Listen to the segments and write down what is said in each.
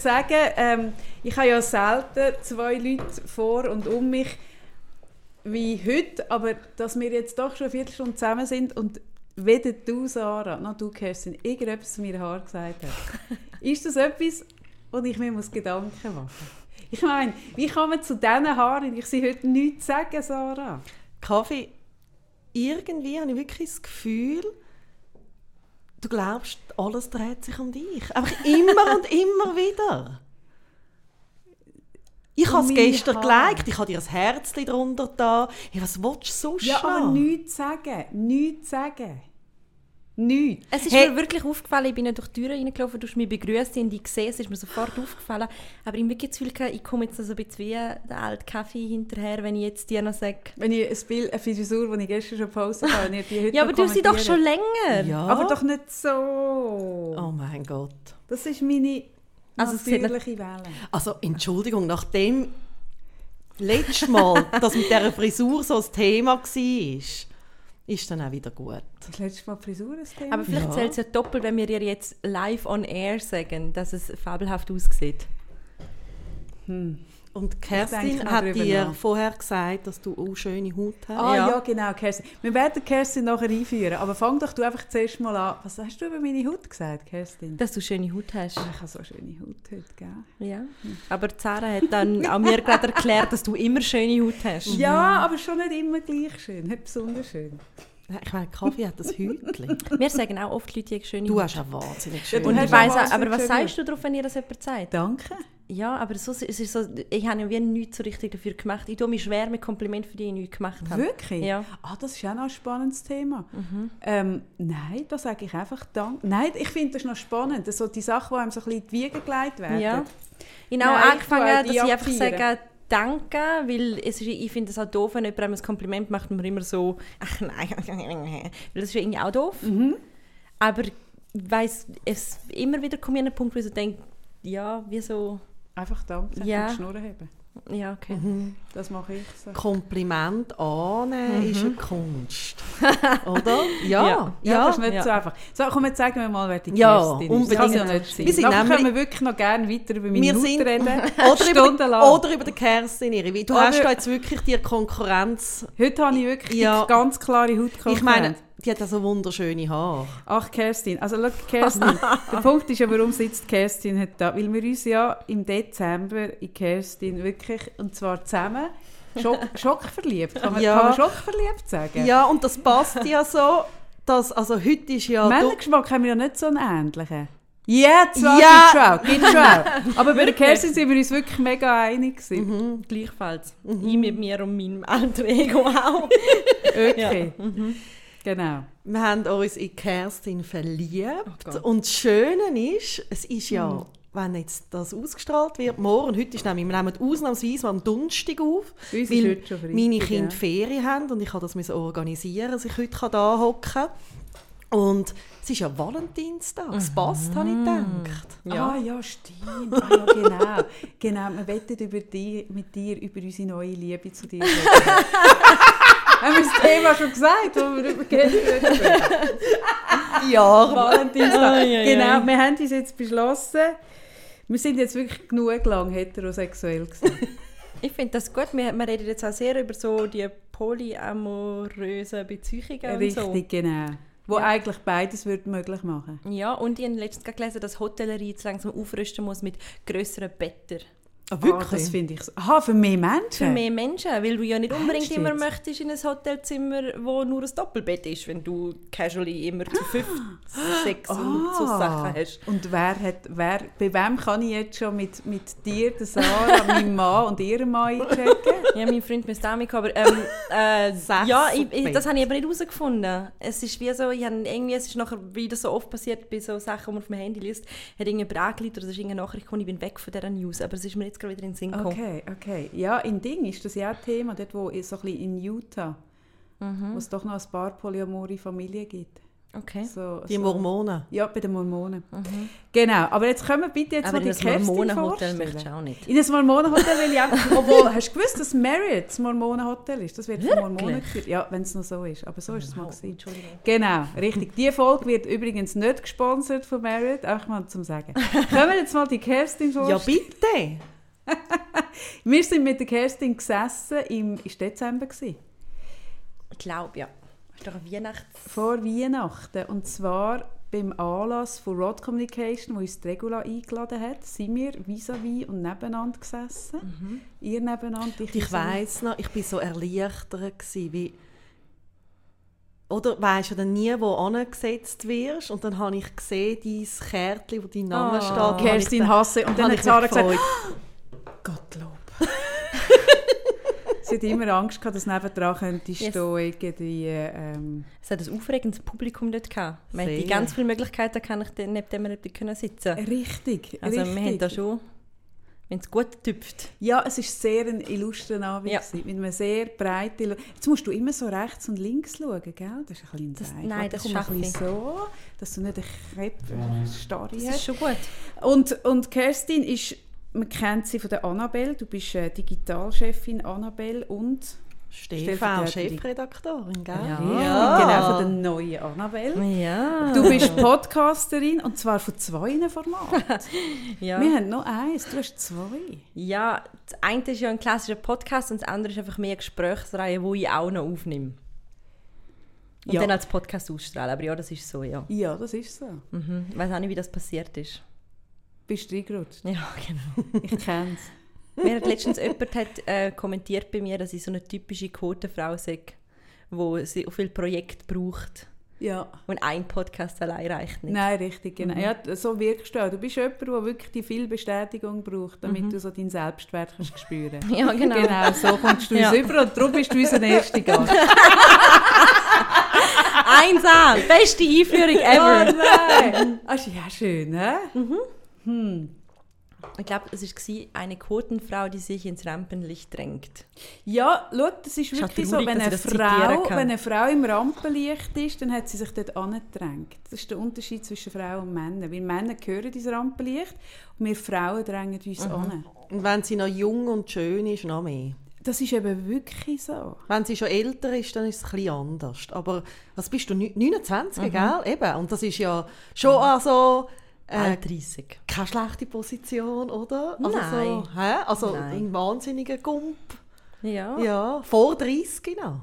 sagen, ähm, ich habe ja selten zwei Leute vor und um mich wie heute, aber dass wir jetzt doch schon eine Viertelstunde zusammen sind und weder du, Sarah, noch du, Kerstin, irgendetwas zu meinen Haaren gesagt hast. ist das etwas, wo ich mir muss Gedanken machen muss? Ich meine, wie kann man zu diesen Haaren, ich sie heute nichts sagen, Sarah? Kaffee, irgendwie habe ich wirklich das Gefühl, du glaubst, alles dreht sich um dich. Einfach immer und immer wieder. Ich habe es gestern Haare. gelegt, ich habe dir ein Herzchen drunter da. Hey, was willst du sonst Ja, aber nichts sagen. Nichts sagen. Nichts. Es ist Hey. mir wirklich aufgefallen, ich bin durch die Tür reingelaufen, du hast mich begrüßt und ich gesehen, es ist mir sofort aufgefallen. Aber ich habe wirklich das Gefühl, ich komme jetzt so ein bisschen wie der alte Kaffee hinterher, wenn ich jetzt dir noch sage. Wenn ich ein Bild, eine Frisur, die ich gestern schon gepostet habe, wenn ihr die heute Ja, aber du sie doch schon länger. Ja. Aber doch nicht so. Oh mein Gott. Das ist meine Also natürliche Welle. Also, Entschuldigung, nachdem letztes Mal das mit dieser Frisur so das Thema war, ist dann auch wieder gut. Das letzte Mal Frisur Thema. Aber vielleicht Ja. zählt es ja doppelt, wenn wir ihr jetzt live on air sagen, dass es fabelhaft aussieht. Und Kerstin hat dir nach. vorher gesagt, dass du auch schöne Haut hast. Ah ja. Ja. genau, Kerstin. Wir werden Kerstin nachher einführen, aber fang doch du einfach zuerst mal an. Was hast du über meine Haut gesagt, Kerstin? Dass du schöne Haut hast. Ich habe so schöne Haut heute, gell? Ja. Aber Zara hat dann auch mir gerade erklärt, dass du immer schöne Haut hast. Ja, aber schon nicht immer gleich schön, nicht besonders schön. Ich meine, Kaffee hat das Hütchen. Wir sagen auch oft Leute, die haben schöne Du Haut. hast auch wahnsinnig Ja, schön. du Und hast ich auch weiss auch, wahnsinnig aber was sagst du darauf, wenn ihr das jemand sagt? Danke. Ja, aber so, es ist so, ich habe ja wie nichts so richtig dafür gemacht. Ich tue mich schwer mit Komplimenten, für die ich nichts gemacht habe. Wirklich? Ja. Ah, das ist auch noch ein spannendes Thema. Ähm, nein, da sage ich einfach Dank. Nein, ich finde das noch spannend. So die Sachen, die einem so ein bisschen in die Wiege gelegt werden. Ja. Ich habe ich angefangen, auch dass ich einfach sage, danke, weil es ist, ich finde es auch doof, wenn jemand einem ein Kompliment macht man immer so, ach nein, weil das ist ja irgendwie auch doof. Mhm. Aber ich weiss, es immer wieder komme ich an einen Punkt, wo ich so denke, ja, wieso, Einfach sagen Ja. und die Schnur haben. ja, okay. Mhm. Das mache ich so. Kompliment annehmen ist eine Kunst. Oder? Ja. Ja. Ja, das ist nicht Ja. so einfach. So, komm, jetzt sagen wir mal, wer die Ja, Kerstin ist. unbedingt. Das kann ja nicht sein. Wir sind Nachher können wir wirklich noch gerne weiter über meine Wir Haut sind- reden. Oder über, Stundenlang. oder über den Kerstin. Ihre. Du Oder- hast da jetzt wirklich die Konkurrenz. Heute habe ich wirklich Ja. die ganz klare Hautkonkurrenz. Ich meine, die hat ja so wunderschöne Haare. Ach, Kerstin. Also, schau, Kerstin. der Punkt ist ja, warum sitzt Kerstin heute da? Weil wir uns ja im Dezember in Kerstin wirklich, und zwar zusammen, Schock, schockverliebt. Kann man, Ja. kann man schockverliebt sagen? Ja, und das passt ja so, dass, also heute ist ja... Männergeschmack haben wir ja nicht so einen ähnlichen. Ja, zwar Ja. schon, gibt's schon. Aber bei der Kerstin sind wir uns wirklich mega einig gewesen. Mhm, gleichfalls. Ich mit mir und meinem alter Ego auch. Okay. Genau. Wir haben uns in Kerstin verliebt. Gott. und das Schöne ist, es ist ja, wenn jetzt das ausgestrahlt wird, morgen, heute ist nämlich, wir nehmen ausnahmsweise am Donnerstag auf, uns weil meine ja. Kinder Ferien haben und ich habe das müssen organisieren, dass ich heute da hocken kann. Und es ist ja Valentinstag, es passt, habe ich gedacht. Ja. Ah ja, stimmt. Ah, ja, genau. genau. Wir wettet über die, mit dir über unsere neue Liebe zu dir. Haben wir das Thema schon gesagt, wo wir über Geld reden? Ja, Valentinstag. Ai, ai, Genau, ai. wir haben uns jetzt beschlossen, wir sind jetzt wirklich genug lang heterosexuell gewesen. Ich finde das gut. Wir, wir reden jetzt auch sehr über so die polyamorösen Beziehungen und so. Richtig, genau. Wo Ja. eigentlich beides würde möglich machen. Ja, und ich habe letztens gelesen, dass Hotellerie jetzt langsam aufrüsten muss mit grösseren Betten. Ah, Ah, wirklich? das finde ich. Aha, für mehr Menschen? Für mehr Menschen, weil du ja nicht unbedingt immer jetzt? möchtest in ein Hotelzimmer, wo nur ein Doppelbett ist, wenn du casually immer zu fünf, sechs und so Ah. Sachen hast. Und wer hat, wer, bei wem kann ich jetzt schon mit, mit dir, der Sarah, meinem Mann und ihrem Mann einchecken? Ja, mein Freund müsste auch mitkommen, aber ähm, äh, ja, ich, ich, das habe ich aber nicht herausgefunden. Es ist wie so, ich habe irgendwie, es ist nachher, wie das so oft passiert bei so Sachen, die man auf dem Handy liest, hat irgendjemand angeleitet oder es ist irgendeine Nachricht gekommen, ich bin weg von dieser News, aber es ist mir jetzt gerade wieder in den Sinn gekommen. Okay, okay. Ja, in Ding ist das ja auch ein Thema, dort wo so ein bisschen in Utah, wo es doch noch ein paar polyamore Familien gibt. Okay. So, Die so. Mormonen. Ja, bei den Mormonen. Genau, aber jetzt können wir bitte jetzt Aber mal in die ein Kerstin Mormonenhotel möchtest du auch nicht. In ein Mormonenhotel will ich auch. Obwohl, hast du gewusst, dass Marriott das Mormonenhotel ist? Das wird von Mormonen Wirklich? geführt. Ja, wenn es noch so ist. Aber so ist es mal Oh, gewesen. Entschuldigung. Genau, richtig. Die Folge wird übrigens nicht gesponsert von Marriott, auch mal zum Sagen. Können wir jetzt mal die Kerstin vorstellen? Ja, bitte. Wir sind mit der Kerstin gesessen, im ist Dezember gewesen, Ich glaube, ja. Ist doch Weihnachts... vor Weihnachten. Und zwar beim Anlass von Rod Communication, wo uns die Regula eingeladen hat, sind wir vis-à-vis und nebeneinander gesessen. Ihr nebeneinander, ich, Ich weiss noch, ich war so erleichtert, gewesen, wie... Oder weisst du dann nie, wo angesetzt wirst? Und dann habe ich gesehen, dein Kärtchen, wo dein Name Ah. steht. Kerstin Hasse. Und dann habe hat Sarah gesagt. Gottlob. Sie hat immer Angst gehabt, dass nebendran könnte Yes. stehen, irgendwie, ähm, Es hat ein aufregendes Publikum dort gehabt. Wir hatten ganz viele Möglichkeiten, kann ich neben dem nicht können sitzen richtig, Also richtig. wir haben da schon... Wenn es gut tüpft. Ja, es war sehr ein illustrer Abend. Ja. Mit einem sehr breiten... Jetzt musst du immer so rechts und links schauen, gell? Das ist ein bisschen Das- nein, Warte, das schaffe ein bisschen so, dass du nicht eine Kreppstarre Das ist hast. schon gut. Und, und Kerstin ist... Man kennt sie von der Annabelle. Du bist äh, Digitalchefin Annabelle und... Stefan, Chefredaktorin, gell? Ja. Genau, von der neuen Annabelle. Ja. Du bist Podcasterin und zwar von zwei Formaten. ja. Wir haben noch eins, du hast zwei. Ja, das eine ist ja ein klassischer Podcast und das andere ist einfach mehr Gesprächsreihe, die ich auch noch aufnehme. Und Ja. dann als Podcast ausstrahlen. Aber ja, das ist so, ja. Ja, das ist so. Mhm. Ich weiß auch nicht, wie das passiert ist. Bist du reingerutscht? Ja, genau. Ich kenne es. Mir hat letztens jemand hat, äh, kommentiert bei mir, dass ich so eine typische Quotenfrau sei, die so viele Projekte braucht. Ja. Und ein Podcast allein reicht nicht. Nein, richtig, genau. Mhm. Ja, so wirkst du auch. Du bist jemand, der wirklich die viel Bestätigung braucht, damit du so deinen Selbstwert kannst spüren Mhm. Ja, genau. Genau, so kommst du Ja. uns über und darum bist du unser erster Gast. 1A, beste Einführung oh ever. nein! Das ist ja schön, hä? Hm. Ich glaube, es war eine Quotenfrau, die sich ins Rampenlicht drängt. Ja, schau, das ist wirklich traurig, so, wenn dass eine, Frau, kann. wenn eine Frau im Rampenlicht ist, dann hat sie sich dort angedrängt. Das ist der Unterschied zwischen Frauen und Männern. Weil Männer gehören ins Rampenlicht und wir Frauen drängen uns Mhm. an. Und wenn sie noch jung und schön ist, noch mehr. Das ist eben wirklich so. Wenn sie schon älter ist, dann ist es ein bisschen anders. Aber was bist du? Neun- 29, Mhm. gell? Eben. Und das ist ja schon also, äh, Alt 30. keine schlechte Position, oder? Also Nein. So, hä? Also Nein. ein wahnsinniger Gump. Ja. Ja, vor 30 noch.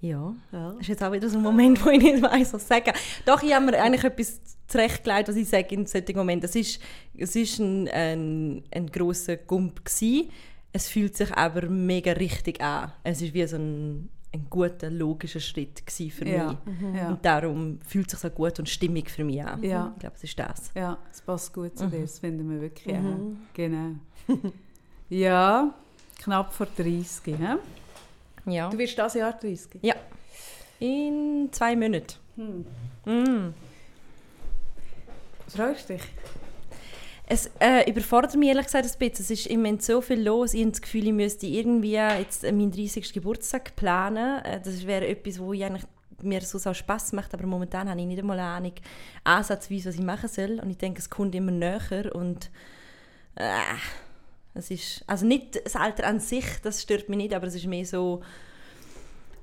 Ja. Ja. Das ist jetzt auch wieder so ein Moment, wo ich nicht weiss, was sagen. Doch, ich habe mir eigentlich etwas zurechtgelegt, was ich sage in solchen Momenten. Es ist, es ist ein, ein, ein grosser Gump gewesen. Es fühlt sich aber mega richtig an. Es ist wie so ein, ein guter, logischer Schritt gewesen für Ja. mich. Ja. Und darum fühlt es sich so gut und stimmig für mich an. Ja. Ich glaube, es ist das. Ja, es passt gut Mhm. zu dir, das finden wir wirklich auch. Genau. ja, knapp vor 30. He? Ja. Du wirst das Jahr 30. ja. In zwei Monaten. Mm. Freust du dich? Es äh, überfordert mich ehrlich gesagt ein bisschen. Es ist im Moment so viel los. Ich habe das Gefühl, ich müsste irgendwie jetzt äh, meinen 30. Geburtstag planen. Äh, das wäre etwas, wo ich eigentlich mir so auch Spass macht, aber momentan habe ich nicht einmal eine Ahnung, ansatzweise, was ich machen soll. Und ich denke, es kommt immer näher und äh, es ist, also nicht das Alter an sich, das stört mich nicht, aber es ist mehr so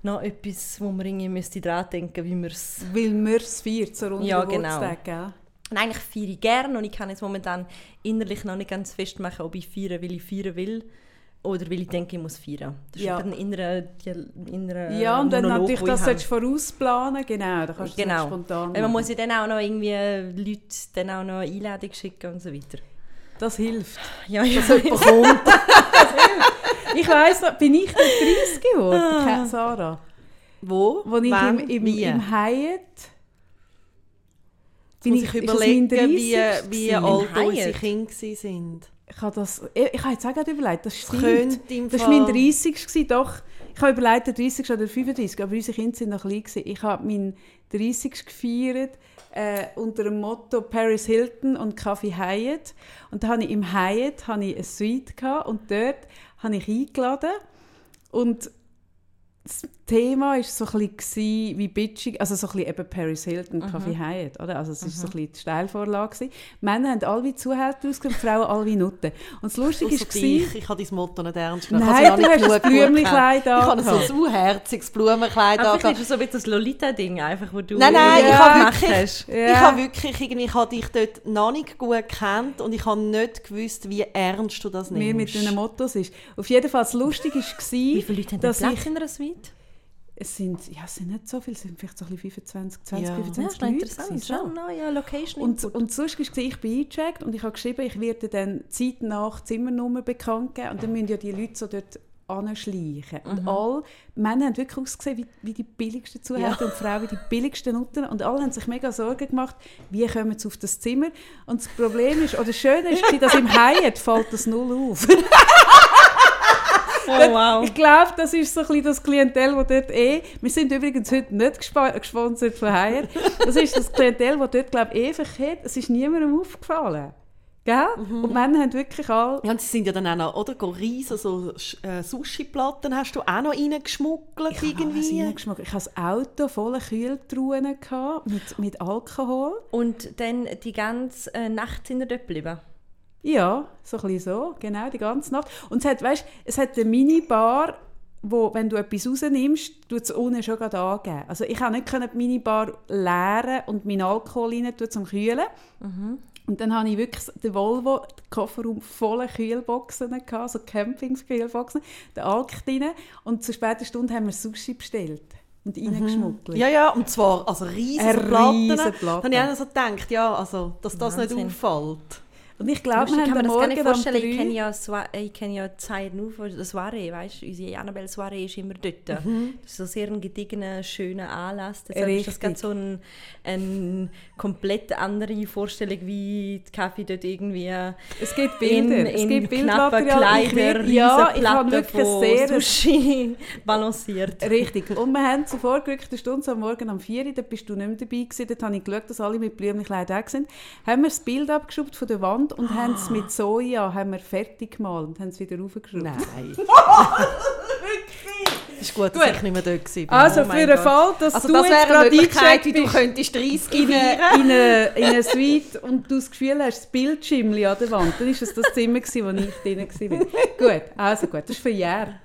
noch etwas, wo man irgendwie müsste dran denken, wie man es Weil wir es feiern, so rund Ja, Geburtstag, gell? Und eigentlich feiere ich gerne und ich kann jetzt momentan innerlich noch nicht ganz festmachen, ob ich feiern will, ich feiern will oder weil ich denke, ich muss feiern. Das Ja. ist ein innerer, innerer Ja, und dann Monolog, natürlich, das solltest habe. du vorausplanen, genau, da kannst du Genau. das spontan Weil man muss ja dann auch noch irgendwie Leute dann auch noch Einladung schicken und so weiter. Das hilft. Ja, ja. kommt. ich weiss noch, bin ich nicht 30 geworden, Ah. Sarah? Wo? Wo ich Wann? im, im, Wie? im Hyatt... Bin ich ist das überlegen, wie, 30. wie alt unsere? Kinder sind. Ich habe das... Ich, ich habe jetzt auch gerade überlegt, das stimmt. Das war mein Fall- 30. gewesen, doch. Ich habe überlegt, der 30. oder 35. Aber unsere Kinder sind noch klein. Gewesen. Ich habe meinen 30. gefeiert äh, unter dem Motto Paris Hilton und Kaffee Hyatt. Und da habe ich im Hyatt habe ich eine Suite gehabt und dort habe ich eingeladen. Und Thema war so ein bisschen wie bitchig, also so ein bisschen eben Paris Hilton, Café Hyatt, oder? Also es war so ein bisschen die Steilvorlage. Gewesen. Männer haben alle wie Zuhälter ausgesehen, Frauen alle wie Nutten. Und das Lustige ist, dich, ich habe dein Motto nicht ernst genommen. Nein, Ich habe du es hast ein Blümchenkleid gehabt. Ich habe so ein unherziges Blumenkleid Aber angehabt. vielleicht ist es so ein bisschen das Lolita-Ding, einfach, wo du Nein, nein, irgendwie ich habe gemacht wirklich, hast. Ja. ich habe wirklich irgendwie, ich habe dich dort noch nicht gut gekannt und ich habe nicht gewusst, wie ernst du das nimmst. mir mit diesen Mottos ist. Auf jeden Fall, das Lustige war, Wie viele Leute haben dass Platz ich, in einer Suite? Es sind, ja, es sind nicht so viele, es sind vielleicht so ein bisschen 25, 20, Ja. Ja, 25 ist noch Leute. interessant. so. Schon, neue Location Und, Input. und sonst war ich bin eingecheckt und ich habe geschrieben, ich werde dann zeitnach die Zimmernummer bekannt geben und dann müssen ja die Leute so dort anschleichen. Und alle Männer haben wirklich ausgesehen wie, wie die billigsten Zuhälter und Frauen wie die billigsten Nutten und alle haben sich mega Sorgen gemacht, wie kommen sie auf das Zimmer. Und das Problem ist, oder das Schöne ist, dass im Hyatt fällt das null auf. oh, wow. Ich glaube, das ist so ein bisschen das Klientel, das dort eh... Wir sind übrigens heute nicht gesponsert von Haier. Das ist das Klientel, das dort, glaube ich, eh verkehrt. Es ist niemandem aufgefallen. Gell? Und die Männer haben wirklich alle... Ja, und sie sind ja dann auch noch, oder? Go riesen, so äh, Sushi-Platten hast du auch noch reingeschmuggelt Ich habe irgendwie. reingeschmuggelt. Ich hatte ein Auto voller Kühltruhen gehabt, mit, mit Alkohol. Und dann die ganze äh, Nacht sind wir dort geblieben. Ja, so ein bisschen so, genau, die ganze Nacht. Und es hat, weißt, es hat eine Minibar, wo, wenn du etwas rausnimmst, tut es unten schon gerade angeben. Also ich konnte nicht die Minibar leeren und meinen Alkohol rein tun zum Kühlen. Und dann hatte ich wirklich den Volvo, den Kofferraum voller Kühlboxen, gehabt, so Campingskühlboxen, den Alk drin. Und zu später Stunde haben wir Sushi bestellt und reingeschmuggelt. Ja, ja, und zwar also riesige Platten. riesen Da Platte. habe ich auch so gedacht, ja, also, dass das Wahnsinn. nicht auffällt. Und ich glaube, wir kann haben mir am das gar nicht Morgen vorstellen. Ich kenne ja, ich kenne ja die Zeit nur von der Soiree, weißt du? Unsere Annabelle Soiree ist immer dort. Mhm. Das ist so sehr ein gediegener, schöner Anlass. Deshalb ist das Richtig. ganz so ein, eine komplett andere Vorstellung, wie die Kaffee dort irgendwie Es gibt in, Bilder, es in gibt knappen. Ich Kleider, ja, ich habe wirklich sehr Sushi balanciert. Richtig. Und wir haben zur vorgerückten Stunde, am Morgen um 4 Uhr, da bist du nicht mehr dabei gewesen, dort habe ich geschaut, dass alle mit Blümchenkleid da sind, haben wir das Bild abgeschraubt von der Wand und haben es mit Soja haben wir fertig gemalt und haben es wieder raufgeschraubt. Nein. ist gut, dass Gut. ich nicht mehr dort war. Also Oh für den. Fall, dass also du das jetzt gerade Möglichkeit, wie du könntest 30 in eine, feiern. In, eine, in eine Suite und du das Gefühl hast, das Bildschirmchen an der Wand, dann ist es das Zimmer, gewesen, wo ich drin war. gut, also gut, das ist verjährt.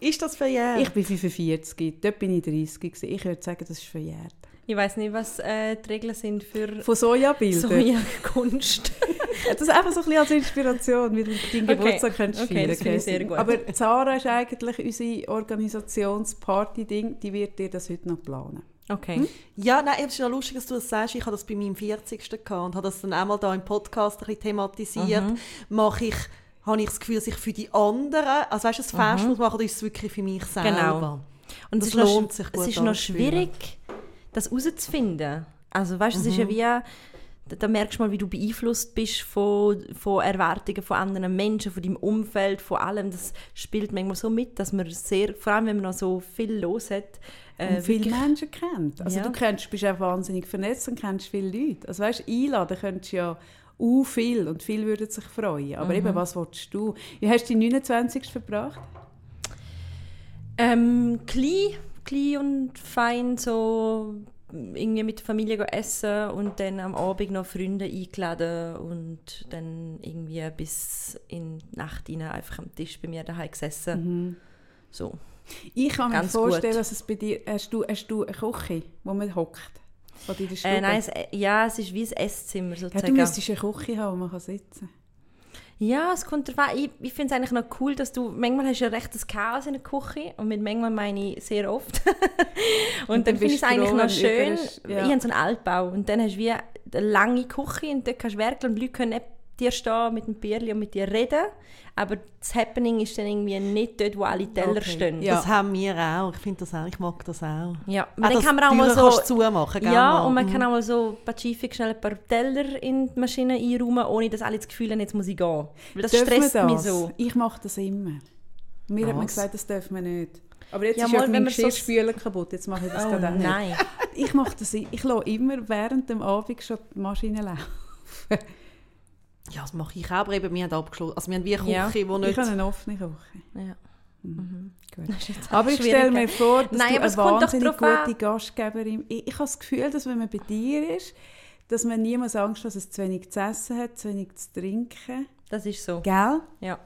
Ist das verjährt? Ich bin 45, dort bin ich 30 gewesen. Ich würde sagen, das ist verjährt. Ich weiß nicht, was äh, die Regeln sind für Von Sojabildern? Soja-Kunst. Das ist einfach so ein bisschen als Inspiration, wie du deinen Okay. Geburtstag könntest Okay, feiern das finde ich Kerstin. sehr gut. Aber Zara ist eigentlich unsere Organisationsparty-Ding, die wird dir das heute noch planen. Okay. Ja, nein, es ist noch lustig, dass du das sagst. Ich habe das bei meinem 40. gehabt und habe das dann einmal da im Podcast ein bisschen thematisiert. Mhm. Mache ich, habe ich das Gefühl, dass ich für die anderen, also weißt du, das Fest muss machen, oder ist es wirklich für mich selber? Mhm. Genau. Und Das es ist noch, lohnt sich gut Es ist noch schwierig, das herauszufinden. Also weißt, es ist ja wie, da, da merkst du mal, wie du beeinflusst bist von, von Erwartungen von anderen Menschen, von deinem Umfeld, von allem. Das spielt manchmal so mit, dass man sehr, vor allem wenn man noch so viel los hat, äh, Und viele wirklich- Menschen kennt. Also Ja. du kennst, bist auch wahnsinnig vernetzt und kennst viele Leute. Also weißt, einladen könntest du ja u viel und viele würden sich freuen. Aber Mhm. eben, was willst du? Wie hast du die 29. verbracht? Ähm, klein, klein und fein, so irgendwie mit der Familie essen und dann am Abend noch Freunde eingeladen und dann irgendwie bis in die Nacht rein einfach am Tisch bei mir daheim gesessen. So. Ich kann mir vorstellen, gut. dass es bei dir... Hast du, hast du eine Küche, wo man hockt? Äh, nein, es, ja, es ist wie ein Esszimmer ja, du sozusagen. müsstest eine Küche haben, wo man kann sitzen Ja, es kommt darauf an. Ich, ich finde es eigentlich noch cool, dass du, manchmal hast du ja recht das Chaos in der Küche und mit manchmal meine ich sehr oft. und, Und dann dann finde ich es eigentlich noch schön. ist- ja. Ich habe so einen Altbau und dann hast du wie eine lange Küche und dort kannst du werkeln und die Leute können neben dir stehen mit dem Bierli und mit dir reden. Aber das Happening ist dann irgendwie nicht dort, wo alle Teller Okay. stehen. Ja. Das haben wir auch. Ich finde das auch. Ich mag das auch. Ja, Ah, dann kann man auch mal so... zumachen, Ja, mal? und man Mhm. kann auch mal so pazifik schnell ein paar Teller in die Maschine einräumen, ohne dass alle das Gefühl haben, jetzt muss ich gehen. Weil das Dürfen wir stresst mich das? so. Ich mache das immer. Mir hat man Was? gesagt, das dürfen wir nicht. Aber jetzt Ja, ist mal, ja wenn mein wir so- Geschirrspüler kaputt. Jetzt mache ich das Oh gerade auch nicht. nein. Ich mache das, ich lasse immer während dem Abend schon die Maschine laufen. Ja, das mache ich auch. Aber eben, wir haben abgeschlossen. Also wir haben wie eine Ja. Küche, wo Ich nicht... habe eine offene Küche. Ja. Ist jetzt Aber ich stelle mir vor, dass Nein, du eine wahnsinnig drauf an. gute Gastgeberin Ich, ich habe das Gefühl, dass wenn man bei dir ist, dass man niemals Angst hat, dass es zu wenig zu essen hat, zu wenig zu trinken. Das ist so. Gell? Ja.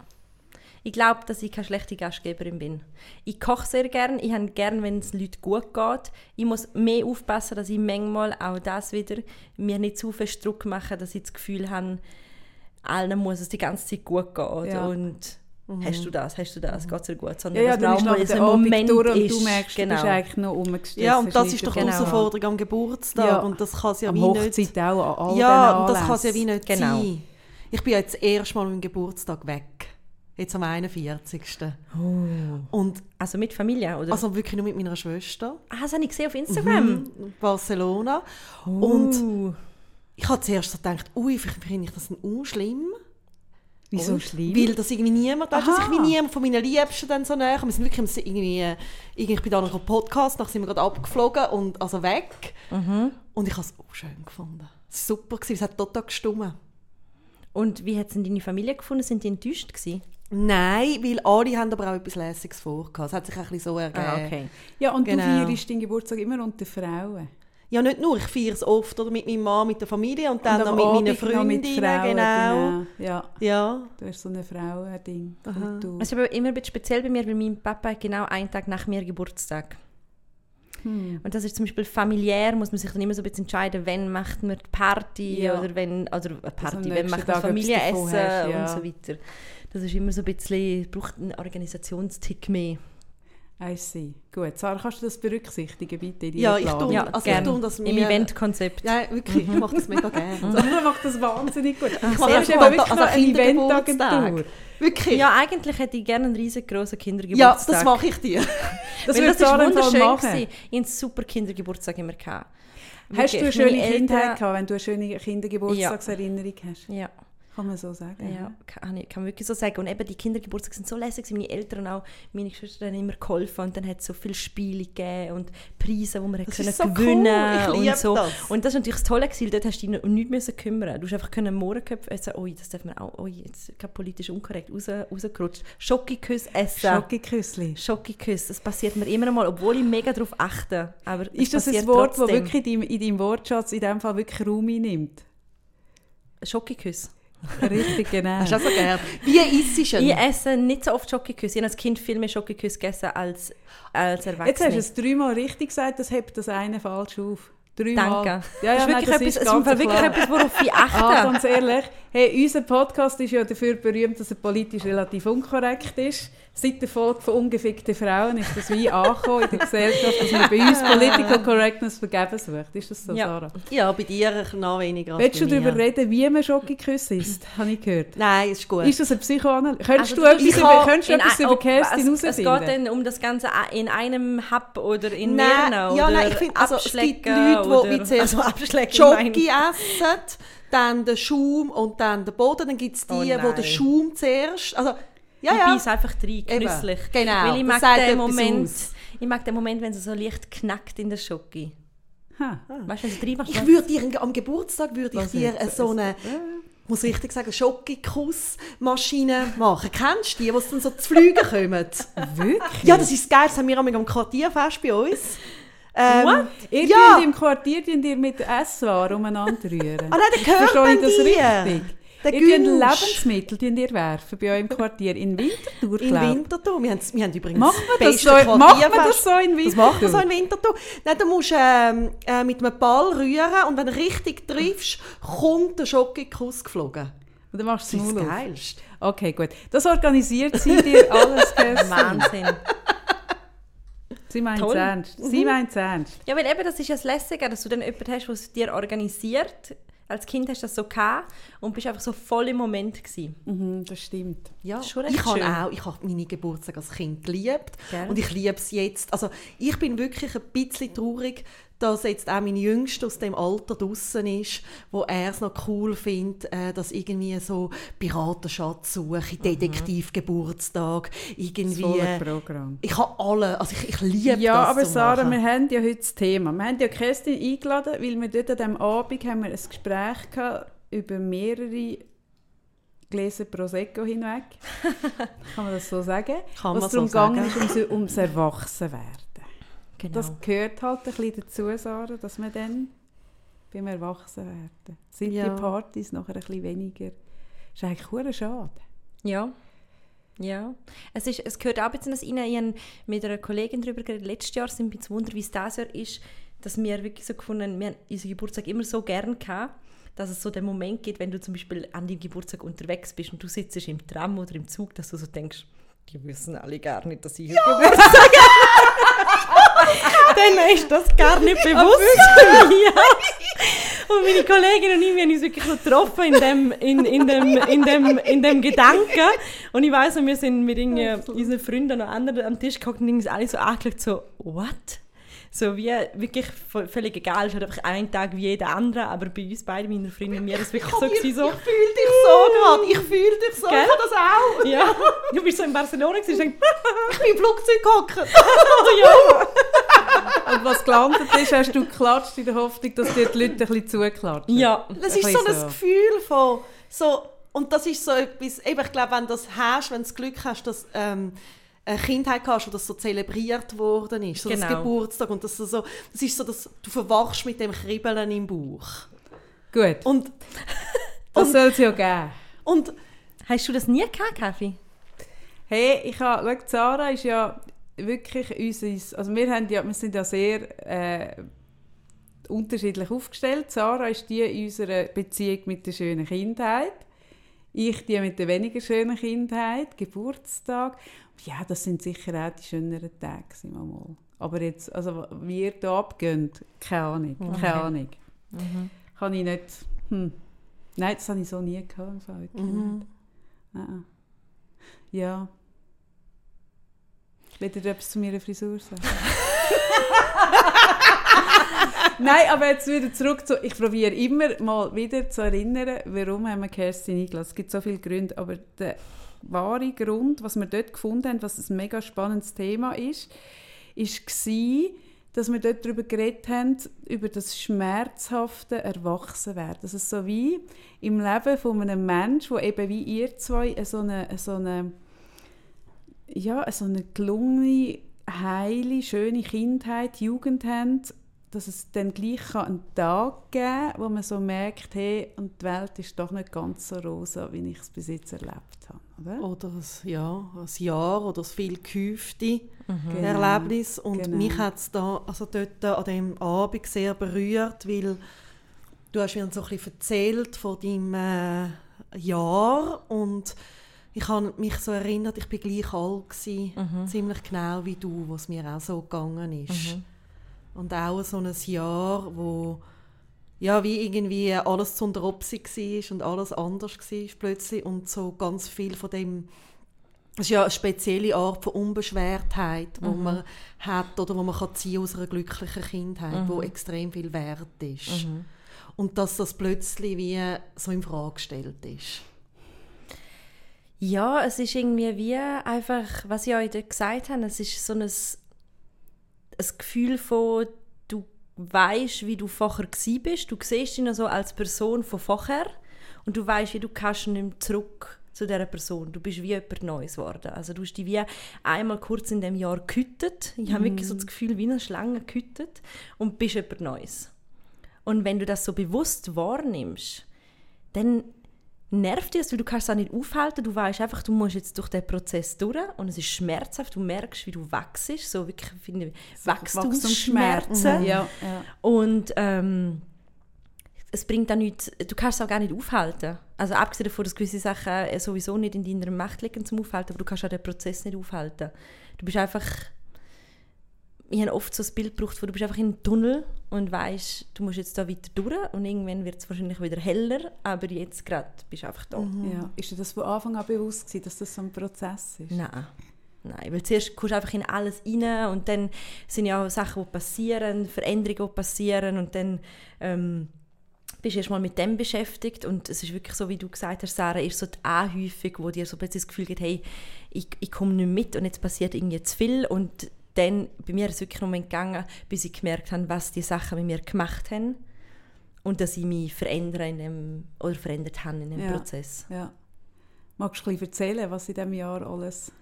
Ich glaube, dass ich keine schlechte Gastgeberin bin. Ich koche sehr gern. Ich habe gern, wenn es Leuten gut geht. Ich muss mehr aufpassen, dass ich manchmal auch das wieder mir nicht zu viel Druck mache, dass ich das Gefühl habe, allen muss es die ganze Zeit gut gehen. Ja. Und hast du das, hast du das, geht es dir gut. Ja, Sondern ja, man nachher so der ein Abend Moment durch und ist. du merkst, genau. du bist eigentlich noch umgestresst. Ja, und das ist doch die Genau. Herausforderung am Geburtstag. Ja. Und das kann es ja am wie Hochzeit nicht... auch, an all Ja, und das kann es ja wie nicht Genau. sein. Ich bin ja jetzt das erste Mal am Geburtstag weg. Jetzt am 41. Und Also mit Familie, oder? also wirklich nur mit meiner Schwester. ah, das habe ich gesehen auf Instagram. Mhm. Barcelona. Oh. Und ich habe zuerst so gedacht, ui, vielleicht finde ich das auch schlimm. Wieso Und? schlimm? Weil das irgendwie niemand, weißt, dass ich wie niemand von meinen Liebsten dann so näher. Wir sind wirklich im- irgendwie, äh, irgendwie bei einem Podcast, nachher sind wir gerade abgeflogen und also weg. Mhm. Und ich habe es auch schön gefunden. Es war super, gewesen, es hat total gestummen. Und wie hat es deine Familie gefunden? Sind die enttäuscht gewesen? Nein, weil alle haben aber auch etwas Lässiges vorgehabt. Es hat sich ein bisschen so ergeben. Ah, okay. Ja, und Genau. du feierst deinen Geburtstag immer unter Frauen. Ja, nicht nur. Ich feiere es oft oder mit meinem Mann, mit der Familie und dann Und noch mit meinen Abend Freundinnen. mit Frauen, genau. Ja, Ja. du hast so ein Frauending. Es ist aber immer ein bisschen speziell bei mir, weil mein Papa hat genau einen Tag nach mir Geburtstag. Hm. Und das ist zum Beispiel familiär, muss man sich dann immer so ein bisschen entscheiden, wenn macht man die Party Ja. oder wenn, oder eine am Party, wenn macht man Familienessen ja. und so weiter. Das ist immer so ein bisschen, braucht einen Organisationstick mehr. I see. Gut, Sarah, kannst du das berücksichtigen, bitte? in Ja, ich tue- Ja, also ich tue das Im mir- Eventkonzept. Ja, wirklich. Ich mache das mega gerne. Sarah macht das wahnsinnig gut. mache Sie ist das eben also wirklich noch eine. Eventagentur. Wirklich? Ja, eigentlich hätte ich gerne einen riesengroßen Ja, Kindergeburtstag. das mache ich dir. Das Weil würde das ist Sarah im Fall wunderschön machen. gewesen. Ich hatte einen super Kindergeburtstag immer. Gehabt. Hast du eine schöne Kindheit gehabt, wenn du eine schöne Kindergeburtstagserinnerung hast? Ja. Kann man so sagen? Ja, kann, ich, kann man wirklich so sagen. Und eben die Kindergeburtstage sind so lässig. Meine Eltern und auch meine Geschwister haben immer geholfen und dann hat es so viele Spiele gegeben und Preise, die man Das können ist so cool. gewinnen liebe und so. das. Und das war natürlich das Tolle, gewesen, dort hast du dich um nichts müssen kümmern. Du hast einfach können Mohrenköpfe essen. Ui, das darf man auch. Ui, jetzt gerade politisch unkorrekt raus, rausgerutscht. Schokiküss essen. Schokiküssli. Schokiküss, das passiert mir immer mal, obwohl ich mega darauf achte. Aber Ist das ein Wort, das wirklich in deinem, in deinem Wortschatz in dem Fall wirklich Raum einnimmt? Schokiküss. Richtig, genau. Hast du auch so gerne. Wie isst du Ich ihn? esse nicht so oft Schokiküsse. Ich habe als Kind viel mehr Schokiküsse gegessen als, als Jetzt Erwachsene. hast du es dreimal richtig gesagt, das hebt das eine falsch auf. Dreimal. Danke. Ja, ja, das ist nein, wirklich, etwas, ist es ist wirklich etwas, worauf ich achte. Ah, ganz ehrlich, hey, unser Podcast ist ja dafür berühmt, dass er politisch relativ unkorrekt ist. Seit der Folge von «Ungefickte Frauen» ist das wie angekommen in der Gesellschaft, dass man bei uns Political Correctness vergeben sucht. Ist das so, Ja. Sarah? Ja, bei dir noch weniger Willst du darüber reden, wie man Schokiküsse isst? Habe ich gehört. Nein, ist gut. Ist das eine Psychoanalyse? Könntest Also du du etwas über, ich könntest du etwas über ob- Kerstin es, es geht herausfinden? dann um das Ganze in einem Hub oder in mehreren ja, nein, ich finde, also, es gibt Leute, die oder, wie zuerst also Schoki ich. essen, dann den Schaum und dann den Boden. Dann gibt es die, Oh die nein. den Schaum zuerst... Also, ja, ich ja. beiße einfach rein, Eben, genüsslich. genau, Weil ich mag, den Moment, aus. ich mag den Moment, wenn es so leicht knackt in der Schoki. Ha. Weißt du, wenn du reinmachst, Ich würde dir am Geburtstag würde ich dir jetzt? so eine, ich muss richtig sagen, Schokikussmaschine machen. Kennst du die, die dann so zu fliegen kommen? Wirklich? ja, das ist geil. Das haben wir am Quartierfest bei uns. Ähm, Ihr Ja. im Quartier tut ihr mit Esswaren umeinander rühren. Ah nein, der gehört Verstehe ich dann das dir. richtig? Der ihr. Lebensmittel tut ihr werfen bei euch im Quartier. In Winterthur, In. Winterthur. Wir haben, wir haben übrigens Macht man das beste so, man Quartierfest. das so in Winterthur? Das macht man so in Winterthur. Nein, du musst ähm, äh, mit einem Ball rühren und wenn du richtig triffst, kommt der Schokikuss geflogen. Und dann machst du Das es ist das auf. Geilste. Okay, gut. Das organisiert sie dir alles, Kerstin. Wahnsinn. Sie meint es ernst. Sie meint es ernst. Ja, weil eben, das ist ja das Lässige, dass du dann jemanden hast, der es dir organisiert. Als Kind hast du das so gehabt und bist einfach so voll im Moment gewesen. Mhm, das stimmt. Ja, Das ich habe auch, ich habe meine Geburtstag als Kind geliebt Gell? und ich liebe es jetzt. Also ich bin wirklich ein bisschen traurig, dass jetzt auch mein Jüngster aus dem Alter draußen ist, wo er es noch cool findet, äh, dass irgendwie so Piratenschatzsuche, Mhm. Detektivgeburtstag, Das irgendwie... volle Programm. Ich habe alle, also ich, ich liebe Ja, das aber zu Sarah, machen. wir haben ja heute das Thema. Wir haben ja Kerstin eingeladen, weil wir dort an diesem Abend haben wir ein Gespräch gehabt über mehrere Gläser Prosecco hinweg. Kann man das so sagen? Kann Was man darum so sagen. gegangen ist, ums, ums Erwachsenwerden. Genau. Das gehört halt ein bisschen dazu, Sarah, dass man dann beim Erwachsenwerden sind Ja. die Partys nachher ein bisschen weniger. Das ist eigentlich schade. Ja. Ja. Es, ist, es gehört auch ein bisschen rein. Ich habe mit einer Kollegin darüber geredet. Letztes Jahr sind wir zu wundern, wie es dieses Jahr ist, dass wir wirklich so gefunden haben, wir haben unseren Geburtstag immer so gern gehabt, dass es so den Moment gibt, wenn du zum Beispiel an deinem Geburtstag unterwegs bist und du sitzt im Tram oder im Zug, dass du so denkst, die wissen alle gar nicht, dass ich heute Geburtstag habe. Denen ist das gar nicht bewusst. ja. Und meine Kollegin und ich, wir haben uns wirklich getroffen in dem, in, in dem, in dem, in dem Gedanken. Und ich weiss noch, wir sind mit unseren Freunden und anderen am Tisch geguckt und uns alle so angeschaut, so, what? So wie wirklich völlig egal, es ist einfach ein Tag wie jeder andere, aber bei uns beiden, meiner Freundin und mir, ist wirklich so, gewesen, so Ich fühle dich so gerade. Ich fühle dich so. Gell? Ich das auch. ja, du bist so in Barcelona gewesen, und Ich bin im Flugzeug gehockt. ja, Und was gelandet ist, hast du geklatscht in der Hoffnung, dass dir die Leute ein bisschen zuklatschen. ja, Das Ein ist so ein Gefühl von so und das ist so etwas. Eben, ich glaube, wenn du das hast, wenn du das Glück hast, dass ähm, eine Kindheit hast, wo das so zelebriert worden ist, so das Genau. Geburtstag und das so, so, das ist so, dass du verwachst mit dem Kribbeln im Bauch. Gut, Und das soll es ja geben. und Hast du das nie gehabt, Kaffee? Hey, ich habe, schau, Sarah ist ja wirklich unser, also wir, haben ja, wir sind ja sehr äh, unterschiedlich aufgestellt. Sarah ist die in unserer Beziehung mit der schönen Kindheit. Ich die mit der weniger schönen Kindheit, Geburtstag. Ja, das sind sicher auch die schöneren Tage, sind wir mal. Aber jetzt, also wie ihr da abgeht, keine Ahnung, keine Ahnung. Kann ich nicht, hm. Nein, das habe ich so nie gehabt. nicht. Ah, ah. Ja. Wollt ihr etwas zu meiner Frisur sagen? Nein, aber jetzt wieder zurück zu... Ich probiere immer mal wieder zu erinnern, warum haben wir Kerstin eingeladen. Es gibt so viele Gründe, aber der wahre Grund, was wir dort gefunden haben, was ein mega spannendes Thema ist, war, dass wir dort darüber geredet haben, über das schmerzhafte Erwachsenwerden. Das ist so wie im Leben von einem Menschen, der eben wie ihr zwei so eine, so eine ja, so eine gelungene, heile, schöne Kindheit, Jugend haben, dass es dann gleich einen Tag geben kann, wo man so merkt, hey, und die Welt ist doch nicht ganz so rosa, wie ich es bis jetzt erlebt habe. Oder? oder ein, ja, ein Jahr oder das viel gehäufte Genau. Erlebnis. Und Genau. mich hat es da, also dort an dem Abend sehr berührt, weil du hast mir so ein bisschen erzählt von deinem äh, Jahr und ich habe mich so erinnert, ich bin gleich alt gewesen, ziemlich genau wie du, was mir auch so gegangen ist. Und auch so ein Jahr, wo ja, wie irgendwie alles zu der Opsi war und alles anders war plötzlich und so ganz viel von dem es ist ja eine spezielle Art von Unbeschwertheit, die man hat oder wo man kann ziehen aus einer glücklichen Kindheit, wo extrem viel wert ist. Und dass das plötzlich wie so in Frage gestellt ist. Ja, es ist irgendwie wie einfach, was ich euch gesagt habe, es ist so ein, ein Gefühl von, du weißt, wie du vorher bist, du siehst dich noch so als Person von vorher und du weißt, wie du kannst nicht mehr zurück zu dieser Person. Du bist wie jemand Neues geworden. Also du hast dich wie einmal kurz in dem Jahr gehütet. Ich habe wirklich so das Gefühl, wie eine Schlange gehütet und bist jemand Neues. Und wenn du das so bewusst wahrnimmst, dann nervt dich weil du kannst es auch nicht aufhalten. Du weißt einfach, du musst jetzt durch den Prozess durch und es ist schmerzhaft. Du merkst, wie du wachst, so wirklich finde ich, Wachstumsschmerzen. Ja, ja. Und ähm, es bringt auch nichts, du kannst es auch gar nicht aufhalten. Also abgesehen davon, dass gewisse Sachen äh, sowieso nicht in deiner Macht liegen zum Aufhalten, aber du kannst auch den Prozess nicht aufhalten. Du bist einfach, ich habe oft so das Bild gebraucht, wo du bist einfach in einem Tunnel und weißt, du musst jetzt da weiter durch und irgendwann wird es wahrscheinlich wieder heller, aber jetzt gerade bist du einfach da. ja. Ist dir das von Anfang an bewusst gewesen, dass das so ein Prozess ist? Nein. Nein, weil zuerst kommst du einfach in alles rein und dann sind ja auch Sachen, die passieren, Veränderungen, die passieren und dann ähm, bist du erstmal mit dem beschäftigt und es ist wirklich so, wie du gesagt hast, Sarah, ist so die Anhäufung, wo dir so plötzlich das Gefühl gibt, hey, ich, ich komme nicht mit und jetzt passiert irgendwie zu viel und dann, bei mir ist es wirklich Moment gegangen, bis ich gemerkt habe, was die Sachen mit mir gemacht haben und dass ich mich verändere in dem, oder verändert habe in dem Ja. Prozess. Ja. Magst du ein bisschen erzählen, was in diesem Jahr alles...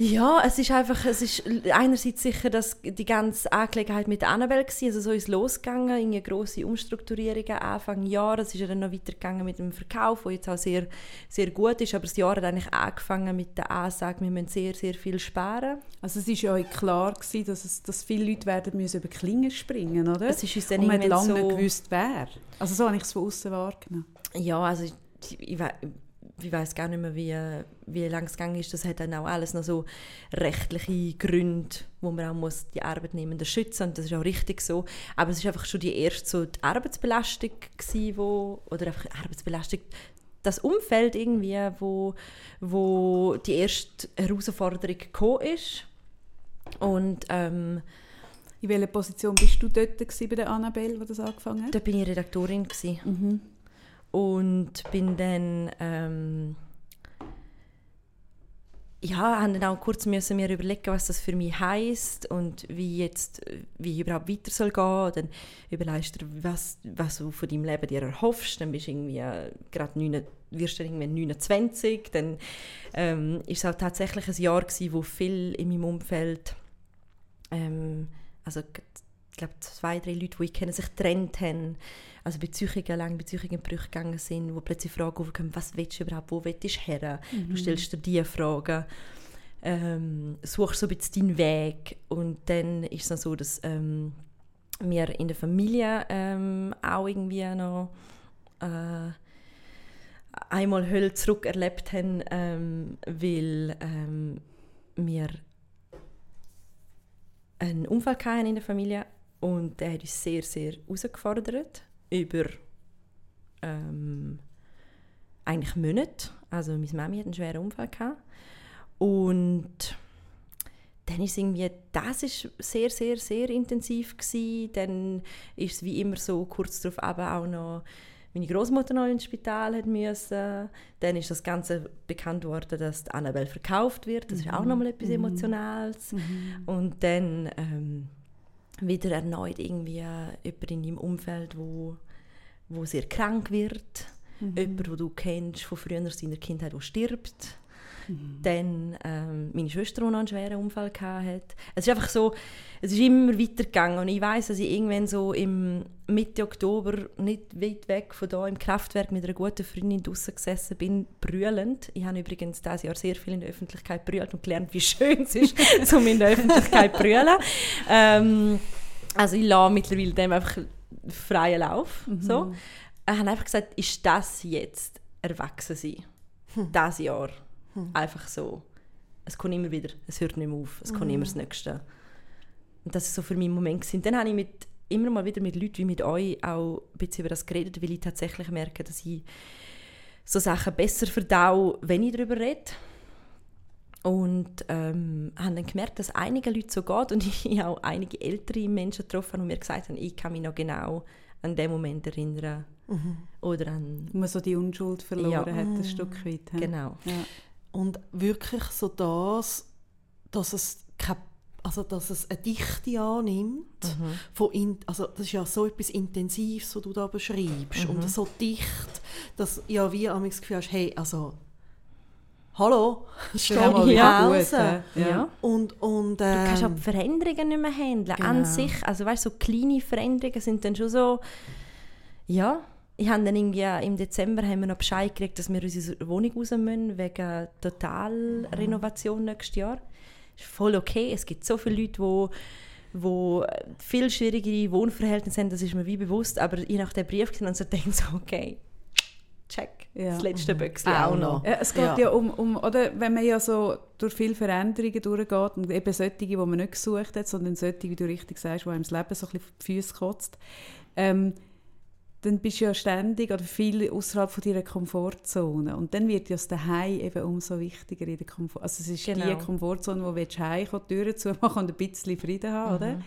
Ja, es ist einfach, es ist einerseits sicher, dass die ganze Angelegenheit mit Annabelle war, also so ist es losgegangen, eine grosse Umstrukturierung Anfang Jahr, es ist ja dann noch weitergegangen mit dem Verkauf, der jetzt auch sehr, sehr gut ist, aber das Jahr hat eigentlich angefangen mit der Ansage, wir müssen sehr, sehr viel sparen. Also es war ja euch klar, gewesen, dass, es, dass viele Leute werden müssen über Klingen springen, oder? Es ist uns dann Und man hat lange so, gewusst, wer. Also so habe ich es von außen wahrgenommen. Ja, also ich, ich, ich weiß gar nicht mehr, wie, wie lange es gegangen ist. Das hat dann auch alles noch so rechtliche Gründe, wo man auch muss die Arbeitnehmenden schützen muss. Das ist auch richtig so. Aber es ist einfach schon die erste so die Arbeitsbelastung gewesen, wo, oder einfach Arbeitsbelastung, das Umfeld irgendwie, wo, wo die erste Herausforderung gekommen ist. Und ähm, in welcher Position bist du dort bei der Annabelle, wo das angefangen hat? Da bin ich Redaktorin gewesen. Mhm und bin dann ähm, ja, haben dann auch kurz müssen mir überlegen, was das für mich heißt und wie jetzt, wie überhaupt weiter soll gehen. Dann überlegst du, was, was du von deinem Leben dir erhoffst. Dann bist du irgendwie äh, gerade 9, wirst du irgendwie 29. Dann ähm, ist es auch tatsächlich ein Jahr gewesen, wo viel in meinem Umfeld, ähm, also ich glaube zwei, drei Leute, die ich kenne, sich getrennt haben also Beziehungen, lange Beziehungen Brüche gegangen sind, wo plötzlich Fragen aufkommen, was willst du überhaupt, wo willst du her? Mhm. Du stellst dir diese Fragen, ähm, suchst so ein bisschen deinen Weg und dann ist es noch so, dass ähm, wir in der Familie ähm, auch irgendwie noch äh, einmal Hölle zurück erlebt haben, ähm, weil ähm, wir einen Unfall hatten in der Familie und der hat uns sehr, sehr herausgefordert über ähm, eigentlich Monate. Also meine Mami hat einen schweren Unfall gehabt. Und dann ist irgendwie, das ist sehr, sehr, sehr intensiv gewesen. Dann ist es wie immer so kurz darauf aber auch noch meine Großmutter noch ins Spital hat müssen. Dann ist das Ganze bekannt worden, dass die Annabelle verkauft wird. Das mhm. ist auch nochmal etwas mhm. Emotionales. Mhm. Und dann ähm, wieder erneut irgendwie jemand in deinem Umfeld, wo, wo sehr krank wird, mhm. jemand, wo du kennst von früher seiner Kindheit, der stirbt. Mhm. Dann ähm, meine Schwester, die noch einen schweren Unfall hatte. Es ist einfach so, es ist immer weitergegangen und ich weiß, dass ich irgendwann so im Mitte Oktober nicht weit weg von da im Kraftwerk mit einer guten Freundin draußen gesessen bin, brüllend. Ich habe übrigens dieses Jahr sehr viel in der Öffentlichkeit brüllt und gelernt, wie schön es ist, um in der Öffentlichkeit zu brüllen. Ähm, also ich lasse mittlerweile dem einfach freien Lauf. Mhm. So. Ich habe einfach gesagt, ist das jetzt erwachsen sein? Hm. Das Jahr. Hm. Einfach so. Es kommt immer wieder, es hört nicht mehr auf, es kommt mhm. immer das Nächste. Und das ist so für mich ein Moment. Gewesen. Dann habe ich mit, immer mal wieder mit Leuten wie mit euch auch ein bisschen über das geredet, weil ich tatsächlich merke, dass ich so Sachen besser verdau, wenn ich darüber rede. Und ähm, haben dann gemerkt, dass einige Leute so geht und ich auch einige ältere Menschen getroffen und mir gesagt haben, ich kann mich noch genau an den Moment erinnern. Mhm. Oder an... Wo man so die Unschuld verloren ja. hat, ein mhm. Stück weit. He? Genau. Ja. Und wirklich so das, dass es keine also dass es eine Dichte annimmt. Mhm. Von in, also das ist ja so etwas Intensives, was du da beschreibst. Mhm. Und so dicht, dass ja wie am das Gefühl hast, hey, also hallo, steht hier ja. ja. Und, und, ähm, du kannst auch die Veränderungen nicht mehr handeln, genau. an sich. Also weißt, so kleine Veränderungen sind dann schon so, ja, ich habe dann irgendwie im Dezember haben wir noch Bescheid gekriegt, dass wir unsere Wohnung raus müssen, wegen Totalrenovation nächstes Jahr. Das ist voll okay. Es gibt so viele Leute, die wo viel schwierigere Wohnverhältnisse haben, das ist mir wie bewusst, aber je nach dem Brief und so denke ich so, okay, check, ja. das letzte mhm. Büchse auch, noch. Ja, es geht ja, ja um, um, oder wenn man ja so durch viele Veränderungen durchgeht und eben solche, die man nicht gesucht hat, sondern solche, wie du richtig sagst, die einem das Leben so ein bisschen auf die Füße kotzt, ähm, dann bist du ja ständig oder viel außerhalb von deiner Komfortzone. Und dann wird ja das Daheim eben umso wichtiger in der Komfort. Also es ist genau. die Komfortzone, wo du heimkommen, die Türen zumachen und ein bisschen Frieden haben, mhm. oder?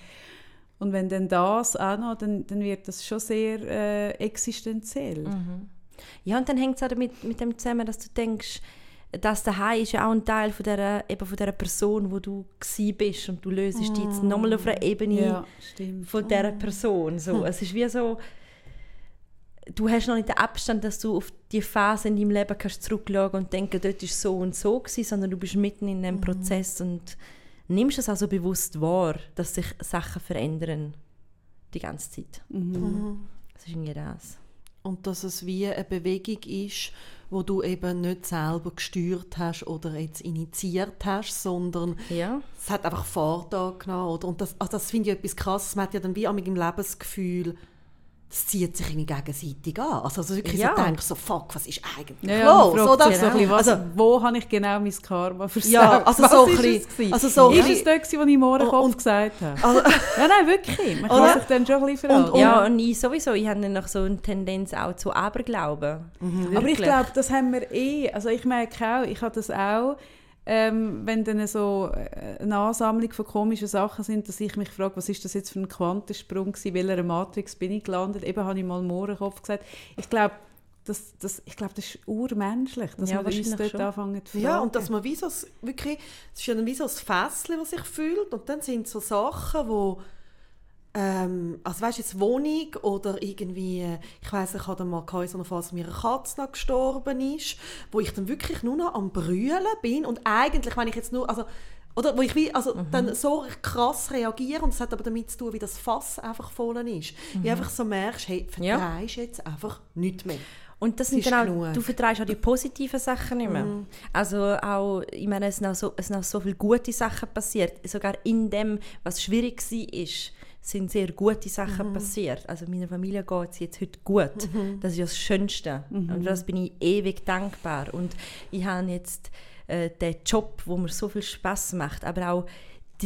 Und wenn dann das auch noch, dann, dann wird das schon sehr äh, existenziell. Mhm. Ja, und dann hängt es auch damit, mit dem zusammen, dass du denkst, das daheim ist ja auch ein Teil von dieser, eben von dieser Person, wo du bist und du löst mm. die jetzt nochmal auf einer Ebene ja, von dieser Person. So, mm. Es ist wie so, du hast noch nicht den Abstand, dass du auf die Phase in deinem Leben kannst zurückschauen und denken, dort ist so und so gewesen, sondern du bist mitten in einem Prozess und nimmst es also bewusst wahr, dass sich Sachen verändern die ganze Zeit. Das ist irgendwie das. Und dass es wie eine Bewegung ist, wo du eben nicht selber gesteuert hast oder jetzt initiiert hast, sondern Ja. es hat einfach Fahrt angenommen. Oder? Und das, also das finde ich etwas krasses. Man hat ja dann wie am im Leben das es zieht sich irgendwie gegenseitig an. Also, also wirklich Ja. so denkst so, fuck, was ist eigentlich Ja, ja, los? fragt oder? so bisschen, was, Also, wo habe ich genau mein Karma versagt? Ja, also was so ein ist bisschen- es gewesen? also so ein ist es gewesen, wo ich im Ohrenkopf Und- gesagt habe? also, Ja, nein, wirklich. Man kann Oder? sich dann schon ein bisschen verhalten. Ja, und ich sowieso, ich habe dann noch so eine Tendenz auch zu Aberglauben. Aber ich glaube, das haben wir eh. Also ich merke auch, ich habe das auch, ähm, wenn dann so äh, eine Ansammlung von komischen Sachen sind, dass ich mich frage, was ist das jetzt für ein Quantensprung gewesen, in welcher Matrix bin ich gelandet? Eben habe ich mal Mohrenkopf gesagt. Ich glaube, das, das, ich glaube, das ist urmenschlich, dass Ja, wir uns dort schon. anfangen zu fragen. ja, und dass man wie so, wirklich, es ist ja dann wie so ein Fässchen, das sich fühlt und dann sind so Sachen, wo ähm, also weißt jetzt Wohnung oder irgendwie, ich weiß ich hatte mal so einer Phase, wo mir eine Katze noch gestorben ist, wo ich dann wirklich nur noch am brüllen bin und eigentlich, wenn ich jetzt nur, also oder wo ich wie, also dann so krass reagiere und es hat aber damit zu tun, wie das Fass einfach voll ist. Wie einfach so merkst, hey, Ja. vertreibst jetzt einfach nichts mehr. Und das sind ist dann auch, genug. du vertreibst auch die positiven Sachen nicht mehr. Also auch, ich meine, es sind auch, so, es sind auch so viele gute Sachen passiert. Sogar in dem, was schwierig war, sind sehr gute Sachen passiert. Also meiner Familie geht es jetzt heute gut. Das ist ja das Schönste. Und für das bin ich ewig dankbar. Und ich habe jetzt äh, den Job, wo mir so viel Spaß macht, aber auch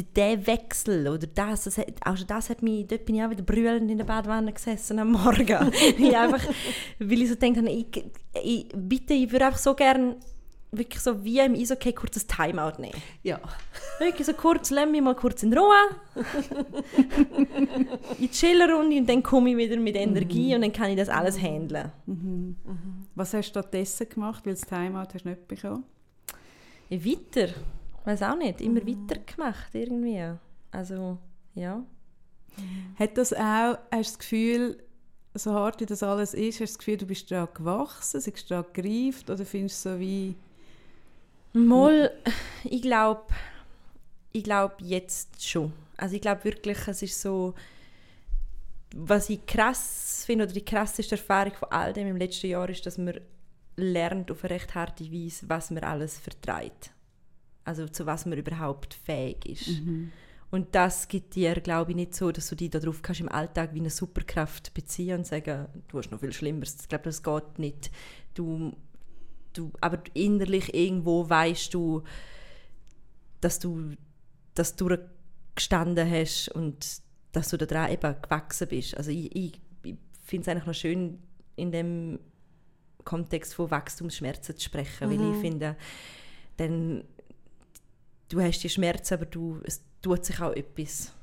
der Wechsel oder das, das hat, auch schon das hat mich, dort bin ich auch wieder brüllend in der Badewanne gesessen am Morgen. weil, ich einfach, weil ich so habe, ich, ich, bitte, ich würde einfach so gerne wirklich so wie im Eishockey kurz ein Timeout nehmen. Ja. Wirklich so kurz, lass mich mal kurz in Ruhe. in die Chillerrunde und dann komme ich wieder mit Energie und dann kann ich das alles handeln. Was hast du stattdessen gemacht, weil das Timeout hast du nicht bekommen? Ja, weiter. Weiß auch nicht. Immer weiter gemacht irgendwie. Also, ja. Hat das auch, hast du das Gefühl, so hart wie das alles ist, hast du das Gefühl, du bist daran gewachsen, bist daran gereift oder findest du so wie... Mal, ich glaube, ich glaube jetzt schon. Also ich glaube wirklich, es ist so, was ich krass finde oder die krasseste Erfahrung von all dem im letzten Jahr ist, dass man lernt auf eine recht harte Weise, was man alles vertreibt. Also zu was man überhaupt fähig ist. Und das gibt dir, glaube ich, nicht so, dass du dich darauf kannst im Alltag wie eine Superkraft beziehen und sagen, du hast noch viel Schlimmeres. Ich glaube, das geht nicht. Du, du, aber innerlich irgendwo weißt du, dass du das durchgestanden hast und dass du daran eben gewachsen bist. Also ich, ich, ich finde es eigentlich noch schön, in dem Kontext von Wachstumsschmerzen zu sprechen, weil ich finde, dann, du hast die Schmerzen, aber du, es tut sich auch etwas.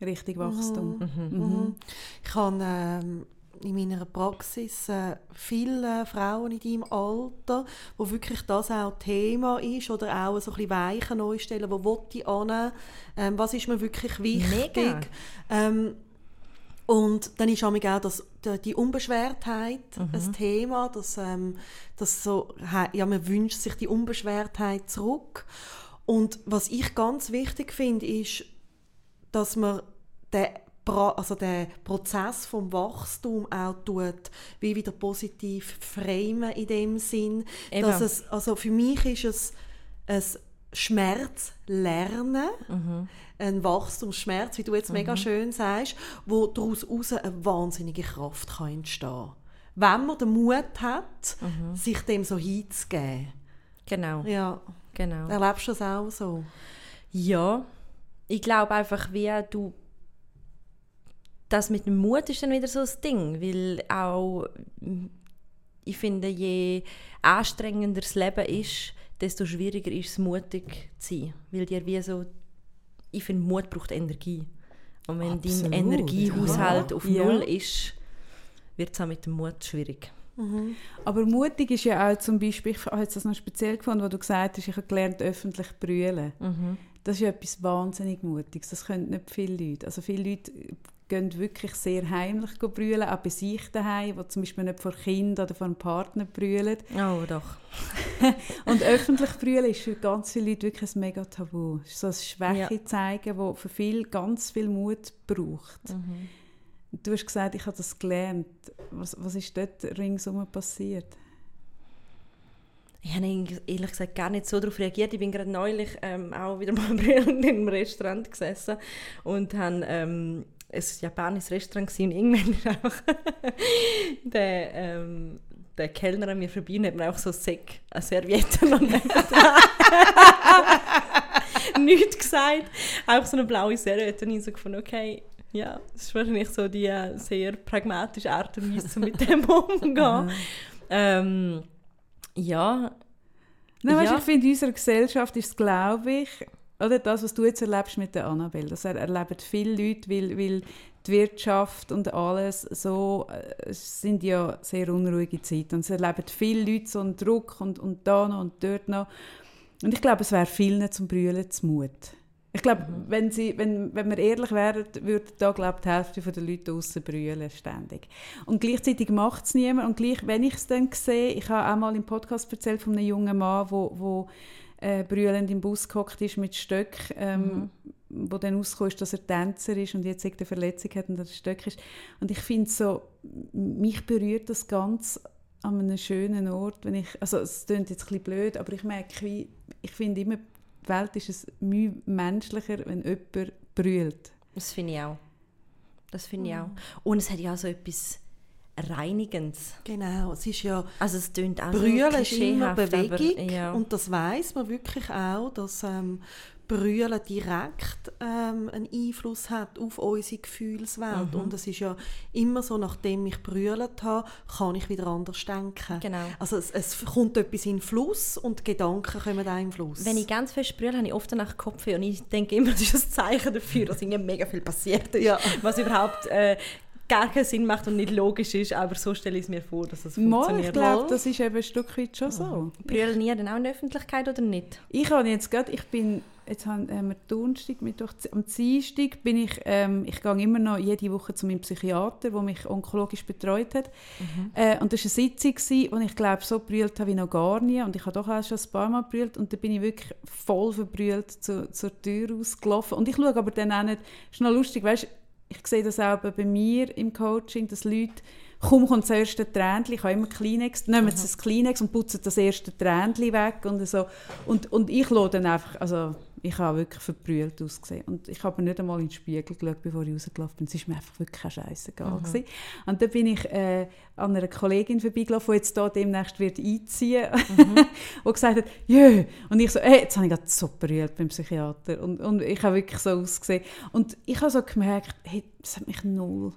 Richtig Wachstum. Mhm. Ich habe ähm, in meiner Praxis äh, viele Frauen in deinem Alter, wo wirklich das auch Thema ist oder auch so ein bisschen Weichen neu stellen, wo will ich an, ähm, was ist mir wirklich wichtig. Ähm, und dann ist auch das, die- Unbeschwertheit Mhm. ein Thema, dass, ähm, dass so, ja, man wünscht sich die Unbeschwertheit zurück. Und was ich ganz wichtig finde, ist, dass man den, also den Prozess vom Wachstum auch tut, wie wieder positiv framen in dem Sinn, Eben. dass es, also für mich ist es ein Schmerz lernen, ein Wachstumsschmerz, wie du jetzt mega schön sagst, wo daraus heraus eine wahnsinnige Kraft kann entstehen Wenn man den Mut hat, sich dem so hinzugeben. Genau, Ja, genau. erlebst du das auch so? Ja, ich glaube einfach, wie du das mit dem Mut ist dann wieder so das Ding, weil auch mm, ich finde, je anstrengender das Leben ist, desto schwieriger ist es, mutig zu sein, weil dir wie so, ich finde, Mut braucht Energie und wenn Absolut, dein Energiehaushalt ja. auf Ja. Null ist, wird es auch mit dem Mut schwierig. Aber mutig ist ja auch zum Beispiel, ich habe das noch speziell gefunden, wo du gesagt hast, ich habe gelernt, öffentlich zu brüllen. Das ist ja etwas wahnsinnig Mutiges. Das können nicht viele Leute. Also viele Leute gehen wirklich sehr heimlich brüllen, auch bei sich daheim, wo zum Beispiel nicht vor Kind oder vor einem Partner brüllen. Oh, doch. und öffentlich brüllen ist für ganz viele Leute wirklich ein mega Tabu. Es ist so ein Schwäche ja. zeigen, wo für viele ganz viel Mut braucht. Mhm. Du hast gesagt, ich habe das gelernt. Was, was ist dort ringsum passiert? Ich habe ehrlich gesagt gar nicht so darauf reagiert. Ich bin gerade neulich ähm, auch wieder mal in einem Restaurant gesessen und habe ähm, ein japanisches Restaurant gesehen und irgendwann ist einfach der, ähm, der Kellner an mir vorbei und hat mir auch so Säck, eine Serviette noch Nichts gesagt, einfach so eine blaue Serviette und ich so gefunden, okay, ja, das ist wahrscheinlich so die äh, sehr pragmatische Art und Weise, mit dem umzugehen. ähm, ja. Nein, weißt, ja. Ich finde, in unserer Gesellschaft ist es, glaube ich, oder das, was du jetzt erlebst mit der Annabelle, das erleben viele Leute, weil, weil die Wirtschaft und alles so äh, sind ja sehr unruhige Zeiten und es erleben viele Leute so einen Druck und, und da noch und dort noch. Und ich glaube, es wäre vielen zum Brüllen zu Mut. Ich glaube, mhm. wenn, sie, wenn, wenn wir ehrlich wären, würde da glaub, die Hälfte der Leute draußen brüllen ständig. Und gleichzeitig macht es niemand. Und gleich, wenn ich es dann sehe, ich habe auch mal im Podcast erzählt von einem jungen Mann, wo, wo äh, brüllend im Bus gehockt ist mit Stöck, ähm, mhm. wo dann rausgekommen ist, dass er Tänzer ist und jetzt eine Verletzung hat und das Stöck ist. Und ich finde so, mich berührt das ganz an einem schönen Ort, wenn ich, also es klingt jetzt ein bisschen blöd, aber ich merke, wie, ich finde immer, die Welt ist es menschlicher, wenn jemand brüllt. Das finde ich auch. Das finde ich auch. Und es hat ja auch so etwas Reinigendes. Genau, es ist ja... Also es tönt auch Brüllen ist immer Bewegung aber, ja. und das weiß man wirklich auch, dass ähm, Brüllen direkt ähm, einen Einfluss hat auf unsere Gefühlswelt. Mhm. Und es ist ja immer so, nachdem ich brüllt habe, kann ich wieder anders denken. Genau. Also es, es kommt etwas in Fluss und Gedanken kommen auch in Fluss. Wenn ich ganz fest brülle, habe ich oft nach Kopf und ich denke immer, das ist ein Zeichen dafür, dass irgendwie mega viel passiert ist, ja. was überhaupt äh, gar keinen Sinn macht und nicht logisch ist, aber so stelle ich es mir vor, dass es funktioniert. ich glaube, das ist eben ein Stück weit schon so. Brüllen ihr dann auch in der Öffentlichkeit oder nicht? Ich habe jetzt gerade, ich bin jetzt haben wir Donnerstag, Mittwoch, am Dienstag bin ich, ähm, ich gehe immer noch jede Woche zu meinem Psychiater, der mich onkologisch betreut hat. Mhm. Äh, und das war eine Sitzung, wo ich glaube, so brüllt habe wie noch gar nie. Und ich habe doch auch schon ein paar Mal brüllt und da bin ich wirklich voll verbrüllt zu, zur Tür rausgelaufen. Und ich schaue aber dann auch nicht, ist noch lustig, weißt, ich sehe das auch bei mir im Coaching, dass Leute kaum kommt das erste Tränchen, ich habe immer Kleenex, nehmen sie das Kleenex und putzen das erste Tränchen weg und so. Und, und ich lasse dann einfach, also ich habe wirklich verbrüllt ausgesehen. Und ich habe nicht einmal in den Spiegel geschaut, bevor ich rausgelaufen bin. Es war mir einfach wirklich keine Scheiße egal. Mhm. Und dann bin ich äh, an einer Kollegin vorbeigelaufen, die jetzt hier demnächst wird einziehen wird, mhm. gesagt hat, jö. Und ich so, hey, jetzt habe ich gerade so berührt beim Psychiater. Und, und ich habe wirklich so ausgesehen. Und ich habe so gemerkt, hey, das hat mich null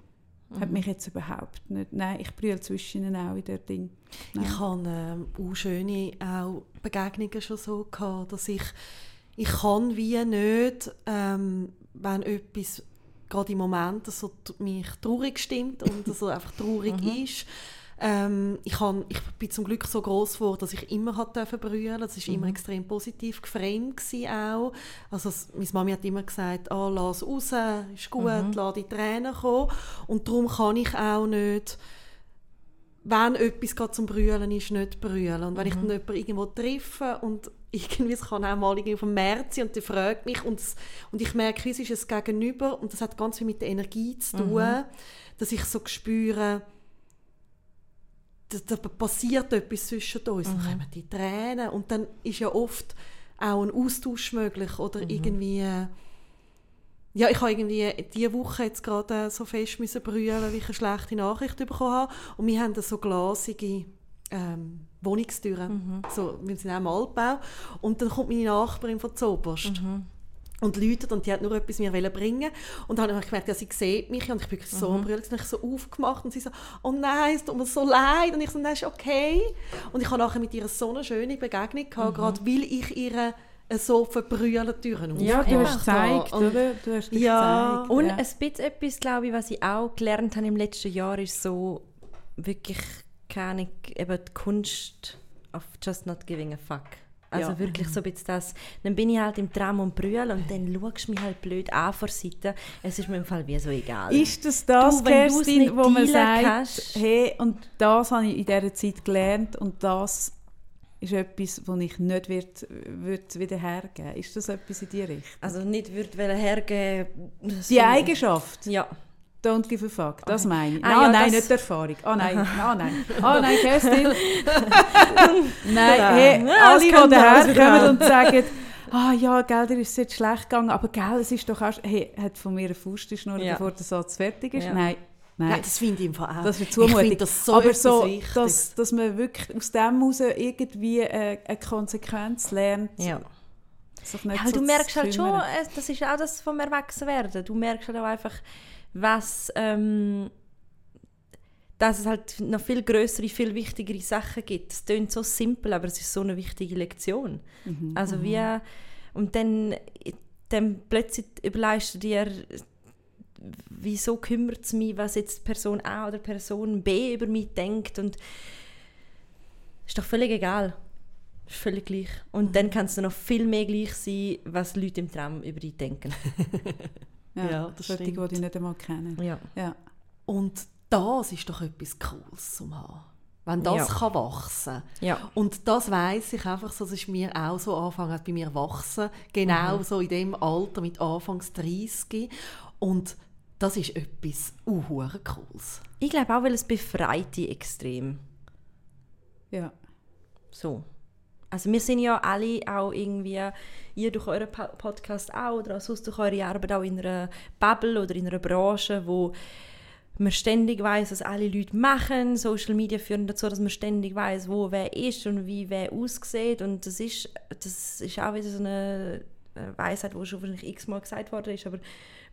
Mhm. Hat mich jetzt überhaupt nicht. Nein, ich brülle zwischen ihnen auch in der Ding. Nein. Ich hatte ähm, auch schöne auch Begegnungen schon so gehabt, dass ich ich kann wie nicht, ähm, wenn etwas gerade im Moment so mich traurig stimmt und so einfach traurig mhm. ist, ähm, ich, kann, ich bin zum Glück so groß vor, dass ich immer hat dürfen brüllen. Das war mhm. immer extrem positiv geframed auch. Also meine Mami hat immer gesagt, oh, lass raus, ist gut, mhm. lass die Tränen kommen. Und darum kann ich auch nicht wenn etwas gerade zum Brüllen ist, nicht brüllen. Und wenn mhm. ich dann jemanden irgendwo treffe und irgendwie, es kann auch mal irgendwie vom März und der fragt mich und, das, und ich merke, es ist es Gegenüber und das hat ganz viel mit der Energie zu tun, mhm. dass ich so spüre, da, da passiert etwas zwischen uns, mhm. dann kommen die Tränen und dann ist ja oft auch ein Austausch möglich oder mhm. irgendwie ja, ich habe irgendwie diese Woche jetzt gerade so fest müssen brüllen, weil ich eine schlechte Nachricht bekommen habe. Und wir haben so glasige ähm, Wohnungstüren. Mhm. So, wir sind auch im Altbau. Und dann kommt meine Nachbarin von Zoberst. Mhm. Und läutet und die hat nur etwas mir bringen Und dann habe ich gemerkt, ja, sie sieht mich und ich bin so mhm. brüllen, ich so aufgemacht und sie so, oh nein, es tut mir so leid. Und ich so, nein, ist okay. Und ich habe nachher mit ihr so eine schöne Begegnung gehabt, mhm. gerade weil ich ihre so verbrüllen Türen Ja, du hast gezeigt, oder? Du hast ja. Gezeigt, und ja. ein bisschen etwas, glaube ich, was ich auch gelernt habe im letzten Jahr, ist so wirklich keine, eben die Kunst of just not giving a fuck. Also Ja. wirklich so ein bisschen das. Dann bin ich halt im Tram und brülle und dann schaust du mich halt blöd an vor der Seite. Es ist mir im Fall wie so egal. Ist das das, Du, Kerstin, wo man sagt, kannst- hey, und das habe ich in dieser Zeit gelernt und das ist etwas, das ich nicht wird, wird wieder hergeben Ist das etwas in die Richtung? also nicht würde hergeben. das Die Eigenschaft, Ja. don't give a fuck, das meine ich. Ah, Ah, ja, nein, das- nicht die Erfahrung. Ah nein, ah nein, ah nein, Kerstin. nein, hey, alle, die daherkommen und sagen, ah ja, gell, dir ist es jetzt schlecht gegangen, aber gell, es ist doch auch, hey, hat von mir eine Faustschnur, Ja. bevor der Satz fertig ist? Ja. Nein, nein. Ja, das finde ich im Fall auch. Das Ich Zumutung. finde das so Aber so, dass, dass man wirklich aus dem heraus irgendwie äh, eine Konsequenz lernt. ja. Ja, weil so du merkst zu halt schon, kümmern. äh, das ist auch das vom Erwachsenwerden. Du merkst halt auch einfach, was, ähm, dass es halt noch viel größere, viel wichtigere Sachen gibt. Es klingt so simpel, aber es ist so eine wichtige Lektion. Mhm. Also wie, und dann, dann plötzlich überlegst du dir, wieso kümmert es mich, was jetzt Person A oder Person B über mich denkt und ist doch völlig egal. Ist völlig gleich. Und dann kann es noch viel mehr gleich sein, was Leute im Tram über dich denken. Ja, Ja, das stimmt. die ich nicht einmal kenne. Ja. Ja. Und das ist doch etwas Cooles zum haben. Wenn das Ja. kann wachsen Ja. Und das weiß ich einfach so, das ist mir auch so Anfang hat bei mir wachsen. Genau Mhm. so in dem Alter mit Anfangs 30. Und das ist etwas uh, Cooles. Ich glaube auch, weil es befreit dich extrem. ja. So. Also wir sind ja alle auch irgendwie, ihr durch euren Podcast auch oder auch sonst durch eure Arbeit auch in einer Bubble oder in einer Branche, wo man ständig weiß, was alle Leute machen. Social Media führen dazu, dass man ständig weiß, wo wer ist und wie wer aussieht. Und das ist, das ist auch wieder so eine äh, Weisheit, die schon wahrscheinlich x-mal gesagt worden ist, aber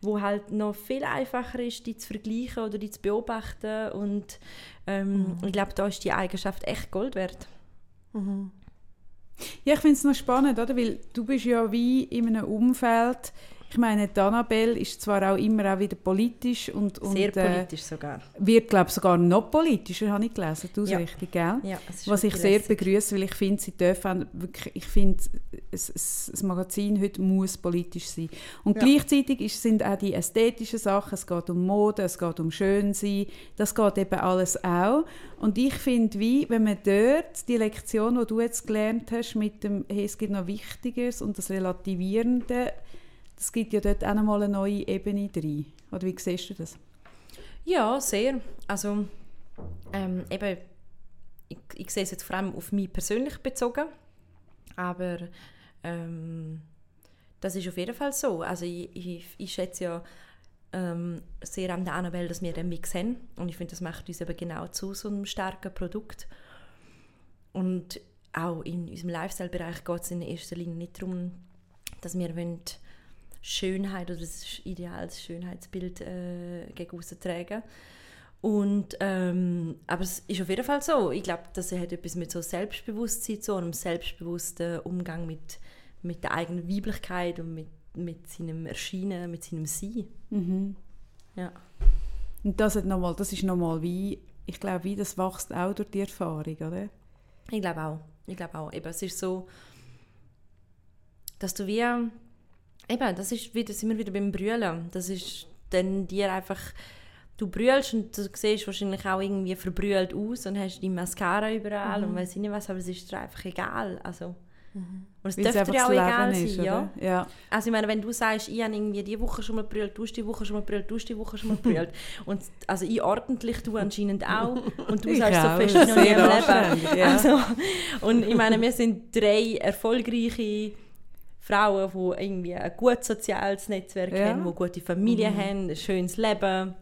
wo halt noch viel einfacher ist, die zu vergleichen oder die zu beobachten. Und ähm, ich glaube, da ist die Eigenschaft echt Gold wert. Ja, ich finde es noch spannend, oder? weil du bist ja wie in einem Umfeld, ich meine, die Annabelle ist zwar auch immer auch wieder politisch und, und Sehr äh, politisch sogar. wird, glaube ich, sogar noch politischer, habe ich gelesen, die Ja. Ausrichtung, gell? Ja, es ist Was ich sehr begrüße, weil ich finde, sie dürfen wirklich, ich finde, das Magazin heute muss politisch sein. Und Ja. gleichzeitig ist, sind auch die ästhetischen Sachen, es geht um Mode, es geht um Schönsein, das geht eben alles auch. Und ich finde, wie, wenn man dort die Lektion, die du jetzt gelernt hast, mit dem, hey, es gibt noch Wichtigeres und das Relativierende, das gibt ja dort auch nochmal eine neue Ebene drin. Oder wie siehst du das? Ja, sehr. Also, ähm, eben, ich, ich sehe es jetzt vor allem auf mich persönlich bezogen, aber ähm, das ist auf jeden Fall so. Also ich, ich, ich schätze ja ähm, sehr an der Annabelle, dass wir den Mix haben und ich finde, das macht uns eben genau zu so einem starken Produkt. Und auch in unserem Lifestyle-Bereich geht es in erster Linie nicht darum, dass wir wollen Schönheit oder das ideales Schönheitsbild äh, gegen tragen und ähm, aber es ist auf jeden Fall so. Ich glaube, das hat etwas mit so Selbstbewusstsein, so einem selbstbewussten Umgang mit, mit der eigenen Weiblichkeit und mit, mit seinem Erscheinen, mit seinem Sein. Mhm. Ja. Und das, hat noch mal, das ist nochmal wie, ich glaube, wie das wächst auch durch die Erfahrung, oder? Ich glaube auch. Ich glaube auch. Eben, es ist so, dass du wie, eben, das ist wieder, sind wir wieder beim Brüllen. Das ist dann dir einfach, du brüllst und du siehst wahrscheinlich auch irgendwie verbrüllt aus und hast die Mascara überall und weiß ich nicht was, aber es ist dir einfach egal. Also, Und es dürfte dir auch egal Leben sein, ist, ja. ja. Also ich meine, wenn du sagst, ich habe irgendwie die Woche schon mal gebrüllt, du hast die Woche schon mal gebrüllt, du hast die Woche schon mal gebrüllt. und also ich ordentlich, du anscheinend auch. Und du Ich sagst so auch, fest wie noch nie im Leben. ja. Also, und ich meine, wir sind drei erfolgreiche Frauen, die irgendwie ein gutes soziales Netzwerk Ja. haben, die gute Familie haben, ein schönes Leben,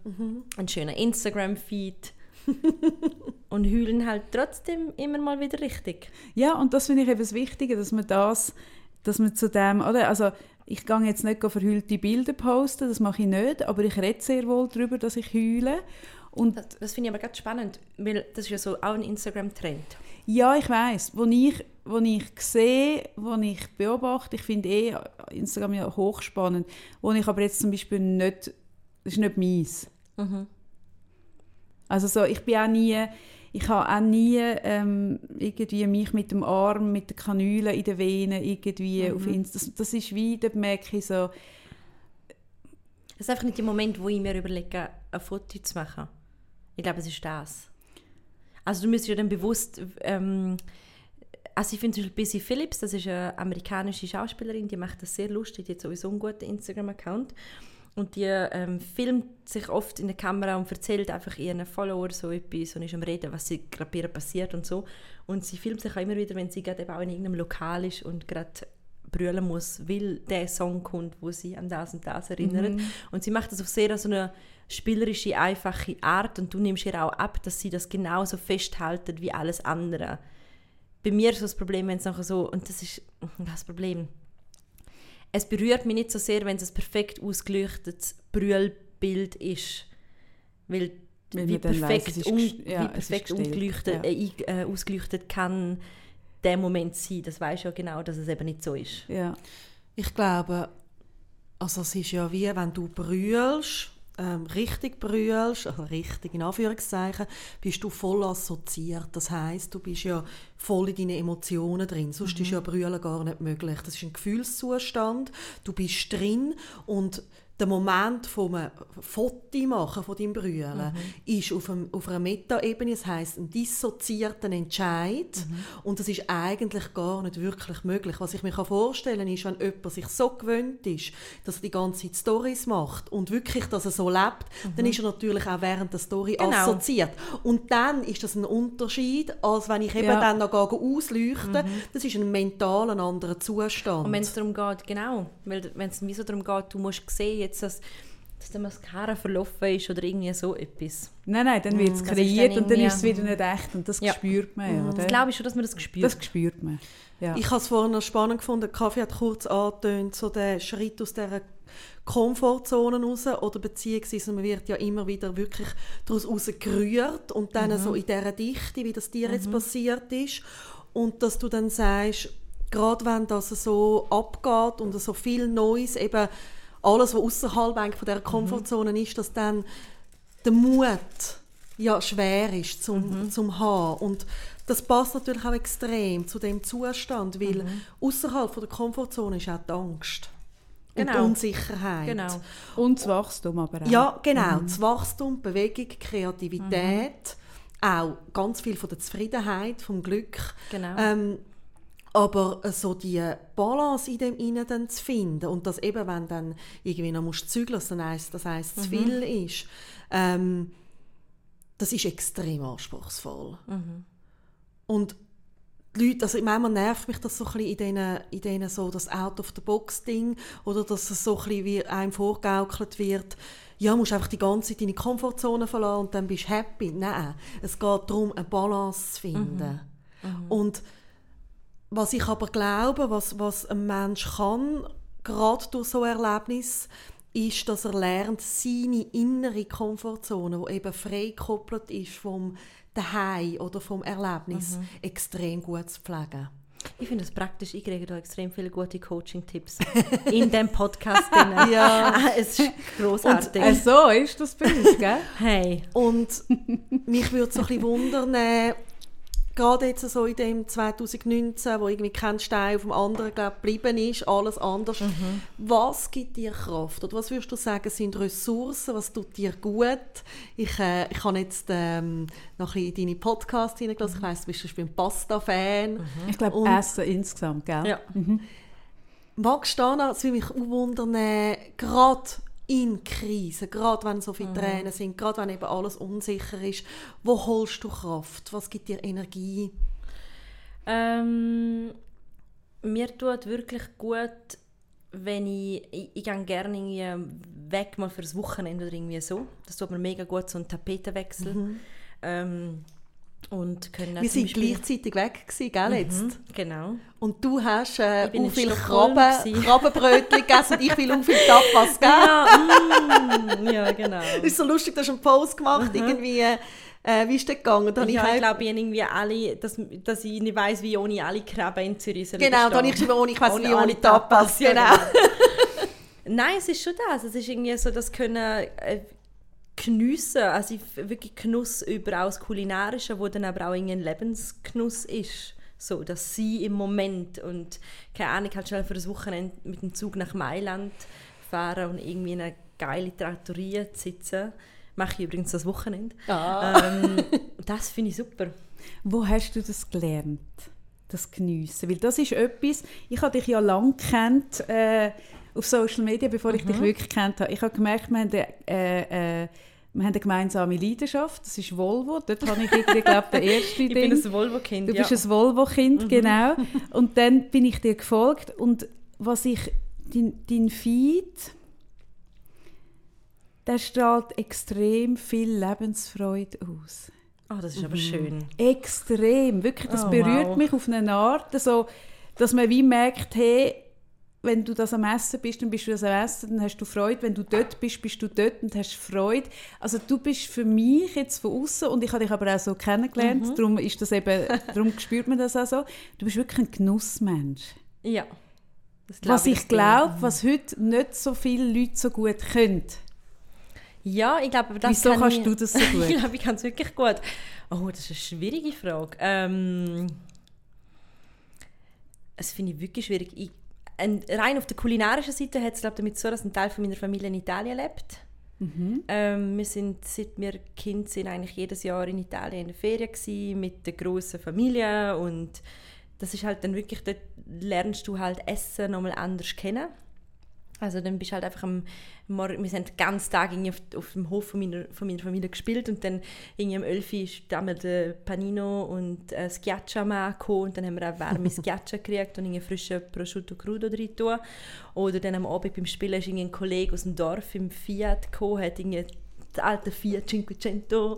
einen schönen Instagram-Feed. und heulen halt trotzdem immer mal wieder richtig. Ja, und das finde ich eben das Wichtige, dass man das, dass man zu dem, oder? Also, ich gehe jetzt nicht verhüllte Bilder posten, das mache ich nicht, aber ich rede sehr wohl darüber, dass ich heule. Und Das, das finde ich aber ganz spannend, weil das ist ja so auch ein Instagram-Trend. Ja, ich weiß, wo ich, wo ich sehe, wo ich beobachte, ich finde eh Instagram ja hochspannend, wo ich aber jetzt zum Beispiel nicht, das ist nicht meins. Mhm. Also so, ich bin auch nie, ich habe auch nie ähm, irgendwie mich mit dem Arm, mit der Kanüle in den Venen irgendwie Mhm. auf Insta. Das, das ist wie, da merke ich so, Es ist einfach nicht der Moment, wo ich mir überlege, ein Foto zu machen. Ich glaube, es ist das. Also du müsstest ja dann bewusst... Ähm, also ich finde zum Beispiel Busy Phillips, das ist eine amerikanische Schauspielerin, die macht das sehr lustig, die hat sowieso einen guten Instagram-Account. Und die ähm, filmt sich oft in der Kamera und erzählt einfach ihren Followern so etwas und ist am Reden, was sie gerade passiert und so. Und sie filmt sich auch immer wieder, wenn sie gerade auch in irgendeinem Lokal ist und gerade brüllen muss, weil der Song kommt, wo sie an das und das erinnert. Und sie macht das auf sehr so eine spielerische, einfache Art und du nimmst ihr auch ab, dass sie das genauso festhalten wie alles andere. Bei mir ist das Problem, wenn es nachher so, und das ist das Problem, es berührt mich nicht so sehr, wenn es ein perfekt ausgeleuchtetes Brühlbild ist. Weil wie perfekt, weiss, ist ja, wie ist perfekt ungeleuchtet, ja. äh, äh, ausgeleuchtet kann der Moment sein. Das weiß ja genau, dass es eben nicht so ist. ja. Ich glaube, also es ist ja wie, wenn du brüllst, ähm, richtig brüllst, also richtig in Anführungszeichen, bist du voll assoziiert. Das heißt, du bist ja voll in deinen Emotionen drin. Sonst ist ja Brüllen gar nicht möglich. Das ist ein Gefühlszustand. Du bist drin und der Moment vom Foto machen von deinem Brüllen ist auf, einem, auf einer Metaebene, das heißt ein dissoziierten Entscheid und das ist eigentlich gar nicht wirklich möglich. Was ich mir vorstellen kann, ist, wenn jemand sich so gewöhnt ist, dass er die ganze Zeit Stories macht und wirklich, dass er so lebt, dann ist er natürlich auch während der Story Genau. assoziiert. Und dann ist das ein Unterschied, als wenn ich eben Ja. dann noch ausleuchte. Das ist ein mental ein anderer Zustand. Und wenn es darum geht, genau, wenn es mir so darum geht, du musst sehen, jetzt, dass, dass der Mascara verlaufen ist oder irgendwie so etwas. Nein, nein, dann wird es Mm, kreiert dann und dann ist es wieder nicht echt und das Ja. spürt man, oder? Das glaube ich schon, dass man das spürt. Das spürt man, ja. Ich habe es vorhin noch spannend gefunden, Kaffee hat kurz angetönt, so der Schritt aus dieser Komfortzone raus, oder beziehungsweise man wird ja immer wieder wirklich daraus rausgerührt und dann so in dieser Dichte, wie das dir jetzt passiert ist, und dass du dann sagst, gerade wenn das so abgeht und so viel Neues, eben alles, was außerhalb von dieser Komfortzone ist, dass dann der Mut ja schwer ist zum, zum haben. Und das passt natürlich auch extrem zu dem Zustand, weil außerhalb von der Komfortzone ist auch die Angst und Genau. die Unsicherheit. Genau. Und das Wachstum aber auch. Ja, genau. Das Wachstum, Bewegung, Kreativität, auch ganz viel von der Zufriedenheit, vom Glück. Genau. Ähm, aber so die Balance in dem Innen dann zu finden und das eben, wenn dann irgendwie noch musst zügeln, das heisst, das heisst, zu viel ist, ähm, das ist extrem anspruchsvoll. Und die Leute, also manchmal nervt mich das so ein bisschen in denen, in denen so das Out-of-the-Box-Ding oder dass es so ein bisschen wie einem vorgaukelt wird, ja, musst einfach die ganze Zeit deine Komfortzone verlassen und dann bist du happy. Nein, es geht darum, eine Balance zu finden. Und was ich aber glaube, was, was ein Mensch kann, gerade durch so ein Erlebnis, ist, dass er lernt, seine innere Komfortzone, die eben frei gekoppelt ist vom Daheim oder vom Erlebnis, extrem gut zu pflegen. Ich finde es praktisch. Ich kriege da extrem viele gute Coaching-Tipps in diesem Podcast. drin. Ja. Es ist großartig. Äh, so ist das bei uns, gell? hey. Und mich würde so ein bisschen wundern, äh, gerade jetzt so in dem 2019, wo irgendwie kein Stein auf dem anderen glaub, geblieben ist, alles anders. Was gibt dir Kraft? Oder was würdest du sagen, sind Ressourcen? Was tut dir gut? Ich, äh, ich habe jetzt ähm, noch ein bisschen in deine Podcasts hineingelassen. Ich weiss, du bist zum Beispiel ein Pasta-Fan. Ich glaube, Essen insgesamt, gell? Ja. Magst du da noch, es würde mich auch wundern, äh, gerade in Krisen, gerade wenn so viele Tränen sind, gerade wenn eben alles unsicher ist, wo holst du Kraft? Was gibt dir Energie? Ähm, mir tut wirklich gut, wenn ich, ich, ich gehe gerne irgendwie weg mal fürs Wochenende oder irgendwie so. Das tut mir mega gut, so ein Tapetenwechsel. Ähm, und können Wir sind gleichzeitig weg gewesen, gell, jetzt? Mhm, genau. Und du hast äh, Ich auch viel Krabben. Krabbenbrötchen gegessen und ich will auch viel Tapas, gell? Ja, mm, ja genau. Es ist so lustig, du hast einen Post gemacht, irgendwie, äh, wie ist das gegangen? Da Ja, ich ich auch- glaube, ich irgendwie alle, dass, dass ich nicht weiss, wie ohne alle Krabben in Zürich Genau, da habe ich geschrieben, ohne, ich weiss Ohne wie ohne Tapas, Tapas, ja, genau. Nein, es ist schon das. Es ist irgendwie so, das können äh, geniessen. Also ich wirklich Genuss über auch das Kulinarische, wo dann aber auch ein Lebensgenuss ist. So, dass sie im Moment und keine Ahnung, halt schnell für ein Wochenende mit dem Zug nach Mailand fahren und irgendwie in eine geile Trattoria sitzen. Mache ich übrigens das Wochenende. Ah. Ähm, das finde ich super. Wo hast du das gelernt? Das Geniessen? Weil das ist etwas, ich habe dich ja lange kennt äh, auf Social Media, bevor ich dich Mhm. wirklich kennt habe. Ich habe gemerkt, wir haben, äh, äh, wir haben eine gemeinsame Leidenschaft, das ist Volvo. Dort habe ich irgendwie, glaube der erste Ich Ding. bin ein Volvo-Kind, Du ja. bist ein Volvo-Kind, genau. Und dann bin ich dir gefolgt und was ich, dein, dein Feed, der strahlt extrem viel Lebensfreude aus. oh, das ist aber schön. Extrem, wirklich, das Oh, berührt wow. mich auf eine Art, so, dass man wie merkt, hey, wenn du das am Essen bist, dann bist du das am Essen, dann hast du Freude. Wenn du dort bist, bist du dort und hast Freude. Also du bist für mich jetzt von außen und ich habe dich aber auch so kennengelernt, Mhm. darum ist das eben, darum spürt man das auch so. Du bist wirklich ein Genussmensch. Ja. Das glaub Was ich glaube, was heute nicht so viele Leute so gut können. Ja, ich glaube, das Wieso kann kannst ich, du das so gut? ich glaube, ich kann es wirklich gut. Oh, das ist eine schwierige Frage. Ähm, das finde ich wirklich schwierig. Ich, ein, rein auf der kulinarischen Seite hat es glaube damit so, dass ein Teil von meiner Familie in Italien lebt. Mhm. Ähm, wir sind, seit wir Kind sind, eigentlich jedes Jahr in Italien in der Ferien gewesen, mit der großen Familie und das ist halt dann wirklich, dort lernst du halt Essen nochmal anders kennen. Also dann bist halt einfach am Morgen, wir sind den ganzen Tag irgendwie auf, auf dem Hof von meiner, von meiner Familie gespielt und dann irgendwie am 11 Uhr ist damals der Panino und äh, Schiaccia gekommen und dann haben wir auch warme Schiaccia gekriegt und irgendwie frischen Prosciutto Crudo drin tun. Oder dann am Abend beim Spielen ist ein Kollege aus dem Dorf im Fiat gekommen, hat irgendwie das alte Fiat 500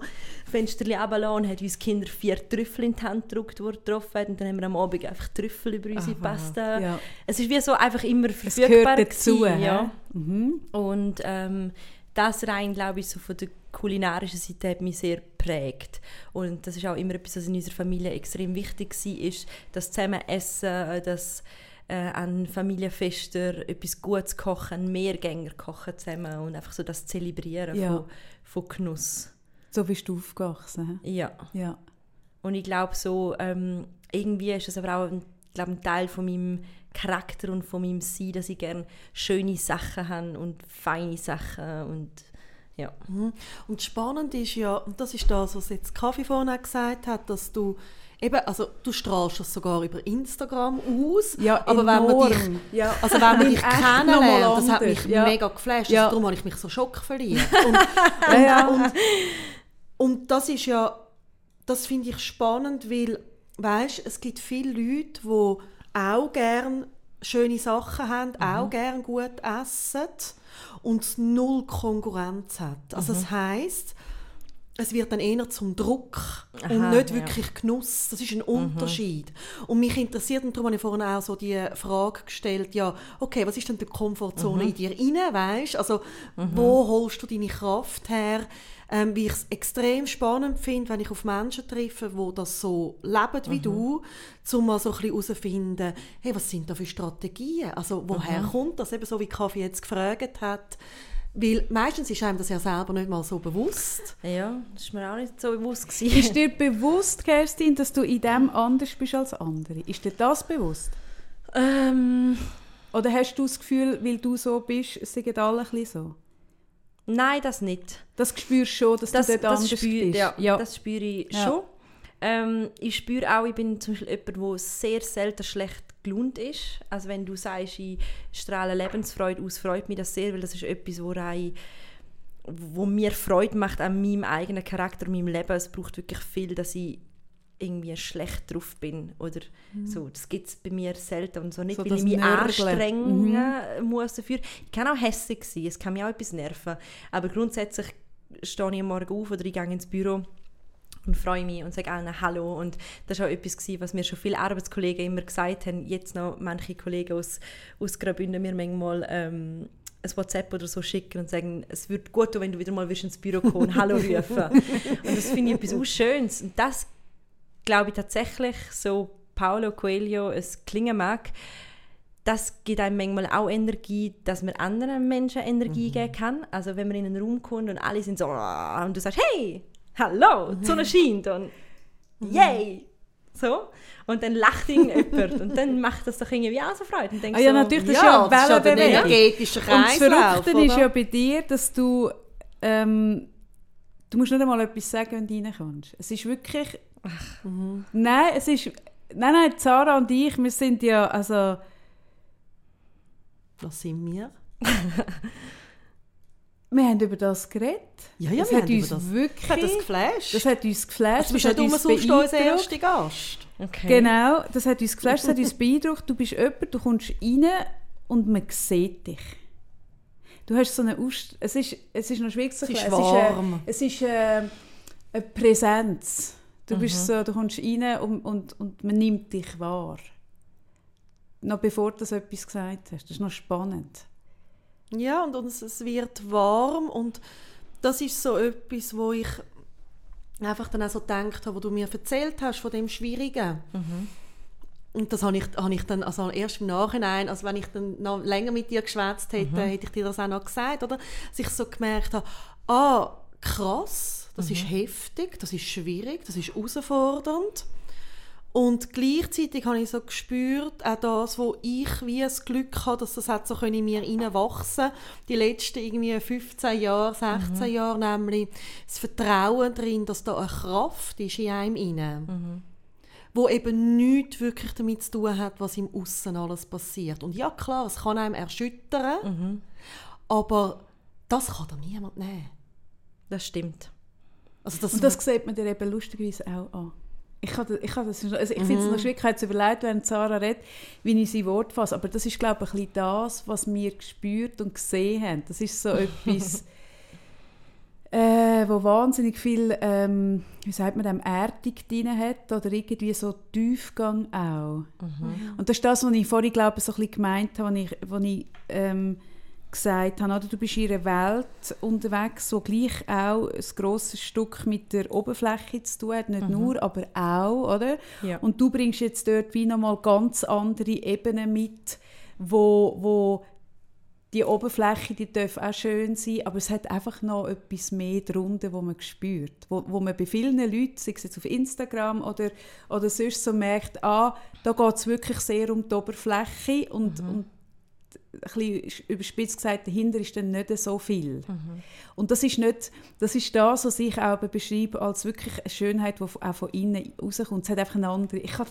Fenster runtergelassen und hat uns Kinder vier Trüffel in die Hand gedrückt, die er getroffen hat. Und dann haben wir am Abend einfach Trüffel über unsere Aha, Pasta. ja. Es ist wie so einfach immer Es verfügbar gehört dazu. gewesen, ja. Mhm. Und ähm, das rein, glaube ich, so von der kulinarischen Seite hat mich sehr geprägt. Und das ist auch immer etwas, was in unserer Familie extrem wichtig war, ist das Zusammenessen, das äh, an Familienfesten etwas Gutes kochen, Mehrgänger kochen zusammen und einfach so das Zelebrieren Ja. von, von Genuss. So bist du aufgewachsen. Ja. Ja. Und ich glaube so, ähm, irgendwie ist das aber auch ein, glaub, ein Teil von meinem Charakter und von meinem Sein, dass ich gerne schöne Sachen habe und feine Sachen und ja. Mhm. Und spannend ist ja, und das ist das, was jetzt Kaffee vorhin auch gesagt hat, dass du eben, also du strahlst das sogar über Instagram aus, Ja, aber wenn man enorm. dich, Ja. also wenn man dich kennenlernt, das hat mich ja. mega geflasht, Ja. also darum habe ich mich so schock verliebt. Und, ja. und, und das ist ja, das finde ich spannend, weil, weißt, es gibt viele Leute, die auch gerne schöne Sachen haben, Mhm. auch gerne gut essen und es null Konkurrenz hat. Also Mhm. das heißt, es wird dann eher zum Druck und Aha, nicht ja. wirklich Genuss. Das ist ein Unterschied. Und mich interessiert, und darum habe ich vorhin auch so die Frage gestellt, ja, okay, was ist denn die Komfortzone in dir rein, weißt? Also, wo holst du deine Kraft her? Ähm, wie ich es extrem spannend finde, wenn ich auf Menschen treffe, die das so leben wie du, um mal so ein bisschen herauszufinden, hey, was sind da für Strategien? Also, woher kommt das? Eben so, wie Kaffee jetzt gefragt hat. Weil meistens ist einem das ja selber nicht mal so bewusst. Ja, das war mir auch nicht so bewusst. Ist Gewesen. dir bewusst, Kerstin, dass du in dem anders bist als andere? Ist dir das bewusst? ähm, Oder hast du das Gefühl, weil du so bist, sind alle ein bisschen so? nein, das nicht. Das spürst du schon, dass Das, du dort das, anders spür, bist? ja, das spüre ich Ja. schon. Ähm, ich spüre auch, ich bin zum Beispiel jemand, der sehr selten schlecht gelaunt ist. Also wenn du sagst, ich strahle Lebensfreude aus, freut mich das sehr, weil das ist etwas, wo, rein, wo mir Freude macht an meinem eigenen Charakter meinem Leben. Es braucht wirklich viel, dass ich irgendwie schlecht drauf bin oder so. Das gibt es bei mir selten und so nicht, Mhm. So weil ich mich Nörgeln. anstrengen Mhm. muss dafür. Ich kann auch hässlich sein, es kann mich auch etwas nerven, aber grundsätzlich stehe ich am Morgen auf oder ich gehe ins Büro und freue mich und sage allen Hallo. Und das war auch etwas, gewesen, was mir schon viele Arbeitskollegen immer gesagt haben. Jetzt noch manche Kollegen aus, aus Graubünden mir manchmal ähm, ein WhatsApp oder so schicken und sagen, es würde gut tun, wenn du wieder mal ins Büro kommen und Hallo rufen. und das finde ich etwas Schönes. Und das glaube ich tatsächlich, so Paulo Coelho es klingen mag, das gibt einem manchmal auch Energie, dass man anderen Menschen Energie Mhm. geben kann. Also wenn man in einen Raum kommt und alle sind so "Ah", und du sagst, hey, hallo, die Sonne scheint und Mhm. yay, so. Und dann lacht irgendjemand und dann macht das doch irgendwie auch so Freude. Und denkst Ah ja, so, natürlich, das ist ja das ist ja der Wellenbewegung. energetische Und das Kreislauf, Verrückte ist ja bei dir, dass du ähm, du musst nicht einmal etwas sagen, wenn du reinkommst. Es ist wirklich... Nein, es ist... Nein, nein, Sarah und ich, wir sind ja, also... Was sind wir? Wir haben über das geredet. Ja, ja, das wir hat haben uns über das- wirklich... Ich hat das geflasht. das hat uns geflasht. du bist das nicht hat uns umsonst unser beeindruckt. erster Gast. Okay. Genau, das hat uns geflasht, das hat uns beeindruckt. Du bist jemand, du kommst rein und man sieht dich. Du hast so eine Ausst es ist Es ist noch schwierig zu Es ist erklären. warm. Es ist, äh, es ist äh, eine Präsenz. Du Mhm. bist so, du kommst rein und, und, und man nimmt dich wahr. Noch bevor du etwas gesagt hast. Das ist noch spannend. Ja, und, und es, wird warm und das ist so etwas, wo ich einfach dann auch so gedacht habe, wo du mir erzählt hast von dem Schwierigen. Und das habe ich, habe ich dann also erst im Nachhinein, also wenn ich dann noch länger mit dir geschwätzt hätte, hätte ich dir das auch noch gesagt, oder? Dass ich so gemerkt habe, ah, krass, das ist heftig, das ist schwierig, das ist herausfordernd. Und gleichzeitig habe ich so gespürt, auch das, wo ich wie das Glück habe, dass das hat so können in mir hineinwachsen die letzten irgendwie 15 Jahre, 16 Jahre, nämlich das Vertrauen darin, dass da eine Kraft ist in einem inne, wo eben nichts wirklich damit zu tun hat, was im Aussen alles passiert. Und ja, klar, es kann einem erschüttern, aber das kann dir niemand nehmen. Das stimmt. Also das, Und das sieht man dir eben lustigerweise auch an. Ich, habe, ich, habe das, also ich finde es noch schwierig, ich habe jetzt überlegt, während Sarah redet, wie ich sein Wort fasse. Aber das ist, glaube ich, ein bisschen das, was wir gespürt und gesehen haben. Das ist so etwas, äh, wo wahnsinnig viel, ähm, wie sagt man, dem Erdung drin hat oder irgendwie so Tiefgang auch. Und das ist das, was ich vorhin, glaube ich, so ein bisschen gemeint habe, als ich, als ich ähm, gesagt habe, oder? du bist in einer Welt unterwegs, wo gleich auch ein grosses Stück mit der Oberfläche zu tun hat, nicht nur, aber auch, oder? Ja. Und du bringst jetzt dort wie nochmal ganz andere Ebenen mit, wo, wo die Oberfläche, die darf auch schön sein, aber es hat einfach noch etwas mehr drunter, wo man spürt. Wo, wo man bei vielen Leuten, sei es jetzt auf Instagram oder, oder sonst so merkt, ah, da geht es wirklich sehr um die Oberfläche und, und ein bisschen überspitzt gesagt, dahinter ist dann nicht so viel. Und das ist, nicht, das ist das, was ich auch beschreibe als wirklich eine Schönheit, die auch von innen rauskommt. Es hat einfach eine andere... Ich, ich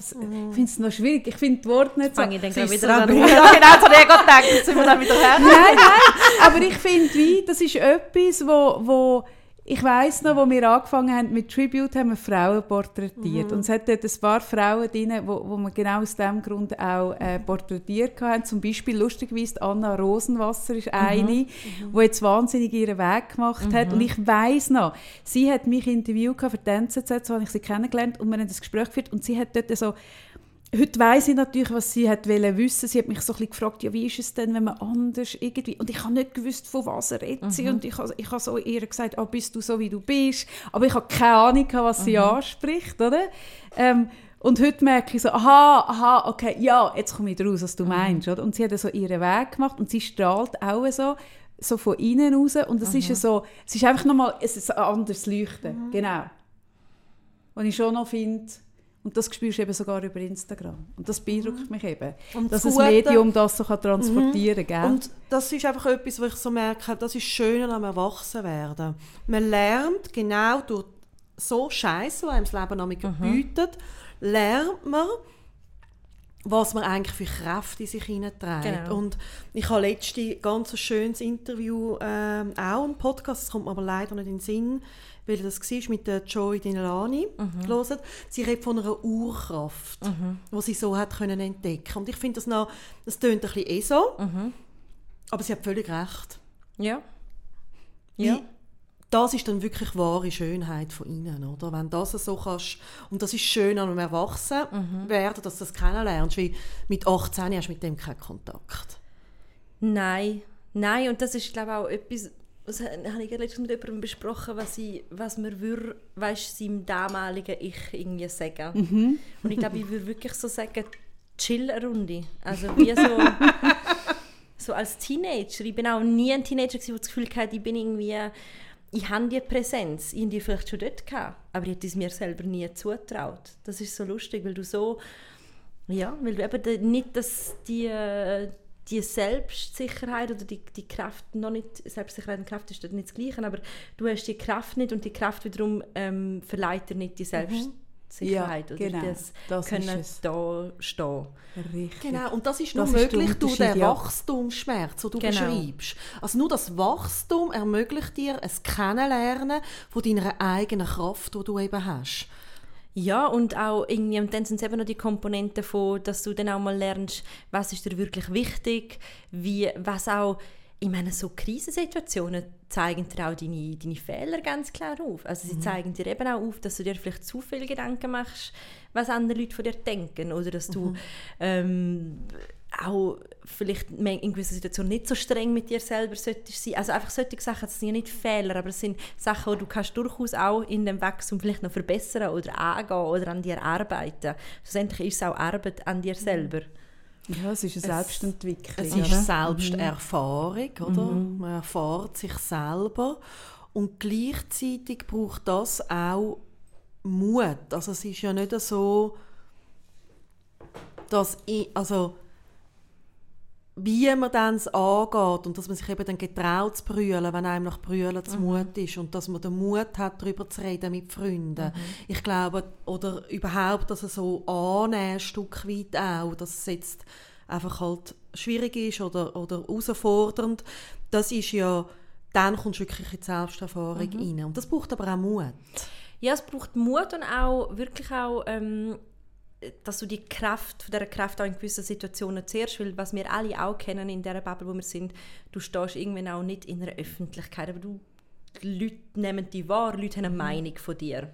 finde es noch schwierig, ich finde die Worte nicht so... Fange ich dann wieder an. Ja, genau, das habe ich gedacht. Jetzt sind wir dann wieder her. nein, nein, aber ich finde, wie, das ist etwas, wo, wo ich weiss noch, wo wir angefangen haben mit Tribute, haben wir Frauen porträtiert. Und es hat dort ein paar Frauen drin, wo, wo wir genau aus diesem Grund auch äh, porträtiert haben. Zum Beispiel, lustigerweise, Anna Rosenwasser ist eine, die jetzt wahnsinnig ihren Weg gemacht hat. Und ich weiss noch, sie hat mich interviewt für die NZZ, so habe ich sie kennengelernt und wir haben das Gespräch geführt und sie hat dort so Heute weiss ich natürlich, was sie hat wollen wissen. Sie hat mich so ein bisschen gefragt, ja, wie ist es denn, wenn man anders irgendwie... Und ich habe nicht gewusst, von was redet sie. Und ich habe, ich habe so ihr gesagt, ah, bist du so, wie du bist. Aber ich habe keine Ahnung, was sie anspricht, oder? Ähm, und heute merke ich so, aha, aha, okay, ja, jetzt komme ich raus, was du meinst. Oder? Und sie hat so ihren Weg gemacht und sie strahlt auch so, so von innen raus. Und es ist ja so, es ist einfach nochmal es ist ein anderes Leuchten. Genau. Und ich schon noch finde, und das spürst du eben sogar über Instagram. Und das beeindruckt mich eben, Und dass das ein Gute- Medium das so kann transportieren kann. Und das ist einfach etwas, wo ich so merke, das ist schön am Erwachsenwerden. Man lernt genau durch so Scheiße, die einem das Leben nämlich bietet, lernt man, was man eigentlich für Kräfte in sich hineinträgt. Genau. Und ich habe letztens ganz ein schönes Interview, ähm, auch im Podcast, das kommt mir aber leider nicht in den Sinn, weil das war mit der Joy Dinelani gelesen. Sie redet von einer Urkraft, die sie so hat können entdecken. Und ich finde das noch, das tönt ein bisschen eh so, aber sie hat völlig recht. Ja. Wie- Ja. Das ist dann wirklich wahre Schönheit von innen, oder? Wenn das so kannst, und das ist schön an einem Erwachsenwerden, dass du das kennenlernst, wie mit 18 hast du mit dem keinen Kontakt. Nein, nein, und das ist glaube ich auch etwas, das habe ich letztens mit jemandem besprochen, was, ich, was man würde, weißt, seinem damaligen Ich irgendwie sagen. Und ich glaube, ich würde wirklich so sagen, Chill-Runde. Also wie so, so als Teenager. Ich bin auch nie ein Teenager, der das Gefühl hatte, ich bin irgendwie ich habe die Präsenz, ich die vielleicht schon dort gehabt, aber ich hätte es mir selber nie zutraut. Das ist so lustig, weil du so, ja, weil du eben nicht dass die, die Selbstsicherheit oder die, die Kraft noch nicht, Selbstsicherheit und Kraft ist nicht das Gleiche, aber du hast die Kraft nicht und die Kraft wiederum ähm, verleiht dir nicht die Selbstsicherheit. Mhm. Ja, oder genau. das, das können da stehen. Richtig. Genau, und das ist nur das möglich ist durch den ja. Wachstumsschmerz, den du genau. beschreibst. Also nur das Wachstum ermöglicht dir ein Kennenlernen von deiner eigenen Kraft, die du eben hast. Ja, und auch irgendwie, und dann sind es eben noch die Komponenten von, dass du dann auch mal lernst, was ist dir wirklich wichtig, wie, was auch ich meine, so Krisensituationen zeigen dir auch deine, deine Fehler ganz klar auf. Also sie mhm. zeigen dir eben auch auf, dass du dir vielleicht zu viel Gedanken machst, was andere Leute von dir denken. Oder dass du mhm. ähm, auch vielleicht in gewissen Situationen nicht so streng mit dir selber solltest sein. Also einfach solche Sachen, das sind ja nicht Fehler, aber es sind Sachen, die du kannst durchaus auch in dem Wachstum vielleicht noch verbessern oder angehen oder an dir arbeiten. Schlussendlich ist es auch Arbeit an dir mhm. selber. Ja, es ist eine Selbstentwicklung. Es ist Selbsterfahrung, mhm. oder? Mhm. Man erfährt sich selber und gleichzeitig braucht das auch Mut. Also es ist ja nicht so, dass ich, also wie man dann es angeht und dass man sich eben dann getraut zu brüllen, wenn einem nach Brüllen zu mhm. Mut ist und dass man den Mut hat, darüber zu reden mit Freunden. Mhm. Ich glaube, oder überhaupt, dass er so annehmen, ein Stück weit auch, dass es jetzt einfach halt schwierig ist oder, oder herausfordernd, das ist ja, dann kommst du wirklich in die Selbsterfahrung mhm. rein. Und das braucht aber auch Mut. Ja, es braucht Mut und auch wirklich auch ähm, dass du die Kraft, von dieser Kraft auch in gewissen Situationen zehrst, weil was wir alle auch kennen in dieser Bubble, wo wir sind, du stehst irgendwann auch nicht in einer Öffentlichkeit, aber du, die Leute nehmen dich wahr, Leute haben eine mhm. Meinung von dir.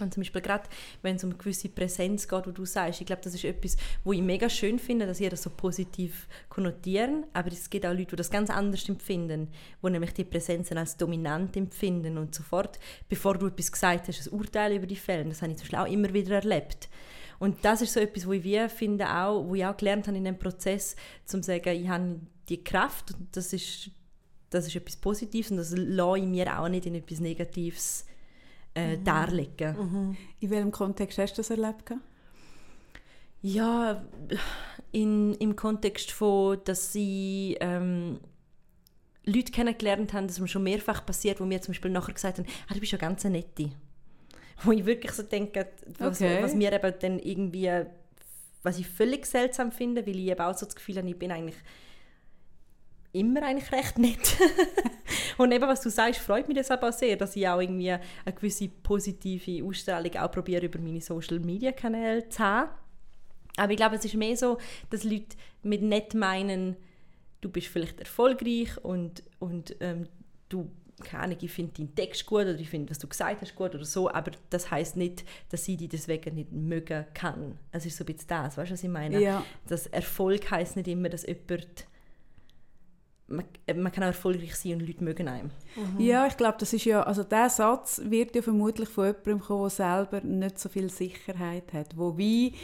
Und zum Beispiel gerade, wenn es um eine gewisse Präsenz geht, wo du sagst, ich glaube, das ist etwas, wo ich mega schön finde, dass ihr das so positiv konnotieren, aber es gibt auch Leute, die das ganz anders empfinden, die nämlich die Präsenzen als dominant empfinden und sofort, bevor du etwas gesagt hast, ein Urteil über dich fällen. Das habe ich zum Beispiel auch immer wieder erlebt. Und das ist so etwas, wo ich wie finde auch, wo ich auch gelernt habe in dem Prozess, zum sagen, ich habe die Kraft und das ist, das ist etwas Positives und das lasse ich mir auch nicht in etwas Negatives äh, mhm. darlegen. Mhm. In welchem Kontext hast du das erlebt? Ja, in, im Kontext von, dass sie ähm, Leute kennengelernt haben, das mir schon mehrfach passiert, wo mir zum Beispiel nachher gesagt haben, ah, du bist ja ganz eine nette wo ich wirklich so denke, was, okay. was mir eben dann irgendwie, was ich völlig seltsam finde, weil ich eben auch so das Gefühl habe, ich bin eigentlich immer eigentlich recht nett. und eben, was du sagst, freut mich das aber sehr, dass ich auch irgendwie eine gewisse positive Ausstrahlung auch probiere, über meine Social-Media-Kanäle zu haben. Aber ich glaube, es ist mehr so, dass Leute mit nett meinen, du bist vielleicht erfolgreich und, und ähm, du keine Ahnung, ich finde deinen Text gut oder ich finde, was du gesagt hast, gut oder so, aber das heißt nicht, dass sie die deswegen nicht mögen kann. Es ist so ein bisschen das, weißt du, was ich meine? Ja. Das Erfolg heißt nicht immer, dass jemand man, man, kann auch erfolgreich sein und Leute mögen einem. Mhm. Ja, ich glaube, das ist ja, also der Satz wird ja vermutlich von jemandem kommen, der selber nicht so viel Sicherheit hat, wo wie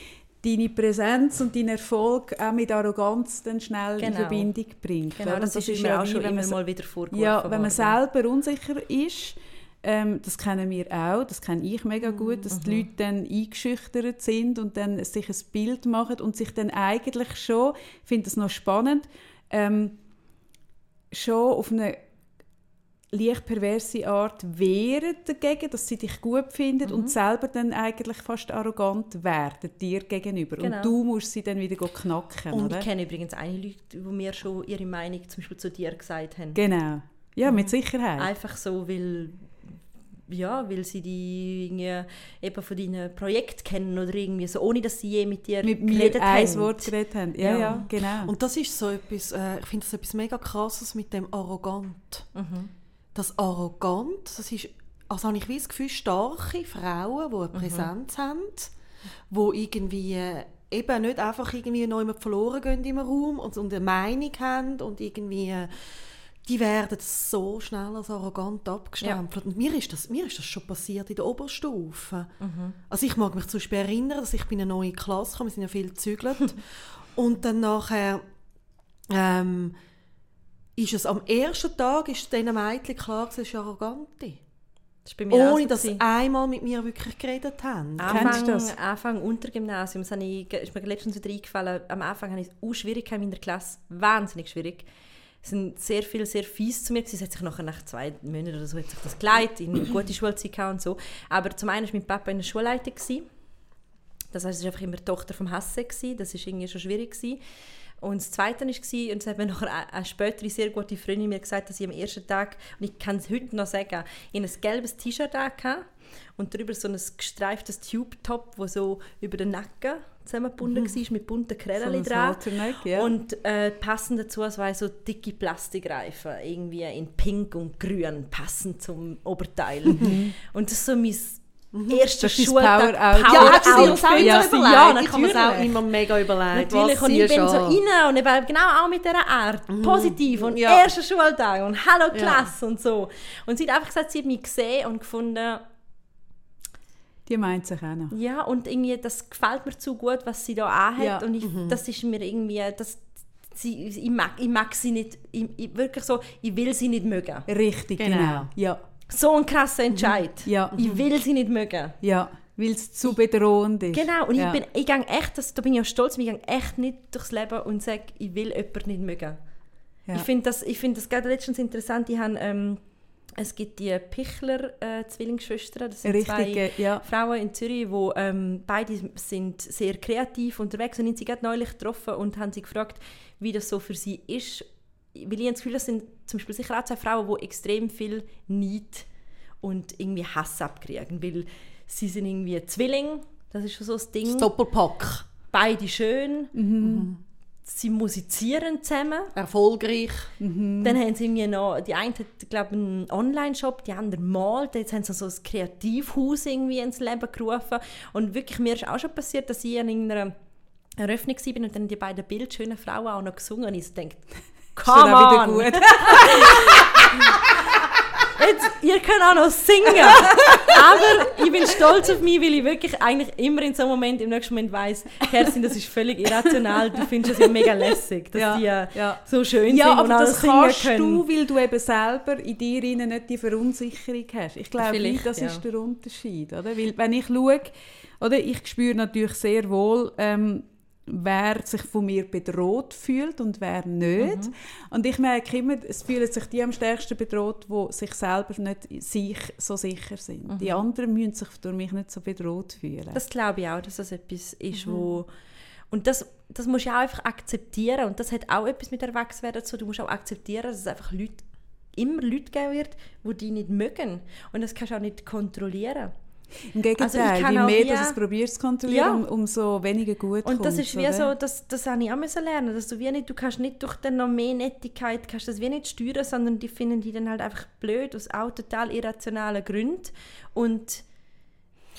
deine Präsenz und deinen Erfolg auch mit Arroganz dann schnell genau. in Verbindung bringt. Genau, das, das ist, mir auch schon immer man, mal wieder vorgeworfen Ja, wenn man selber unsicher ist, ähm, das kennen wir auch, das kenne ich mega gut, dass mhm. die Leute dann eingeschüchtert sind und dann sich ein Bild machen und sich dann eigentlich schon, ich finde das noch spannend, ähm, schon auf eine leicht perverse Art wehren dagegen, dass sie dich gut finden mhm. und selber dann eigentlich fast arrogant werden dir gegenüber. Genau. Und du musst sie dann wieder knacken. Und oder? ich kenne übrigens einige Leute, die mir schon ihre Meinung zum Beispiel zu dir gesagt haben. Genau. Ja, mhm. mit Sicherheit. Einfach so, weil ja, weil sie die eben von deinem Projekt kennen oder irgendwie so, ohne dass sie je mit dir mit geredet haben. ein Wort geredet haben. Ja, ja, ja, genau. Und das ist so etwas, äh, ich finde das etwas mega krasses mit dem arrogant. Mhm das arrogant, das ist, also habe ich wie das Gefühl, starke Frauen, die eine mhm. Präsenz mhm. haben, die irgendwie äh, eben nicht einfach irgendwie noch verloren gehen im Raum und, und eine Meinung haben und irgendwie äh, die werden so schnell als arrogant abgestempelt. Und mir ist, das, mir ist das schon passiert in der Oberstufe. Also ich mag mich zum Beispiel erinnern, dass ich in eine neue Klasse kam, wir sind ja viel gezügelt. und dann nachher ähm, ist es am ersten Tag ist diesen Mädchen klar, dass es arrogante. Das ist bei mir auch Ohne so dass sie einmal mit mir wirklich geredet haben. Kennst Anfang, du das? Anfang Untergymnasium, das ich, ist mir letztens wieder eingefallen, am Anfang hatte ich es auch schwierig in meiner Klasse, wahnsinnig schwierig. Es sind sehr viel, sehr fies zu mir gewesen. Es hat sich nachher nach zwei Monaten oder so hat sich das geleitet, in eine gute Schulzeit und so. Aber zum einen war mein Papa in der Schulleitung. Gewesen. Das heißt, es war einfach immer die Tochter vom Hasse. Gewesen. Das war irgendwie schon schwierig. Gewesen. Und das Zweite war, und das hat mir nachher eine- eine spätere sehr gute Freundin mir gesagt, dass ich am ersten Tag, und ich kann es heute noch sagen, in ein gelbes T-Shirt hatte und darüber so ein gestreiftes Tube-Top, das so über den Nacken zusammengebunden war, mit bunten Krällen ein dran. Ja. Und äh, passend dazu zwei so dicke Plastikreifen, irgendwie in pink und grün, passend zum Oberteil. Und das ist so mein ist dein Schultag. Power-Outfit. Ja, hast du dir das auch Ja, überlegt? Ja, ich habe mir das auch immer mega überlegt. Natürlich, und ich bin du so an? rein und eben genau auch mit dieser Art, positiv und Ja. erster Schultag und Hallo Ja. Klasse und so. Und sie hat einfach gesagt, sie hat mich gesehen und gefunden, Die meint sich auch noch. ja, und irgendwie, das gefällt mir zu gut, was sie da anhat Ja. und ich, das ist mir irgendwie, das, sie, ich, mag, ich mag sie nicht, ich, ich, wirklich so, ich will sie nicht mögen. Richtig, Genau. genau. Ja, So ein krasser Entscheid. Ja. Ich will sie nicht mögen. ja. Weil es zu bedrohend ist. Genau, und ja. ich, bin, ich gehe echt, das, da bin ich auch stolz, ich gehe echt nicht durchs Leben und sage, ich will jemanden nicht mögen. Ja. Ich finde das, ich find das gerade letztens interessant, die haben, ähm, es gibt die Pichler-Zwillingsschwestern, das sind Richtig, zwei äh, ja. Frauen in Zürich, wo ähm, beide sind sehr kreativ unterwegs und haben sie gerade neulich getroffen und haben sie gefragt, wie das so für sie ist. Weil ich habe das Gefühl, das sind zum Beispiel sicher auch zwei Frauen, die extrem viel Neid und irgendwie Hass abkriegen, weil sie sind irgendwie Zwilling, das ist schon so das Ding. Das Doppelpack. Beide schön, sie musizieren zusammen. Erfolgreich. Dann haben sie irgendwie noch, die eine hat, glaube einen Online-Shop, die andere malt. Jetzt haben sie so ein Kreativhaus irgendwie ins Leben gerufen. Und wirklich, mir ist auch schon passiert, dass ich an irgendeiner Eröffnung war und dann die beiden bildschönen Frauen auch noch gesungen und ich so denke, come on, gut. Jetzt, ihr könnt auch noch singen. Aber ich bin stolz auf mich, weil ich wirklich eigentlich immer in so einem Moment, im nächsten Moment weiss, Kerstin, das ist völlig irrational. Du findest es ja mega lässig, dass Ja, die äh, ja. so schön Ja, sind und aber auch das singen kannst können. du, weil du eben selber in dir nicht die Verunsicherung hast. Ich glaube, Vielleicht, nicht, das ja. ist der Unterschied. Oder? Weil, wenn ich schaue, oder, ich spüre natürlich sehr wohl, ähm, wer sich von mir bedroht fühlt und wer nicht. Mhm. Und ich merke immer, es fühlen sich die am stärksten bedroht, die sich selber nicht sich so sicher sind. Die anderen müssen sich durch mich nicht so bedroht fühlen. Mhm. Das glaube ich auch, dass das etwas ist, Mhm. wo... Und das, das musst du auch einfach akzeptieren. Und das hat auch etwas mit Erwachsenwerden zu tun. Du musst auch akzeptieren, dass es einfach Leute, immer Leute geben wird, die dich nicht mögen. Und das kannst du auch nicht kontrollieren. Im Gegenteil, Also ich kann je mehr wie- dass du es probierst zu kontrollieren, Ja. um, umso weniger gut Und das ist wie oder? so, das, das habe ich auch müssen lernen, dass du wie nicht, du kannst nicht durch dann noch mehr Nettigkeit, kannst das wie nicht steuern, sondern die finden die dann halt einfach blöd, aus auch total irrationalen Gründen. Und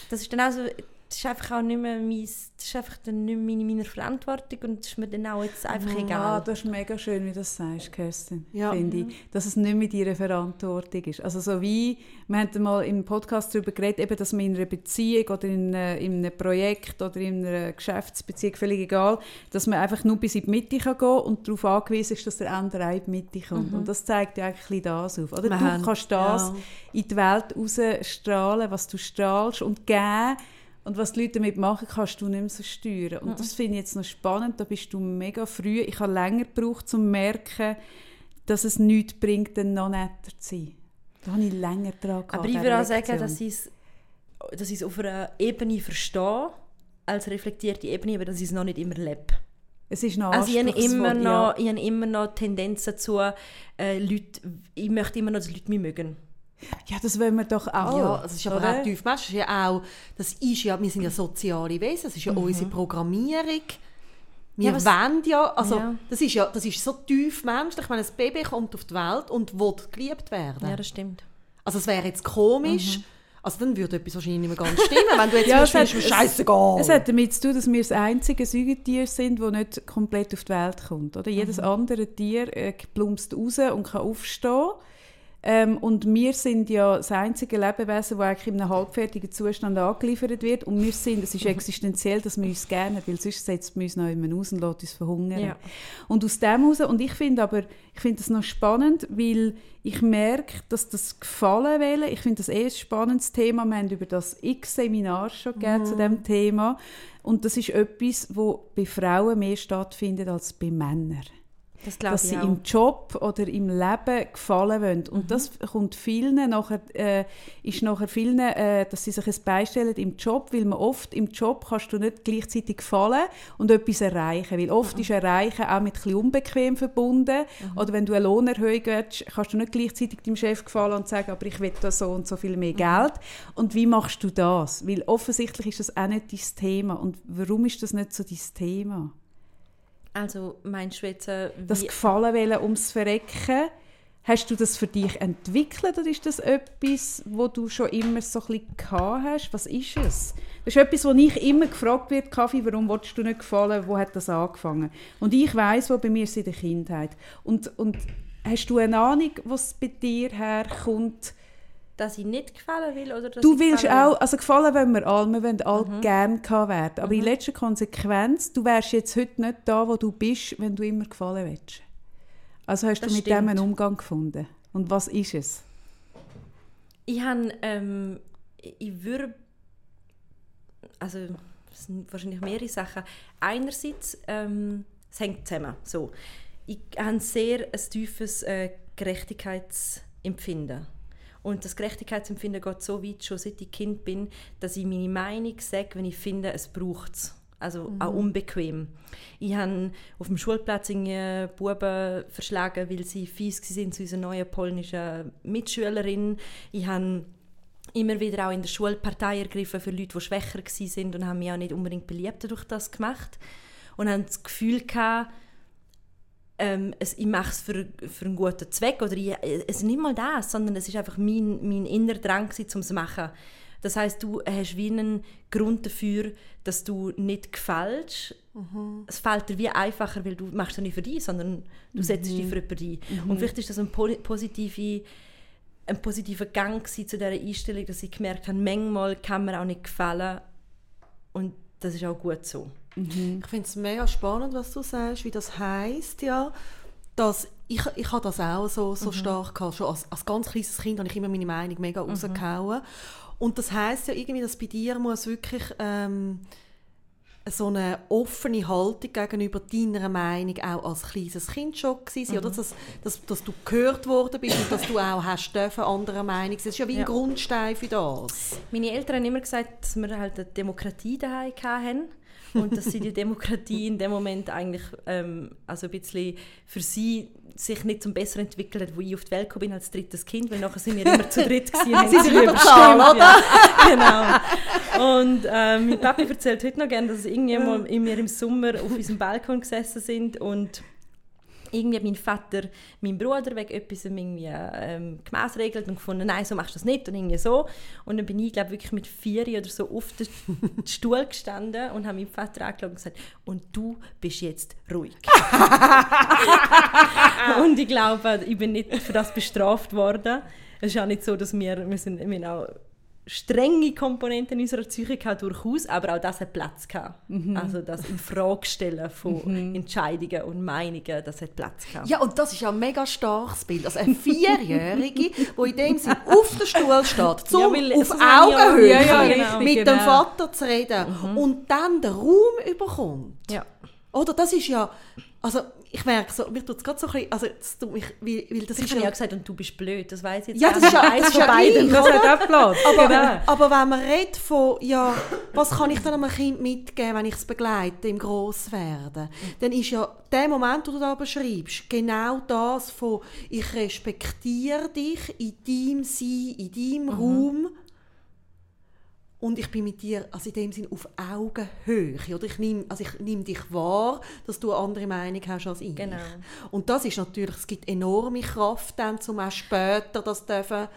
das ist dann auch so, das ist einfach auch nicht mehr mein, das ist einfach dann nicht mehr meine, meine Verantwortung und das ist mir dann auch jetzt einfach Ah, egal. das ist mega schön, wie du das sagst, Kerstin. Ja. Finde ich. Dass es nicht mehr deine Verantwortung ist. Also so wie, wir haben mal im Podcast darüber geredet, eben, dass man in einer Beziehung oder in, einer- in einem Projekt oder in einer Geschäftsbeziehung, völlig egal, dass man einfach nur bis in die Mitte kann gehen und darauf angewiesen ist, dass der andere auch in die Mitte kommt. Und das zeigt ja eigentlich das auf. Oder? Wir Du haben- kannst das ja. in die Welt rausstrahlen, was du strahlst und geben. Und was die Leute damit machen, kannst du nicht mehr so steuern. Und das finde ich jetzt noch spannend. Da bist du mega früh. Ich habe länger gebraucht, um zu merken, dass es nichts bringt, dann noch netter zu sein. Da habe ich länger dran gehabt, Aber ich würde auch sagen, dass ich es dass ich es auf einer Ebene verstehe, als reflektierte Ebene, aber dass ich es noch nicht immer lebe. Es ist noch Also ich habe immer ja. noch, ich habe immer noch Tendenzen dazu, äh, Leute, ich möchte immer noch, dass Leute mich mögen. Ja, das wollen wir doch auch. Ja, das ist aber oder? auch tief Das ist ja auch, das ist ja, wir sind ja soziale Wesen, das ist ja unsere Programmierung. Wir Ja, was- wollen ja, also Ja. das ist ja, das ist so tief menschlich, ich meine, ein Baby kommt auf die Welt und will geliebt werden. Ja, das stimmt. Also es wäre jetzt komisch, Also dann würde etwas wahrscheinlich nicht mehr ganz stimmen, wenn du jetzt Ja, hat- sagst, scheißegal. Es hat damit zu tun, dass wir das einzige Säugetier sind, das nicht komplett auf die Welt kommt. Oder? Jedes andere Tier äh, plumpst raus und kann aufstehen. Ähm, und wir sind ja das einzige Lebewesen, das eigentlich in einem halbfertigen Zustand angeliefert wird. Und wir sind, es ist existenziell, dass wir uns gerne, weil sonst setzt man uns noch immer aus und lässt uns verhungern. Ja. Und aus dem heraus, und ich finde aber, ich finde das noch spannend, weil ich merke, dass das Gefallen wählen, ich finde das eh ein spannendes Thema, wir haben über das x Seminar schon gegeben zu diesem Thema und das ist etwas, wo bei Frauen mehr stattfindet als bei Männern Das dass sie auch. im Job oder im Leben gefallen wollen. Und das kommt vielen nachher, äh, ist nachher vielen, äh, dass sie sich ein beistellen im Job, weil man oft im Job kannst du nicht gleichzeitig gefallen und etwas erreichen, weil oft ist Erreichen auch mit ein bisschen unbequem verbunden. Oder wenn du eine Lohnerhöhung willst, kannst du nicht gleichzeitig dem Chef gefallen und sagen, aber ich will da so und so viel mehr Geld. Und wie machst du das? Weil offensichtlich ist das auch nicht dein Thema. Und warum ist das nicht so dein Thema? Also meinst du jetzt, äh, das Gefallen wollen ums Verrecken. Hast du das für dich entwickelt oder ist das etwas, wo du schon immer so ein bisschen hast? Was ist es? Das ist etwas, wo ich immer gefragt wird, Kaffee, warum willst du nicht gefallen? Wo hat das angefangen? Und ich weiß, wo bei mir in der Kindheit. Und, und hast du eine Ahnung, was bei dir herkommt? Dass ich nicht gefallen will? Oder dass Du ich willst auch, also gefallen wollen wir alle, wir wollen alle Mhm. gerne gehabt werden. Aber in letzter Konsequenz, du wärst jetzt heute nicht da, wo du bist, wenn du immer gefallen willst. Also hast Das du mit dem stimmt. einen Umgang gefunden. Und was ist es? Ich habe, ähm, ich würde, also es sind wahrscheinlich mehrere Sachen. Einerseits, ähm, es hängt zusammen. So, ich habe sehr ein tiefes äh, Gerechtigkeitsempfinden. Und das Gerechtigkeitsempfinden geht so weit, schon seit ich Kind bin, dass ich meine Meinung sage, wenn ich finde, es braucht es. Also auch unbequem. Ich habe auf dem Schulplatz Buben verschlagen, weil sie fies waren zu unserer neuen polnischen Mitschülerin. Ich habe immer wieder auch in der Schulpartei ergriffen für Leute, die schwächer waren und haben mich auch nicht unbedingt beliebter durch das gemacht. Und habe das Gefühl gehabt, ähm, es, ich mache es für, für einen guten Zweck. Oder ich, es ist nicht mal das, sondern es ist einfach mein, mein innerer Drang, um es zu machen. Das heißt, du hast wie einen Grund dafür, dass du nicht gefällst. Es fällt dir wie einfacher, weil du machst es nicht für dich, sondern du setzt dich für jemanden ein. Und vielleicht ist das ein po positive, ein positiver Gang zu dieser Einstellung, dass ich gemerkt habe, manchmal kann mir auch nicht gefallen. Und das ist auch gut so. Ich finde es mega spannend, was du sagst, wie das heisst, ja, dass ich, ich habe das auch so, so stark gehabt. Schon als, als ganz kleines Kind habe ich immer meine Meinung mega rausgehauen. Und das heisst ja irgendwie, dass bei dir muss wirklich ähm, so eine offene Haltung gegenüber deiner Meinung auch als kleines Kind schon gewesen sein, oder? Dass, dass, dass du gehört worden bist und dass du auch hast dürfen, anderer Meinung sein. Das ist ja wie ein Ja. Grundstein für das. Meine Eltern haben immer gesagt, dass wir halt eine Demokratie daheim hatten und dass sie die Demokratie in dem Moment eigentlich ähm, also ein bisschen für sie sich nicht zum Besseren entwickelt hat, wo ich auf die Welt gekommen bin als drittes Kind, weil nachher sind wir immer zu dritt gewesen. und Sie sind überstimmt, ja. genau. Und ähm, mein Papi erzählt heute noch gerne, dass irgendwie mal in mir im Sommer auf unserem Balkon gesessen sind und irgendwie hat mein Vater meinen Bruder wegen etwas irgendwie ähm, gemaßregelt und gefunden, nein, so machst du das nicht und irgendwie so. Und dann bin ich, glaube wirklich mit vier oder so auf den Stuhl gestanden und habe meinen Vater angeschaut und gesagt, und du bist jetzt ruhig. und ich glaube, ich bin nicht für das bestraft worden. Es ist auch nicht so, dass wir, wir, sind, wir auch strenge Komponenten in unserer Psyche gehabt, durchaus, aber auch das hat Platz gehabt. Also das in Frage stellen von Entscheidungen und Meinungen, das hat Platz gehabt. Ja, und das ist ja ein mega starkes Bild. Also eine Vierjährige, die in dem Sinne auf dem Stuhl steht, zum Ja, auf Augenhöhe Ja, ja, richtig, mit genau. dem Vater zu reden und dann den Raum überkommt. Ja. Oder das ist ja, also ich merke so, mir tut es gerade so ein bisschen, also das tut mich, weil, weil das Ich ist ja gesagt, und du bist blöd, das weiß ich jetzt Ja, das ist ja- das Eins von beiden. Das hat auch Platz. aber, genau. aber wenn man redet von, ja, was kann ich dann einem Kind mitgeben, wenn ich es begleite im Grosswerden, dann ist ja der Moment, den du da beschreibst, genau das von ich respektiere dich in deinem Sein, in deinem Raum und ich bin mit dir also in dem Sinn auf Augenhöhe. Oder ich nehme also ich nehm dich wahr, dass du eine andere Meinung hast als ich. Genau. Und das ist natürlich, es gibt enorme Kraft dann, um auch später das dürfen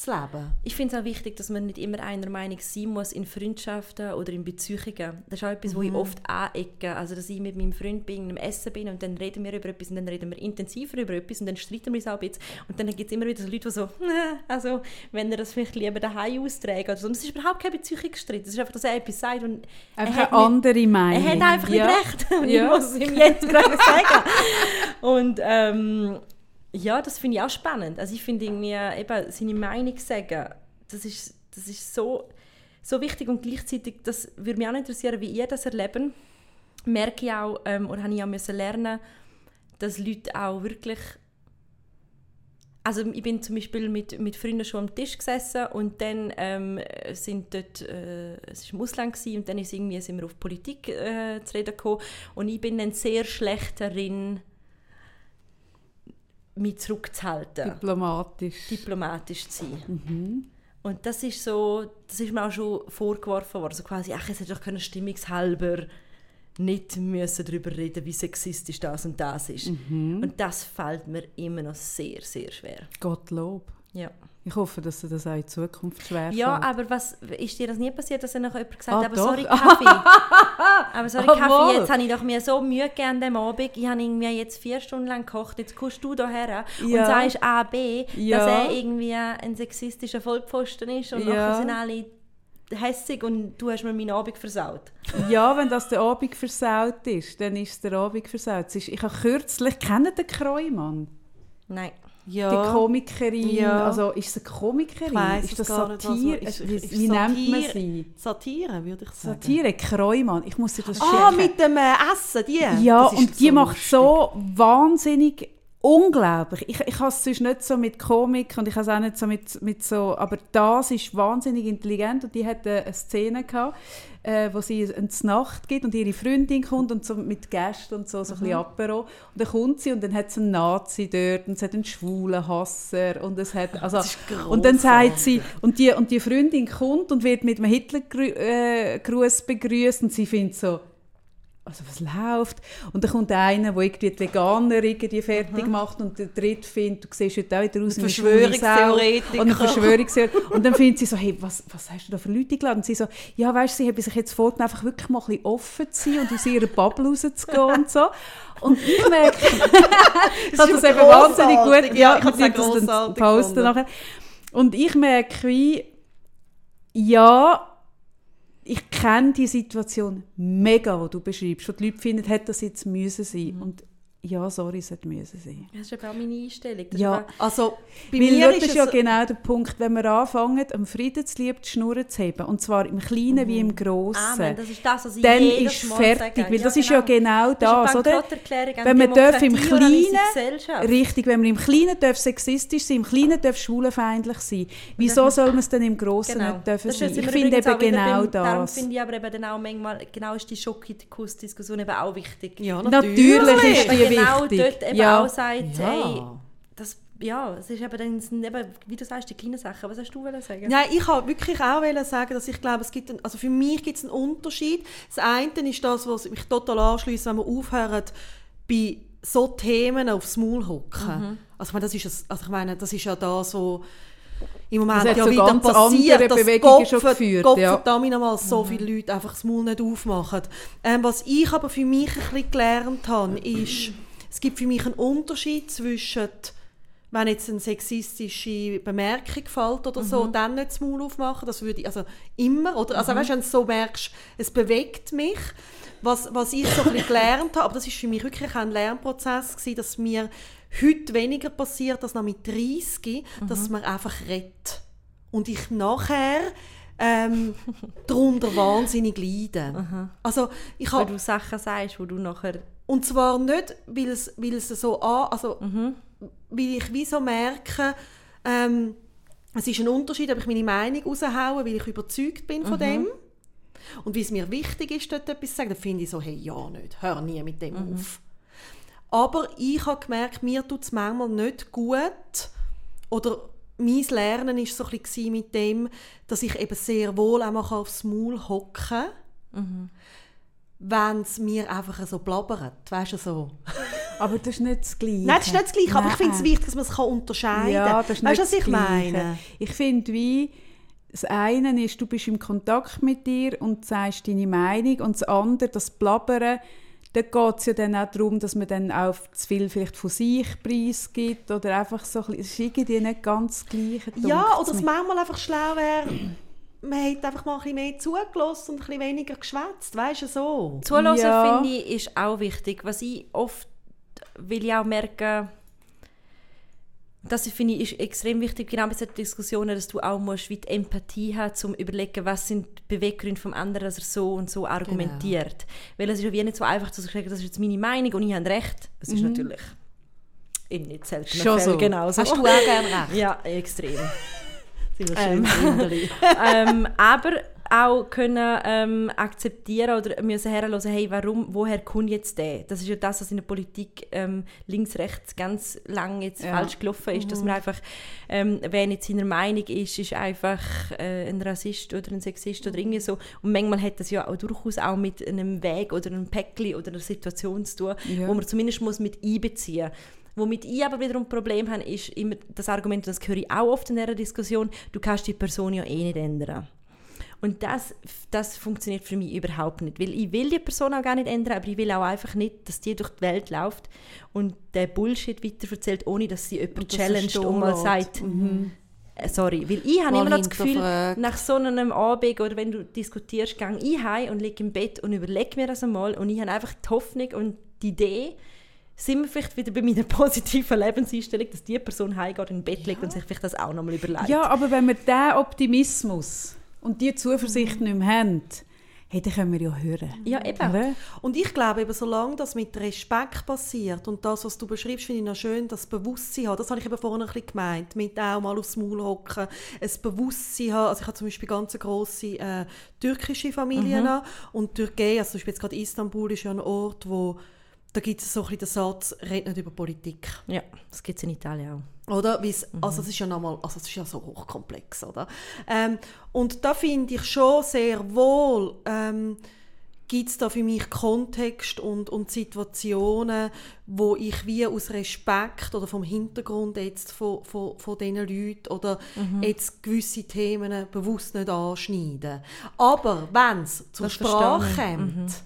zu leben. Ich finde es auch wichtig, dass man nicht immer einer Meinung sein muss in Freundschaften oder in Beziehungen. Das ist auch etwas, wo ich oft anecke. Also, dass ich mit meinem Freund bin, in einem Essen bin und dann reden wir über etwas und dann reden wir intensiver über etwas und dann streiten wir uns auch ein bisschen. Und dann gibt es immer wieder so Leute, die so, also, wenn er das vielleicht lieber daheim austrägt oder so. Und es ist überhaupt kein Beziehungsstreit. Es ist einfach, dass er etwas sagt und Einfach er hat eine nicht- andere Meinung. er hat einfach ja. nicht recht. Und Ja. ich muss es ihm jetzt gerade sagen. Und ähm, ja, das finde ich auch spannend. Also ich finde irgendwie eben seine Meinung sagen, das ist, das ist so, so wichtig und gleichzeitig, das würde mich auch interessieren, wie ihr das erleben. Merke ich auch, ähm, oder habe ich auch müssen lernen, dass Leute auch wirklich also ich bin zum Beispiel mit, mit Freunden schon am Tisch gesessen und dann ähm, sind dort, äh, es war im Ausland und dann ist irgendwie, sind wir auf Politik äh, zu reden gekommen und ich bin dann sehr schlecht darin, mich zurückzuhalten, Diplomatisch. diplomatisch zu sein. Mhm. Und das ist so, das ist mir auch schon vorgeworfen worden, so quasi, ach, es hätte doch können stimmungshalber nicht müssen darüber reden, wie sexistisch das und das ist. Mhm. Und das fällt mir immer noch sehr, sehr schwer. Gottlob. Ja. Ich hoffe, dass dir das auch in Zukunft schwer Ja, aber was, ist dir das nie passiert, dass dann noch jemand gesagt Ah, hat, aber doch. sorry, Kaffee. aber sorry, Ah, Kaffee, wohl. jetzt habe ich doch mir so Mühe gegeben an dem Abend. Ich habe irgendwie jetzt vier Stunden lang gekocht, jetzt kommst du hierher und Ja. sagst A, B, Ja. dass er irgendwie ein sexistischer Vollpfosten ist und Ja. nachher sind alle hässig und du hast mir meinen Abend versaut. Ja, wenn das der Abend versaut ist, dann ist der Abend versaut. Ich habe kürzlich, kennt den Kreumann? Nein. Ja. Die Komikerin, Ja. also ist sie eine Komikerin? Weiss ist es das gar nicht, Satire? ist- wie wie nennt man Satire- sie? Satire, würde ich sagen. Satire, Kreumann. Ich muss dir das Ah, schicken. mit dem äh, Essen, die? Ja, und die so macht lustig. so wahnsinnig unglaublich. Ich, ich habe es sonst nicht so mit Komik und ich habe es auch nicht so mit, mit so, aber das ist wahnsinnig intelligent und die hat äh, eine Szene gehabt, äh, wo sie eine Nacht gibt und ihre Freundin kommt und so mit Gästen und so, so ein bisschen Mhm. Apero und dann kommt sie und dann hat sie einen Nazi dort und es hat einen schwulen Hasser und es hat, also, und dann sagt sie, und die, und die Freundin kommt und wird mit einem Hitlergruß begrüßt und sie findet so, also was läuft? Und dann kommt einer, der irgendwie die Veganer irgendwie fertig macht und der dritte findet, du siehst heute auch wieder aus wie eine schwule Sau. Verschwörungstheoretiker. Und Verschwörungstheoretiker. Und dann findet sie so, hey, was, was hast du da für Leute geladen? Und sie so, ja, weißt du, sie haben sich jetzt vorgenommen, einfach wirklich mal ein bisschen offen zu sein und aus ihrer Bubble rauszugehen und so. Und ich merke, ich habe das eben wahnsinnig gut, Ja, ich habe das dann posten nachher. Und ich merke, wie, ja, ich kenne die Situation mega, die du beschreibst. Und die Leute finden, hätte das jetzt müssen sein. Mhm. Und ja, sorry, es hätte müssen sein. Das ist eben auch meine Einstellung. Das Ja, Also, bei Weil mir ist ist es... ja genau der Punkt, wenn wir anfangen, am Friedenslieb die Schnur zu heben, und zwar im Kleinen wie im Grossen, Amen, das ist das, was ich dann ist Mal fertig, sage. weil das ist ja genau das, ist eine oder? Wenn man darf im Kleinen, richtig, wenn man im Kleinen darf sexistisch sein, im Kleinen darf schwulenfeindlich sein, wieso soll man es dann im Grossen Genau. nicht dürfen Das sein? Ich finde eben genau beim, Darum das. finde ich aber eben dann auch manchmal, genau ist die Schokikus-Diskussion eben auch wichtig. Ja, Natürlich die genau wichtig. dort eben Ja. auch sagt, Ja. ey, das, ja, es ist eben dann, eben, wie du sagst, die kleinen Sachen. Was hast du wollen sagen? Nein, ich wollte wirklich auch wollen sagen, dass ich glaube, es gibt einen, also für mich gibt es einen Unterschied. Das eine ist das, was mich total anschließt, wenn wir aufhören, bei so Themen aufs Maul hocken. Also ich meine, das ist, also ich meine, das ist ja das, was im Moment ja wieder passiert, dass Gott, Gott ja. nochmal so viele Leute einfach das Maul nicht aufmachen. Ähm, was ich aber für mich ein bisschen gelernt habe, ist, es gibt für mich einen Unterschied zwischen wenn jetzt eine sexistische Bemerkung fällt oder so, dann nicht das Maul aufmachen, das würde ich, also immer, oder? Also weißt, wenn du so merkst, es bewegt mich, was, was ich so ein bisschen gelernt habe, aber das ist für mich wirklich ein Lernprozess gewesen, dass mir heute weniger passiert als noch mit 30, dass man einfach redet. Und ich nachher ähm, darunter wahnsinnig leide. Also ich Weil habe du Sachen sagst, wo du nachher... und zwar nicht, weil es, weil es so an, also weil ich wie so merke, ähm, es ist ein Unterschied, ob ich meine Meinung raushaue, weil ich überzeugt bin von dem. Und wie es mir wichtig ist, dort etwas zu sagen, dann finde ich so, hey, ja nicht, hör nie mit dem auf. Aber ich habe gemerkt, mir tut es manchmal nicht gut. Oder mein Lernen war so ein bisschen mit dem, dass ich eben sehr wohl auch aufs Maul hocken kann wenn es mir einfach so blabbert, weißt du, so. Aber das ist nicht das Gleiche. Nein, das ist nicht das Gleiche, aber ich finde es Nein. wichtig, dass man es unterscheiden kann. Ja, das ist weißt du, was ich meine? Ich finde, wie das eine ist, du bist im Kontakt mit dir und sagst deine Meinung und das andere, das Blabbern, da geht es ja dann auch darum, dass man dann auch zu viel vielleicht von sich preisgibt oder einfach so ein bisschen, irgendwie nicht ganz das Gleiche. Ja, oder es mir. manchmal einfach schlau wäre, man hätte einfach mal ein bisschen mehr zugelassen und ein bisschen weniger geschwätzt, weißt du, so. Zuhören, Ja. finde ich, ist auch wichtig. Was ich oft, will ich auch merken, das finde ich ist extrem wichtig, genau bei solchen Diskussionen, dass du auch musst, wie die Empathie hast, um zu überlegen, was sind die Beweggründe vom anderen, dass er so und so argumentiert. Weil es ist ja wie nicht so einfach zu sagen, das ist jetzt meine Meinung und ich habe recht. Es ist natürlich in nicht seltenen Schon Fällen so. genau so. Hast du auch gerne recht? Ja, extrem. Ähm. ähm, aber auch können ähm, akzeptieren oder müssen herhören, hey, warum, woher kommt jetzt der? Das ist ja das, was in der Politik ähm, links, rechts ganz lang jetzt Ja. falsch gelaufen ist, dass man einfach, ähm, wer nicht seiner Meinung ist, ist einfach äh, ein Rassist oder ein Sexist oder irgendwie so. Und manchmal hat das ja auch durchaus auch mit einem Weg oder einem Päckchen oder einer Situation zu tun, Ja. wo man zumindest muss mit einbeziehen Womit ich aber wiederum ein Problem habe, ist immer das Argument, das höre ich auch oft in dieser Diskussion, du kannst die Person ja eh nicht ändern. Und das, das funktioniert für mich überhaupt nicht. Weil ich will die Person auch gar nicht ändern, aber ich will auch einfach nicht, dass die durch die Welt läuft und der Bullshit weitererzählt, ohne dass sie jemand Und das challenged und mal sagt, äh, sorry. Weil ich habe immer noch das Gefühl, nach so einem Abend oder wenn du diskutierst, gehe ich heim und liege im Bett und überlege mir das einmal und ich habe einfach die Hoffnung und die Idee, sind wir vielleicht wieder bei meiner positiven Lebenseinstellung, dass die Person heimgeht und im Bett liegt und sich vielleicht das auch nochmal überlegt. Ja, aber wenn wir diesen Optimismus und die Zuversicht nicht mehr haben, hey, dann können wir ja hören. ja eben. Und ich glaube eben, solange das mit Respekt passiert und das, was du beschreibst, finde ich noch schön, das Bewusstsein haben. Das habe ich eben vorhin ein bisschen gemeint, mit auch mal aufs Maul hocken, ein Bewusstsein haben. Also ich habe zum Beispiel ganz grosse äh, türkische Familie mhm. und Türkei, also zum Beispiel jetzt gerade Istanbul ist ja ein Ort, wo da gibt es so ein bisschen den Satz, red nicht über Politik. Ja, das gibt es in Italien auch. Oder? Weil's, Also es ist ja nochmal, also es ist ja so hochkomplex, oder? Ähm, und da finde ich schon sehr wohl, ähm, gibt es da für mich Kontext und, und Situationen, wo ich wie aus Respekt oder vom Hintergrund jetzt von, von, von diesen Leuten oder jetzt gewisse Themen bewusst nicht anschneiden. Aber wenn es zur Das Sprache kommt,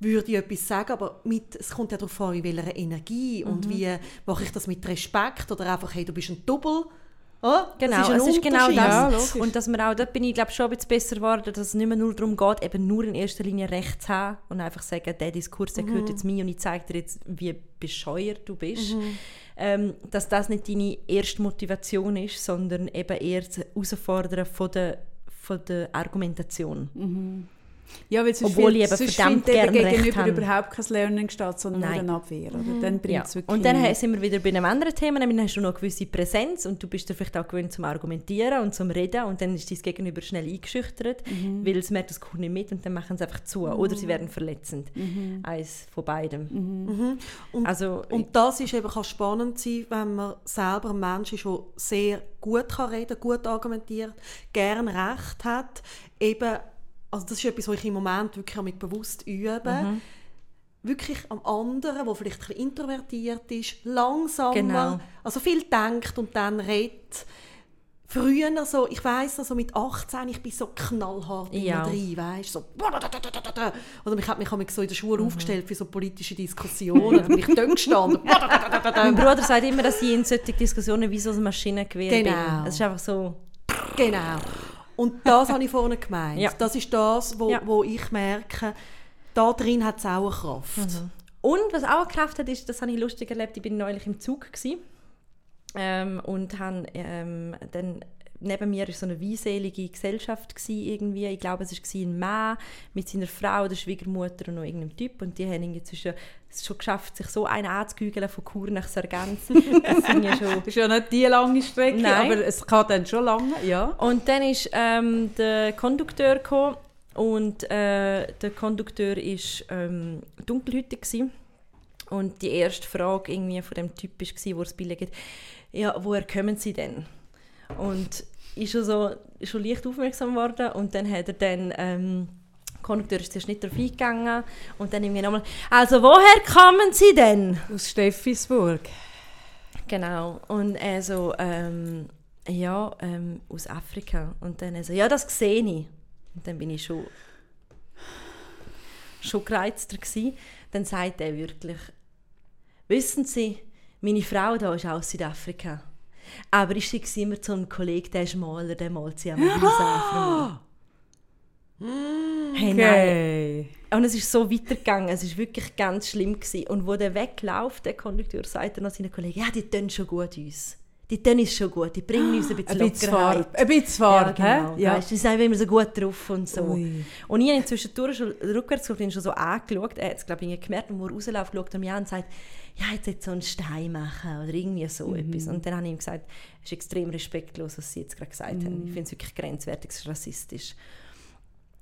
würde ich etwas sagen, aber mit, es kommt ja darauf an, in welcher Energie Mhm. und wie mache ich das mit Respekt oder einfach, hey, du bist ein Double. Oh, Genau, das ist, es ist genau. Ja, das. logisch. und dass man auch, dort bin ich glaube schon ein bisschen besser geworden, dass es nicht mehr nur darum geht, eben nur in erster Linie Recht zu haben und einfach sagen, der Diskurs, der Mhm. gehört jetzt mir und ich zeige dir jetzt, wie bescheuert du bist. Mhm. Ähm, dass das nicht deine erste Motivation ist, sondern eben eher das Herausfordern von der, von der Argumentation. Ja, weil sonst Obwohl viel- ich eben sonst verdammt findet eben gern recht gegenüber habe. überhaupt kein Lernen statt, sondern Nein. nur eine Abwehr. Oder? Dann bringt Ja. wirklich Und dann sind wir wieder bei einem anderen Thema, nämlich dann hast du noch eine gewisse Präsenz und du bist dir vielleicht auch gewöhnt zum Argumentieren und zum Reden und dann ist dein Gegenüber schnell eingeschüchtert, Mhm. weil es merkt, das kommt nicht mit und dann machen sie einfach zu oder sie werden verletzend. Mhm. Eins von beidem. Mhm. Und, Also, und das ist eben, kann spannend sein, wenn man selber ein Mensch ist, der sehr gut kann reden gut argumentiert, gern Recht hat. Eben, also das ist etwas, was ich im Moment wirklich auch mit bewusst übe. Mhm. Wirklich am anderen, der vielleicht ein bisschen introvertiert ist, langsamer, Genau. also viel denkt und dann redet. Früher so, ich weiss also mit 18, ich bin so knallhart Ja. drin, weißt so oder ich habe mich mich so in der Schule aufgestellt für so politische Diskussionen, dann bin ich dort gestanden. mein Bruder sagt immer, dass ich in solchen Diskussionen wie so ein Maschinengewehr bin. Genau. Es ist einfach so, genau. Und das habe ich vorhin gemeint. Ja. Das ist das, wo, wo ich merke, da drin hat es auch eine Kraft. Und was auch eine Kraft hat, ist, das habe ich lustig erlebt, ich bin neulich im Zug gewesen, ähm, und habe ähm, dann neben mir war so eine weinselige Gesellschaft gewesen, irgendwie. Ich glaube, es war ein Mann mit seiner Frau, der Schwiegermutter und noch irgendeinem Typ und die haben irgendwie zwischen, es schon geschafft, sich so einen anzugügeln von Chur nach Sargans. Das sind ja schon Das ist ja nicht die lange Strecke, Nein. aber es kann dann schon lange, ja. Und dann ist ähm, der Kondukteur gekommen und äh, der Kondukteur ist ähm, dunkelhütig gsi. und die erste Frage irgendwie von dem Typ war, wo es Bilder gibt, ja, woher kommen Sie denn? Und ich schon so schon leicht aufmerksam geworden und dann hat er dann ähm, Kondukteur ist zuerst nicht darauf eingegangen. Und dann irgendwie nochmal, also woher kommen Sie denn? Aus Steffisburg. Genau. Und er so, ähm, ja, ähm, aus Afrika. Und dann er so, ja, das sehe ich. Und dann bin ich schon, schon gereizter gewesen. Dann sagt er wirklich, wissen Sie, meine Frau da ist aus Südafrika. Aber ich schicke immer zu einem Kollegen, der ist Maler, der malt sie einmal Häuser Hey, nein. Okay. Und es ist so weitergegangen, es ist wirklich ganz schlimm gewesen. Und wo der wegläuft, der Kondukteur, sagt er noch seinen Kollegen, ja, die tun schon gut uns. Die tun ist schon gut, die bringen uns ein bisschen Ein bisschen Lockerheit. Farbe. Ein bisschen Farbe, ja, genau. Ja. Weißt, die sind immer so gut drauf und so. Ui. Und ich habe ihn zwischendurch schon rückwärts geschaut, schon so angeschaut. Er hat es, glaube ich, gemerkt, und wo er rausläuft, schaut er mich an und sagt, ja, jetzt jetzt so einen Stein machen oder irgendwie so Mhm. etwas. Und dann habe ich ihm gesagt, es ist extrem respektlos, was Sie jetzt gerade gesagt haben. Mhm. Ich finde es wirklich grenzwertig, es ist rassistisch.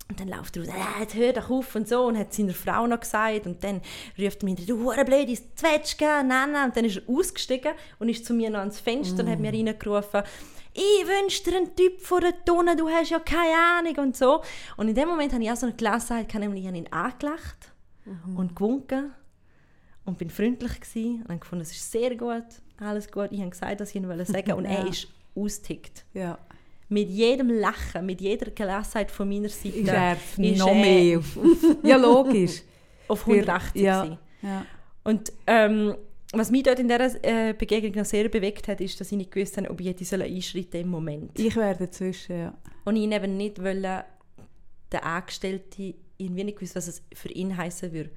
Und dann läuft er raus, äh, jetzt hör doch auf und so, und hat seiner Frau noch gesagt. Und dann ruft er mir du hure blöde Zwetschge, nein. Und dann ist er ausgestiegen und ist zu mir noch ans Fenster und hat mir reingerufen, ich wünsche dir einen Typ von der Tonne, du hast ja keine Ahnung und so. Und in dem Moment habe ich auch so eine Gelassenheit, ich habe nämlich ihn angelacht und gewunken und bin freundlich gewesen und habe gefunden, es ist sehr gut, alles gut. Ich habe gesagt, was ich ihm sagen wollte und er Ja. ist ausgetickt ja. mit jedem Lachen, mit jeder Gelassenheit von meiner Seite Ist er ist noch er mehr auf, auf, Ja, logisch. auf 180 ja. ja. Und ähm, was mich dort in dieser äh, Begegnung noch sehr bewegt hat, ist, dass ich nicht gewusst habe, ob ich hätte einschreiten im Moment. Ich wäre dazwischen, ja. Und ich eben nicht wollte, der Angestellte irgendwie nicht gewusst, was es für ihn heißen würde.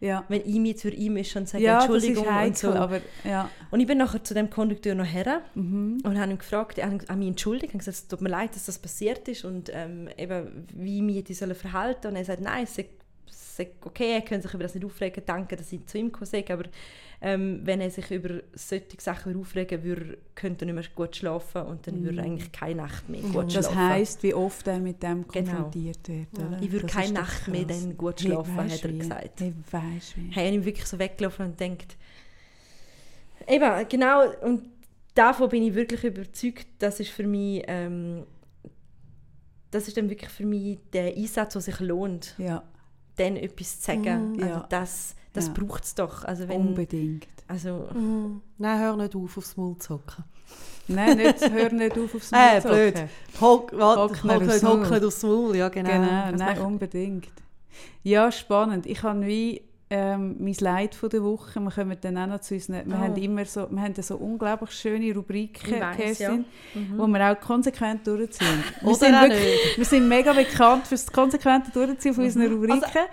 Ja, Wenn ich mich jetzt für ihn mische und sage, ja das ist Entschuldigung und heikel, so. aber ja. Und ich bin nachher zu dem Kondukteur noch her Mhm. und habe ihn gefragt, er hat mich entschuldigt, und gesagt, es tut mir leid, dass das passiert ist und ähm, eben, wie ich mich sollen verhalten Und er sagt, nein, es sei, sei okay, er könnte sich über das nicht aufregen, danke, dass ich zu ihm sei, aber ähm, wenn er sich über solche Sachen aufregen würde, könnte er nicht mehr gut schlafen und dann würde er eigentlich keine Nacht mehr gut Mhm. Das schlafen. heisst, wie oft er mit dem Genau. konfrontiert wird. Oder? Ich würde Das keine Nacht mehr dann gut Hey, schlafen, hat er wie? gesagt. Hey, weisst wie? habe ich ihm wirklich so weggelaufen und denkt eben genau und davon bin ich wirklich überzeugt das ist für mich ähm, das ist dann wirklich für mich der Einsatz der sich lohnt Ja, dann etwas zu sagen Mm, also ja. das das Ja. braucht es doch also wenn unbedingt. also Nein, hör nicht auf, aufs Maul zu hocken. Nein, nicht, hör nicht auf aufs Äh, Maul zu blöd. hocken. Hock, warte, Hock hock, nicht nicht aufs Maul. hocken aufs Maul, ja genau. Genau, nein, unbedingt. Ja, spannend. Ich habe wie ähm, mein Leid von der Woche, wir kommen dann auch noch zu unseren, wir Oh. haben immer so, wir haben so unglaublich schöne Rubriken, Ich weiss, Kerstin, ja. wo wir auch konsequent durchziehen. wir, sind wirklich, wir sind mega bekannt für das konsequente Durchziehen von unseren Rubriken,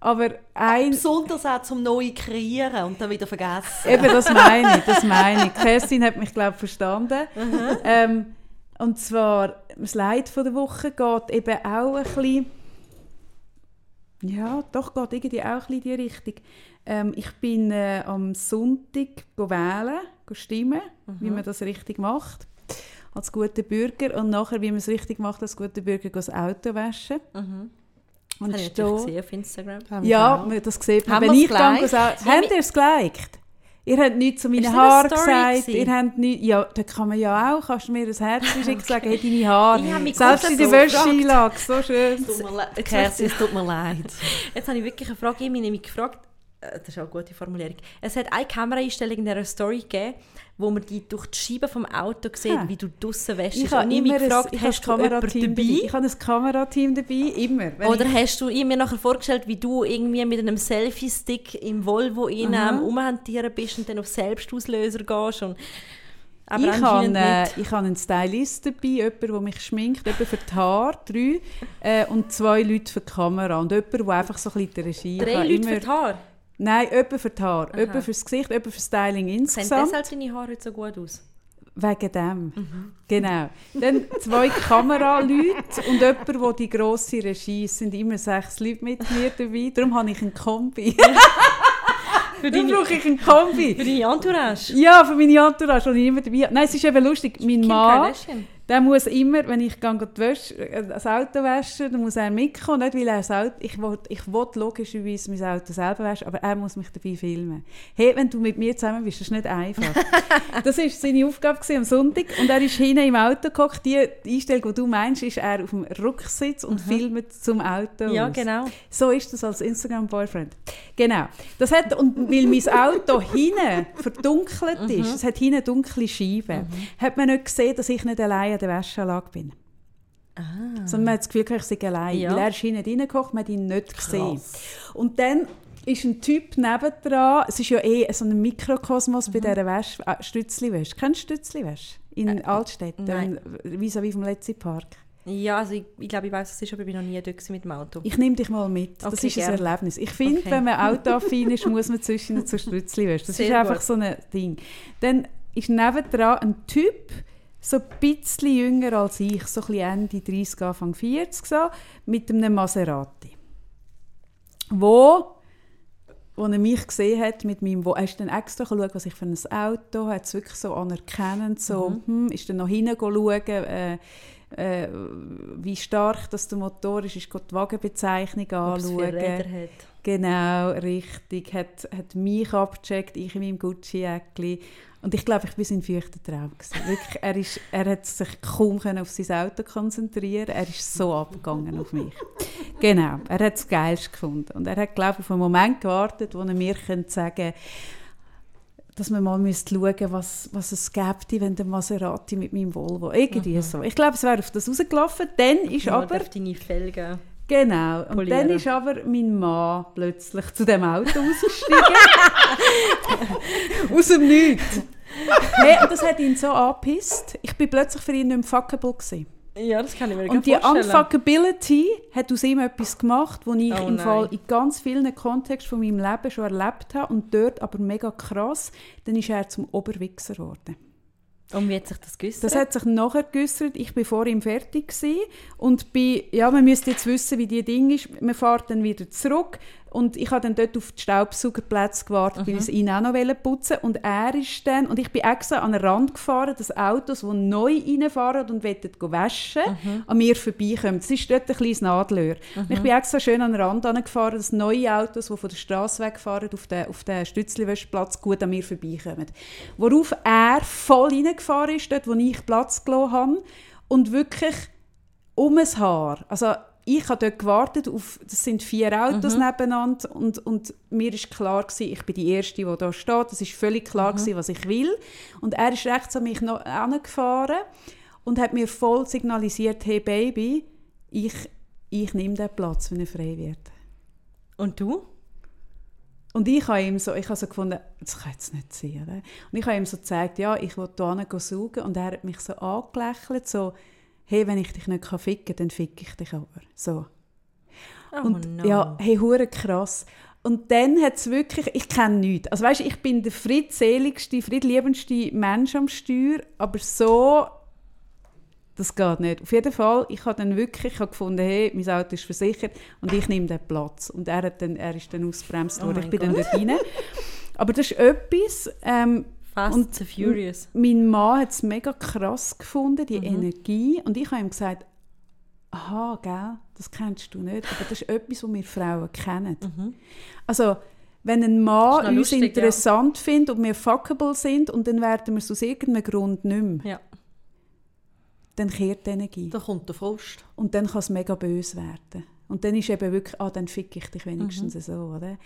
aber ein... Besonders auch zum Neuen kreieren und dann wieder vergessen. Eben, das meine ich, das meine ich. Kerstin hat mich, glaube ich, verstanden. Ähm, und zwar, das Leid von der Woche geht eben auch ein bisschen... Ja, doch, geht irgendwie auch ein bisschen in die Richtung. Ähm, ich bin äh, am Sonntag go wählen, go stimmen, wie man das richtig macht, als guter Bürger. Und nachher, wie man es richtig macht, als guter Bürger, go das Auto waschen. mhm. Und habe ich gesehen auf Instagram ja, das sieht man. Haben Wenn ich geliked? go sa- habt ihr es geliked? Ihr habt nichts zu meinen Haaren gesagt. gewesen? Ihr habt nichts, ja, da kann man ja auch. Kannst du mir ein Herz schicken und sagen, hey, deine Haare. Ich habe mich Selbst in der Wäscheeinlage, so schön. Tut mir leid. Jetzt Kerstin, es tut mir leid. Jetzt habe ich wirklich eine Frage. Ich habe mich nämlich gefragt, das ist auch eine gute Formulierung. Es hat eine Kameraeinstellung in dieser Story gegeben, wo man die durch die Scheibe vom Auto sieht, Ha. wie du draussen wäschst. Ich habe ich habe immer gefragt, ein, hast du Kamerateam dabei. Ich habe ein Kamerateam dabei, immer. Oder hast du mir nachher vorgestellt, wie du irgendwie mit einem Selfie-Stick im Volvo Aha. am Umhantieren bist und dann auf Selbstauslöser gehst? Und aber ich habe, äh, ich habe einen Stylist dabei, jemanden, der mich schminkt, jemanden für die Haare, drei, äh, und zwei Leute für die Kamera. Und jemanden, der einfach so ein bisschen die Regie Drei kann. Leute immer, für die Haare. Nein, jemanden für die Haare, Aha. jemanden fürs Gesicht, jemanden für Styling Sehen insgesamt. deshalb deine Haare heute so gut aus? Wegen dem. Mhm. Genau. Dann zwei Kameraleute und jemand, der die grosse Regie Es sind immer sechs Leute mit mir dabei. Darum habe ich einen Kombi. Für deine, brauche ich einen Kombi. für deine Entourage? Ja, für meine Entourage, die ich immer dabei habe. Nein, es ist eben lustig. Mein Kim Mann, Kardashian? Der muss immer, wenn ich gehe, die Wäsche, äh, das Auto waschen, dann muss er mitkommen, nicht weil er das Auto, ich will, ich will logischerweise mein Auto selber waschen, aber er muss mich dabei filmen. Hey, wenn du mit mir zusammen bist, das ist nicht einfach. das war seine Aufgabe am Sonntag und er ist hinten im Auto gekocht. Die Einstellung, die du meinst, ist er auf dem Rücksitz und mhm. filmt zum Auto Ja, aus. genau. So ist das als Instagram-Boyfriend. Genau. Das hat, und weil mein Auto hinten verdunkelt ist, Mhm. es hat hinten dunkle Scheiben, hat man nicht gesehen, dass ich nicht allein an der Wäscheanlage bin. Sondern man hat das Gefühl, ich sei allein. Ah. Ja. Weil er ist hinten reingekocht, man hat ihn nicht gesehen. Und dann ist ein Typ nebendran, es ist ja eh so ein Mikrokosmos Mhm. bei dieser Wäsche, äh, Stützli-Wäsche. Kennst du Stützli-Wäsche? In Altstädt, Äh, nein. vis-à-vis vom Letzi Park. Ja, also ich, ich glaube, ich weiß, es ist, aber ich bin noch nie dort mit dem Auto. Ich nehme dich mal mit. Das Okay, ist ein gerne. Erlebnis. Ich finde, Okay. wenn man autoaffin ist, muss man zwischen zur Stützli. Das Sehr ist einfach gut. so ein Ding. Dann ist nebendran ein Typ, so ein bisschen jünger als ich, so ein Ende 30, Anfang 40, so, mit einem Maserati. Wo, wo er mich gesehen hat, mit meinem, wo, er ist dann extra schauen, was ich für ein Auto hat es wirklich so anerkennend, so, hm, ist dann noch hinten schauen, äh, äh, wie stark das der Motor ist, ist die Wagenbezeichnung anschauen. Genau, richtig. Hat, hat mich abgecheckt, ich in meinem Gucci-Jäckli. Und ich glaube, ich war sein feuchter Traum. Wirklich, er, ist, er hat sich kaum können auf sein Auto konzentrieren Er ist so abgegangen auf mich. Genau, er hat es geilst gefunden. Und er hat, glaube ich, auf einen Moment gewartet, wo er mir könnte sagen dass man mal müsste schauen was, was es gäbe, wenn der Maserati mit meinem Volvo. Irgendwie so. Ich glaube, es wäre auf das rausgelaufen. Dann ist Man aber... darf deine Felgen... Genau. Und polieren. dann ist aber mein Mann plötzlich zu dem Auto ausgestiegen. Aus dem Nichts. Hey, und das hat ihn so angepisst. Ich bin plötzlich für ihn nicht mehr fuckable. Gewesen. Ja, das kann ich mir Und die vorstellen. Unfuckability hat aus ihm etwas gemacht, was ich Oh im. Fall in ganz vielen Kontexten von meinem Leben schon erlebt habe. Und dort aber mega krass. Dann ist er zum Oberwichser geworden. Und wie hat sich das geäussert? Das hat sich nachher geäussert. Ich war vor ihm fertig gewesen und bin, ja, man müsste jetzt wissen, wie die Ding ist. Man fährt dann wieder zurück und ich habe dann dort auf die Staubsaugerplätze gewartet, weil ich ihn auch noch putzen. Und er ist dann, und ich bin extra an den Rand gefahren, dass Autos, die neu reinfahren und wollen waschen, an mir vorbeikommen. Das ist dort ein kleines Nadelöhr. Und ich bin extra schön an den Rand gefahren, dass neue Autos, die von der Straße wegfahren, auf den, auf den Stützliwäschplatz gut an mir vorbeikommen. Worauf er voll reingefahren ist, dort, wo ich Platz gelassen habe, und wirklich um ein Haar. Also ich habe dort gewartet, auf, das sind vier Autos nebeneinander und, und mir ist klar gewesen, ich bin die Erste, die da steht. Es ist völlig klar gewesen, was ich will. Und er ist rechts an mich noch angefahren und hat mir voll signalisiert, hey Baby, ich, ich nehme den Platz, wenn er frei wird. Und du? Und ich habe ihm so, ich habe so gefunden, das kann jetzt nicht sein. Oder? Und ich habe ihm so gezeigt, ja, ich will hier saugen. Und er hat mich so angelächelt, so, hey, wenn ich dich nicht kann ficken kann, dann fick ich dich aber. So. Oh Und no. ja, hey, hure krass. Und dann hat es wirklich, ich kenne nichts. Also weißt, ich bin der friedseligste, friedliebendste Mensch am Steuer, aber so, das geht nicht. Auf jeden Fall, ich habe dann wirklich ich habe gefunden, hey, mein Auto ist versichert und ich nehme den Platz. Und er, hat dann, er ist dann ausgebremst Oh worden, mein ich bin dann Gott. dort rein. Aber das ist etwas, ähm, Fast und- and Furious. mein Mann hat es mega krass gefunden, Mhm. die Energie. Und ich habe ihm gesagt, aha, gell, das kennst du nicht, aber das ist etwas, was wir Frauen kennen. Also, wenn ein Mhm. Mann uns lustig, ja. interessant findet und wir fuckable sind und dann werden wir es aus irgendeinem Grund nicht mehr, Ja. dann kehrt die Energie. Da kommt der Frost. Und dann kann es mega böse werden. Und dann ist eben wirklich, ah, dann fick ich dich wenigstens so, oder?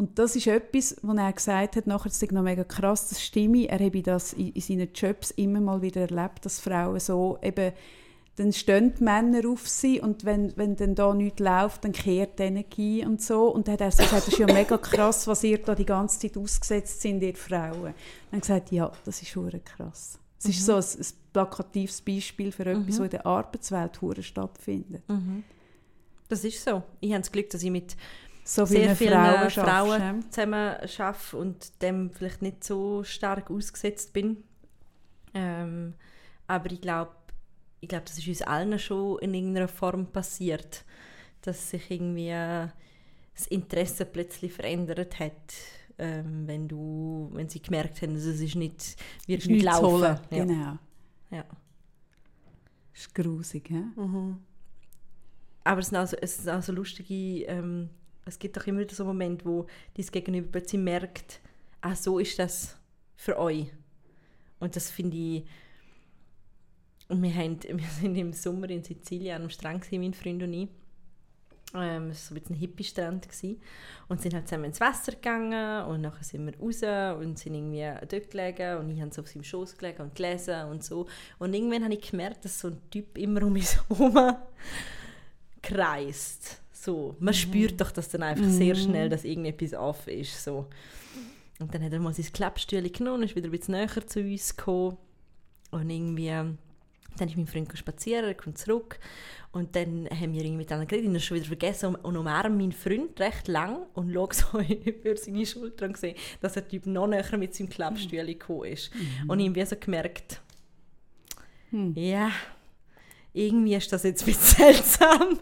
Und das ist etwas, was er gesagt hat, nachher, das ist noch mega krass, das stimme, er habe das in, in seinen Jobs immer mal wieder erlebt, dass Frauen so eben, dann stehen die Männer auf sie und wenn, wenn dann da nichts läuft, dann kehrt die Energie und so. Und dann hat er so gesagt, das ist ja mega krass, was ihr da die ganze Zeit ausgesetzt sind, ihr Frauen. Und er hat gesagt, ja, das ist hure krass. Es ist so ein, ein plakatives Beispiel für etwas, was in der Arbeitswelt hure stattfindet. Das ist so. Ich habe das Glück, dass ich mit So sehr vielen Frau Frauen, Frauen. zusammen arbeite und dem vielleicht nicht so stark ausgesetzt bin. Ähm, aber ich glaube, ich glaube, das ist uns allen schon in irgendeiner Form passiert, dass sich irgendwie äh, das Interesse plötzlich verändert hat, ähm, wenn du, wenn sie gemerkt haben, dass es ist nicht, wird Ist nicht laufen. holen. Ja. Genau. Ja. Das ist grusig, hä? Mhm. Aber es sind also, es sind also lustige, ähm, es gibt doch immer wieder so Momente, wo dies Gegenüber plötzlich merkt, ah, so ist das für euch. Und das finde ich, und wir, haben, wir sind im Sommer in Sizilien am Strand, gewesen, mein Freund und ich. Ähm, es war so ein bisschen ein Hippie-Strand. Und sind halt zusammen ins Wasser gegangen und nachher sind wir raus und sind irgendwie dort gelegen und ich habe so auf seinem Schoß gelegen und gelesen und so. Und irgendwann habe ich gemerkt, dass so ein Typ immer um mich herum kreist. So. Man spürt doch, dass dann einfach sehr schnell, dass irgendetwas off ist. So. Und dann hat er mal sein Klappstühle genommen und ist wieder ein bisschen näher zu uns gekommen. Und irgendwie, dann ist mein Freund spazieren, er kommt zurück. Und dann haben wir irgendwie miteinander geredet, ich habe schon wieder vergessen und, und umarme meinen Freund recht lang und schaue so über seine Schulter und sehe, dass der Typ noch näher mit seinem Klappstühle gekommen ist. Und ich habe so gemerkt, ja, irgendwie ist das jetzt ein bisschen seltsam.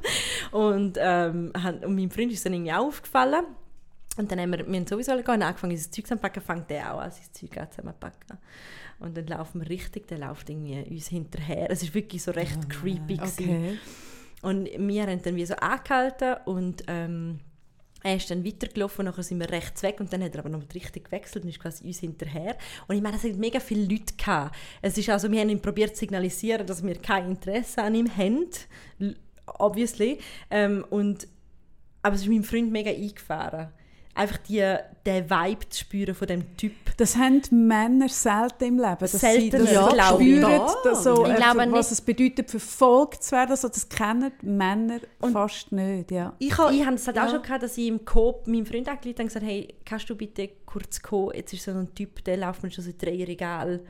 Und, ähm, und meinem Freund ist dann irgendwie auch aufgefallen. Und dann haben wir, wir haben sowieso alle gehen, angefangen, unser Zeug zusammenpacken, fängt der auch an, sein Zeug auch zusammenpacken. Und dann laufen wir richtig, der läuft irgendwie uns hinterher. Es ist wirklich so recht creepy gewesen. Okay. Und wir haben dann wie so angehalten und ähm, er ist dann weitergelaufen nachher sind wir rechts weg und dann hat er aber noch die Richtung gewechselt und ist quasi uns hinterher. Und ich meine, es hat mega viele Leute gehabt. Es ist also, wir haben ihm probiert zu signalisieren, dass wir kein Interesse an ihm haben, obviously. Ähm, und, aber es ist meinem Freund mega eingefahren. Einfach die, den Vibe zu spüren von dem Typ. Das haben Männer selten im Leben. Dass sie Selten, das ja, spüren, Ja. dass so, Ich glaube was nicht. es bedeutet, verfolgt zu werden. Also das kennen Männer fast nicht. Ja. Ich habe Ich hatte es halt auch schon gehabt, dass ich im Coop meinem Freund angerufen habe und gesagt hey, kannst du bitte kurz kommen? Jetzt ist so ein Typ, der läuft mir schon seit drei Regal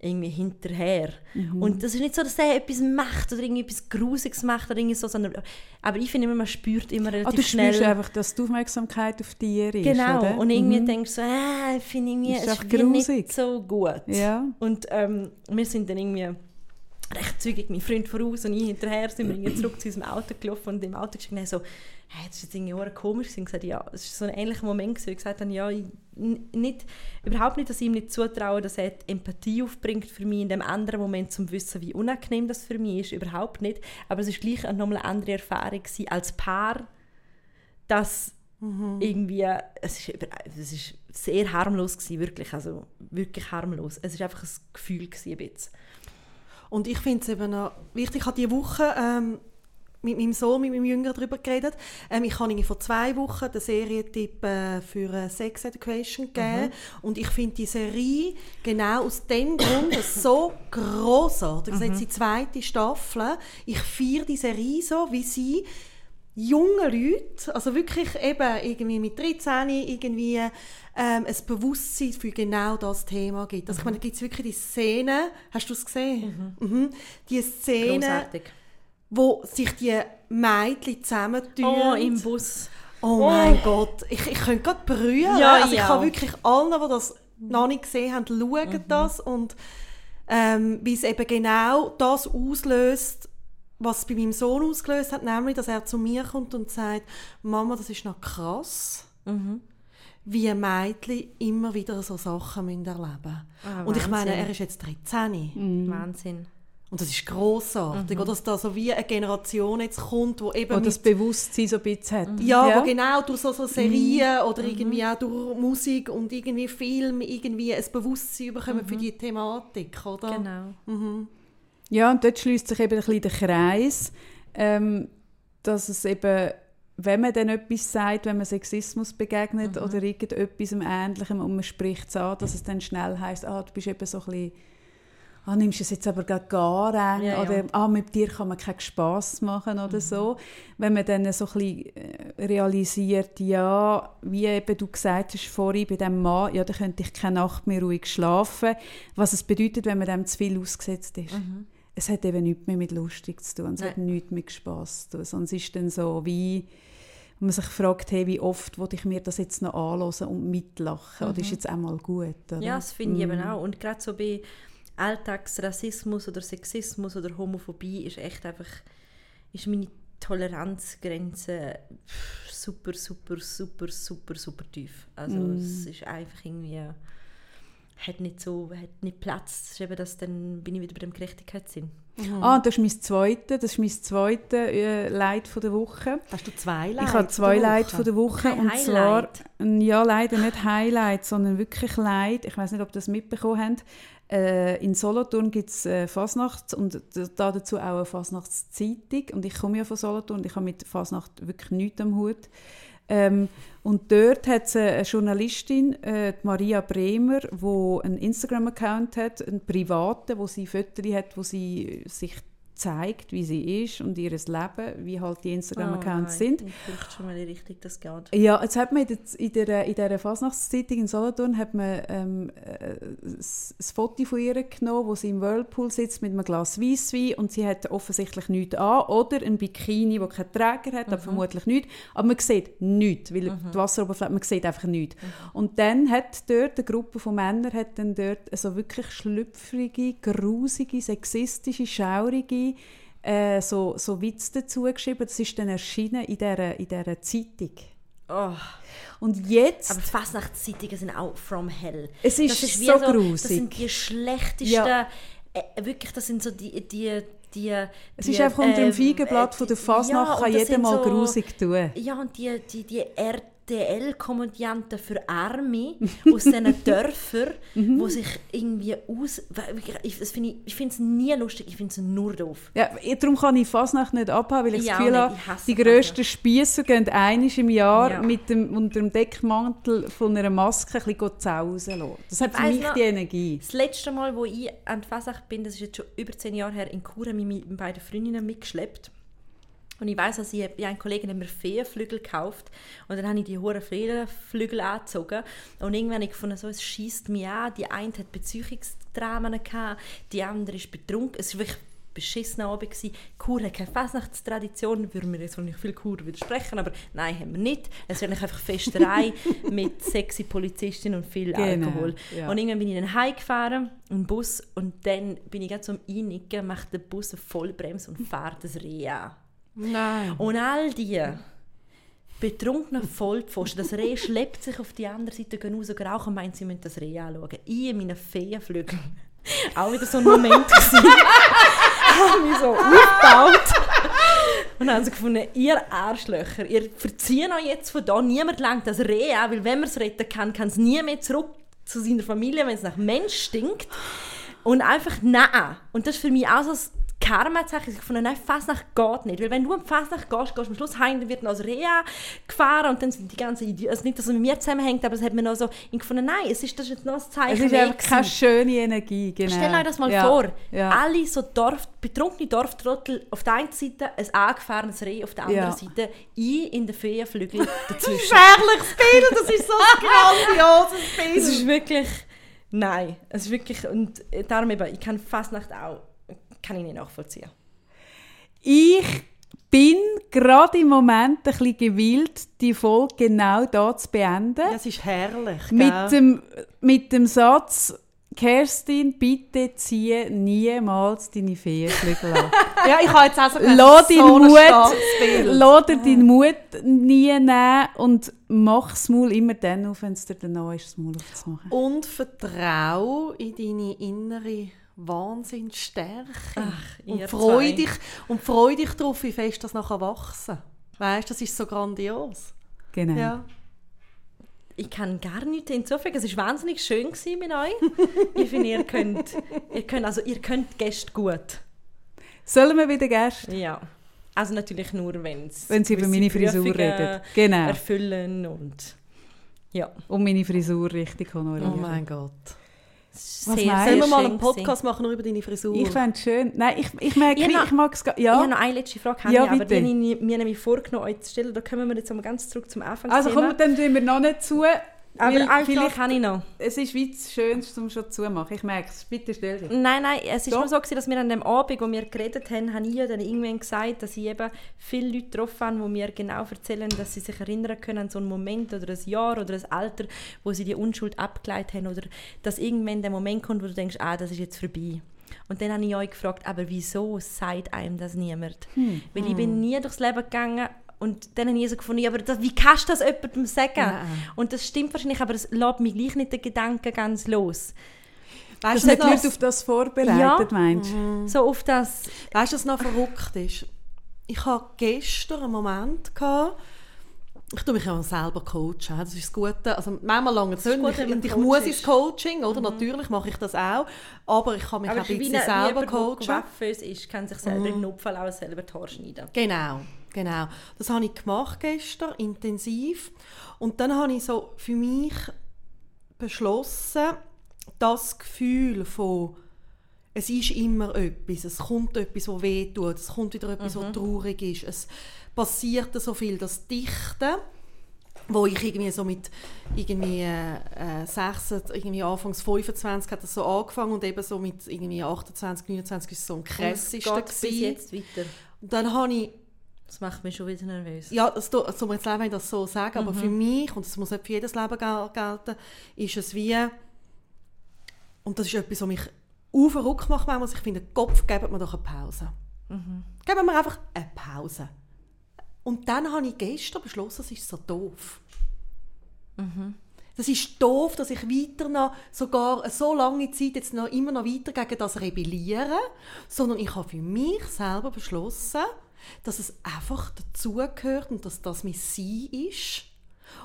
irgendwie hinterher. Mhm. Und das ist nicht so, dass er etwas macht oder irgendwie etwas Grusiges macht oder irgendwie so, sondern, aber ich finde immer, man spürt immer Ah, relativ du schnell... einfach, dass die Aufmerksamkeit auf dir ist, Genau, oder? und irgendwie Mhm. denkst du so, äh, ich finde irgendwie, Ist es ist nicht so gut. Ja. Und ähm, wir sind dann irgendwie recht zügig, mein Freund voraus und ich hinterher, sind wir zurück zu unserem Auto gelaufen und im Auto und so, hey, das ist jetzt irgendwie auch komisch. Und gesagt, ja, es war so ein ähnlicher Moment, gewesen, ich gesagt habe, ja, ich, nicht, überhaupt nicht, dass ich ihm nicht zutraue, dass er Empathie aufbringt für mich in dem anderen Moment, zum wissen, wie unangenehm das für mich ist, überhaupt nicht. Aber es ist gleich eine nochmal eine andere Erfahrung gewesen, als Paar, dass irgendwie, es ist, es ist sehr harmlos gewesen, wirklich, also wirklich harmlos. Es ist einfach ein Gefühl gewesen, ein bisschen. Und ich finde es eben noch wichtig, ich habe diese Woche ähm, mit meinem Sohn, mit meinem Jünger darüber geredet. Ähm, ich habe vor zwei Wochen den Serientipp äh, für äh, Sex Education gegeben. Und ich finde die Serie genau aus dem Grund so grossartig. Das ist jetzt die zweite Staffel. Ich feiere die Serie so, wie sie junge Leute, also wirklich eben irgendwie mit 13 irgendwie ähm, ein Bewusstsein für genau das Thema gibt. Also ich meine, da gibt es wirklich die Szene, hast du es gesehen? Mhm. Die Szene, Großartig. wo sich die Mädchen zusammentun. Oh, im Bus. Oh mein Gott, ich, ich könnte gerade berühren. Ja, also ich kann wirklich allen, die das noch nicht gesehen haben, schauen Mhm. das und ähm, wie es eben genau das auslöst, was es bei meinem Sohn ausgelöst hat, nämlich, dass er zu mir kommt und sagt, Mama, das ist noch krass, Mhm. Wie Mädchen immer wieder so Sachen müssen erleben Ah, Und ich meine, er ist jetzt 13 Wahnsinn. und das ist grossartig, Mhm. oder? dass da so wie eine Generation jetzt kommt, wo eben Wo das mit Bewusstsein so ein bisschen hat. Ja, wo genau durch so, so Serien Mhm. oder irgendwie auch durch Musik und irgendwie Film irgendwie ein Bewusstsein bekommen für die Thematik, oder? Genau. Ja, und dort schließt sich eben ein bisschen der Kreis, ähm, dass es eben, wenn man dann etwas sagt, wenn man Sexismus begegnet Mhm. oder irgendetwas Ähnlichem und man spricht es an, dass es dann schnell heißt, ah, du bist eben so ein bisschen, ah, nimmst du es jetzt aber gar eng Ja, ja. oder ah, mit dir kann man keinen Spass machen oder so. Wenn man dann so ein bisschen äh, realisiert, ja, wie eben du gesagt hast vorhin bei dem Mann, ja, da könnte ich keine Nacht mehr ruhig schlafen, was es bedeutet, wenn man dem zu viel ausgesetzt ist es hat eben nichts mehr mit lustig zu tun, es Nein. hat nichts mit Spass zu tun, es ist dann so wie, wenn man sich fragt, hey, wie oft will ich mir das jetzt noch anhören und mitlachen, oder ist jetzt einmal gut, oder? Ja, das finde ich eben auch. Und gerade so bei Alltagsrassismus oder Sexismus oder Homophobie ist echt einfach, ist meine Toleranzgrenze super, super, super, super, super tief. Also es ist einfach irgendwie, hat nicht so, hat nicht Platz. Das ist eben das, dann bin ich wieder bei dem Gerechtigkeitssinn. Ah, das ist mein zweites, das ist mein zweites äh, Leid von der Woche. Hast du zwei Leid? Ich habe zwei Leid Woche? von der Woche Kein und zwar Highlight? n- ja leider nicht Highlight, sondern wirklich Leid. Ich weiß nicht, ob das mitbekommen habt. Äh, in Solothurn gibt es äh, Fasnachts und da dazu auch eine Fasnachtszeitung und ich komme ja von Solothurn und ich habe mit Fasnacht wirklich nichts am Hut. Ähm, und dort hat es eine Journalistin, äh, Maria Bremer, die einen Instagram-Account hat, einen privaten, wo sie Fotos hat, wo sie sich zeigt, wie sie ist und ihr Leben, wie halt die Instagram-Accounts Oh sind. Ich schon mal, richtig das geht. Ja, jetzt hat man in der, in der, in der Fasnachtszeitung in Solothurn hat man ähm, äh, ein Foto von ihr genommen, wo sie im Whirlpool sitzt mit einem Glas Weisswein und sie hat offensichtlich nichts an oder ein Bikini, wo keinen Träger hat, aber vermutlich nichts. Aber man sieht nichts, weil die Wasseroberfläche, man sieht einfach nichts. Und dann hat dort eine Gruppe von Männern hat dann dort so wirklich schlüpfrige, grusige, sexistische, schaurige äh, so, so Witze dazu geschrieben. Das ist dann erschienen in dieser, in dieser Zeitung. Oh. Und jetzt, Aber Fastnachtszeitungen sind auch from hell. es ist, ist so so, grusig. Das sind die schlechtesten, Ja. äh, wirklich, das sind so die, die, die es die, ist einfach unter dem ähm, Feigenblatt äh, von der die- Fasnacht, ja, kann jeder mal so- grusig tun. Ja, und die, die, die RTL-Komödianten für Arme aus diesen Dörfern, Mhm. wo sich irgendwie aus... Ich, das finde ich, ich finde es nie lustig, ich finde es nur doof. Ja, darum kann ich Fasnacht nicht abhaben, weil ich Ja, das Gefühl habe, die grössten Spiesser gehen einmal im Jahr Ja. mit dem, unter dem Deckmantel von einer Maske ein bisschen zausen lassen. Das hat für mich noch- die Energie. Das letzte Mal, wo ich an die Fasnacht bin, das ist jetzt schon über zehn Jahre her, in ich mit beiden Freundinnen mitgeschleppt. Und ich weiss, dass ich, ich ein Kollege hat mir Feenflügel gekauft und dann habe ich die hohen Feenflügel angezogen und irgendwann habe ich gefunden, so, es schießt mich an. Die eine hat Beziehungsdramen gehabt, die andere ist betrunken. Es war wirklich ein beschissener Abend. gewesen. Chur hat keine Fasnachtstradition, würden wir jetzt noch nicht viel Chur widersprechen, aber nein, haben wir nicht. Es ist eigentlich einfach Festerei mit sexy Polizistinnen und viel Genau, Alkohol. ja. Und irgendwann bin ich dann heimgefahren im Bus und dann bin ich gerade zum Einnicken, macht der Bus eine Vollbremse und fährt das Reh an. Nein. Und all die betrunkenen Vollpfosten, das Reh schleppt sich auf die andere Seite, raus, rauchen und meinen, sie müssen das Reh anschauen. Ich in meinen Feenflügeln. Auch wieder so ein Moment gewesen. habe mich so aufgebaut. Und dann haben sie gefunden, ihr Arschlöcher, ihr verzieht euch jetzt von da. Niemand lenkt das Reh an, weil wenn man es retten kann, kann es nie mehr zurück zu seiner Familie, wenn es nach Mensch stinkt. Und einfach nein. Und das ist für mich auch so ein Karma-Zeichen. Ich fand, nein, Fasnacht geht nicht. Weil wenn du am Fasnacht gehst, gehst du am Schluss heim, dann wird noch das Reha gefahren und dann sind die ganzen Idioten, also nicht, dass es mit mir zusammenhängt, aber es hat mir noch so ich gefunden, nein, es ist, das ist jetzt noch ein Zeichen Es ist einfach keine schöne Energie. Genau. Stell euch das mal ja. vor. Ja. Alle so Dorf, betrunkene Dorftrottel auf der einen Seite, ein angefahrenes Reh auf der anderen Ja. Seite, ich in den Feenflügeln dazwischen. Herrliches Bild, das ist so ein grandioses Bild. Es ist wirklich... Nein, es ist wirklich... Und darum eben, ich kann Fasnacht auch... Kann ich nicht nachvollziehen. Ich bin gerade im Moment ein bisschen gewillt, die Folge genau da zu beenden. Das ist herrlich. mit, gell? dem, mit dem Satz, Kerstin, bitte ziehe niemals deine Feenflügel an. Ja, ich habe jetzt auch so gedacht, Lass so Mut, lass dir deinen Mut nie nehmen und mach das Maul immer dann auf, wenn es dir danach ist, das Maul aufzumachen. Und vertrau in deine innere Wahnsinnsstärke. Ach, und freu zwei. dich und freu dich darauf, wie fest das nachher wachsen. Weißt, das ist so grandios. Genau. Ja. Ich kann gar nichts hinzufügen. Es war wahnsinnig schön gewesen mit euch. ich finde, ihr könnt, ihr könnt, also ihr könnt Gäste gut. Sollen wir wieder Gäste? Ja. Also natürlich nur, wenn's Wenn sie über meine Frisur Prüfungen reden. Genau. erfüllen und ja. Und meine Frisur richtig honorieren. Oh mein Gott. Sehr, meinst sehr? Sollen wir mal einen Podcast machen über deine Frisur? Ich fände es schön. Nein, ich, ich merke, Ich ich, mag es gar Ich habe ja. noch eine letzte Frage, Ja, ja, aber die habe ich mir nämlich vorgenommen, euch zu stellen. Da kommen wir jetzt einmal ganz zurück zum Anfang. Also komm, dann tun wir noch nicht zu. Aber vielleicht, habe ich noch. es ist wie das Schönste, um schon zu machen. Ich merke es. Bitte stell dich. Nein, nein, es ist Doch. nur so, gewesen, dass wir an dem Abend, wo wir geredet haben, habe ich ja dann irgendwann gesagt, dass ich eben viele Leute getroffen habe, die mir genau erzählen, dass sie sich erinnern können an so einen Moment oder ein Jahr oder ein Alter, wo sie die Unschuld abgeleitet haben oder dass irgendwann der Moment kommt, wo du denkst, ah, das ist jetzt vorbei. Und dann habe ich euch gefragt, aber wieso sagt einem das niemand? Weil ich bin nie durchs Leben gegangen Und dann habe ich so gefunden, ja, aber das, wie kannst du das jemandem sagen? Nein. Und das stimmt wahrscheinlich, aber es lässt mich gleich nicht den Gedanken ganz los. Weißt Dass du, die was- Leute auf das vorbereitet, Ja. meinst du? Mhm. So auf das... Weißt du, was noch verrückt ist? Ich hatte gestern einen Moment, gehabt, ich tue mich ja selber coachen, das ist das Gute. Also manchmal lange es nicht. Ich, und ich Coach muss ins Coaching, oder? Natürlich mache ich das auch. Aber ich kann mich auch ein bisschen selber coachen. Waffenös ist, kann sich selber im Notfall auch selber die Haare schneiden. Genau, genau. Das habe ich gemacht gestern, intensiv. Und dann habe ich so für mich beschlossen, das Gefühl von es ist immer etwas, es kommt etwas, das weh tut, es kommt wieder etwas, was traurig ist, es passiert so viel, das Dichten, wo ich irgendwie so mit irgendwie äh, 6, irgendwie anfangs 25 hat das so angefangen und eben so mit irgendwie 28, 29 ist so ein Und es krassester geht bis gewesen. jetzt weiter. Und dann habe ich Das macht mich schon wieder nervös. ja, das tut mir jetzt leid, wenn ich das so sage, aber Mhm. für mich, und das muss nicht für jedes Leben gel gelten, ist es wie, und das ist etwas, was mich verrückt macht, manchmal, ich finde, Kopf, geben wir doch eine Pause. Mhm. Geben wir einfach eine Pause. Und dann habe ich gestern beschlossen, es ist so doof. Mhm. Das ist doof, dass ich weiter noch, sogar so lange Zeit jetzt noch immer noch weiter gegen das rebelliere, sondern ich habe für mich selber beschlossen, dass es einfach dazugehört und dass das mein Sein ist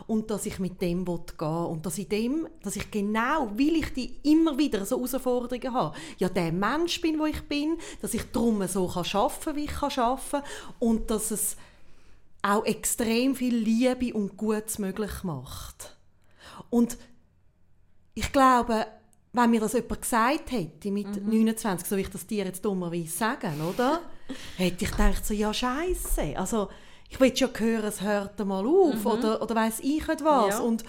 und dass ich mit dem will gehen und dass ich dem, dass ich genau, weil ich die immer wieder so Herausforderungen habe, ja der Mensch bin, wo ich bin, dass ich drum so kann schaffen, wie ich kann schaffen und dass es auch extrem viel Liebe und Gutes möglich macht. Und ich glaube, wenn mir das jemand gesagt hätte mit 29, so wie ich das dir jetzt dummerweise sagen, oder? Hätte ich gedacht, so, ja, scheiße. Also, ich will ja hören, es hört einmal auf, oder, oder weiss ich nicht was. Ja. Und,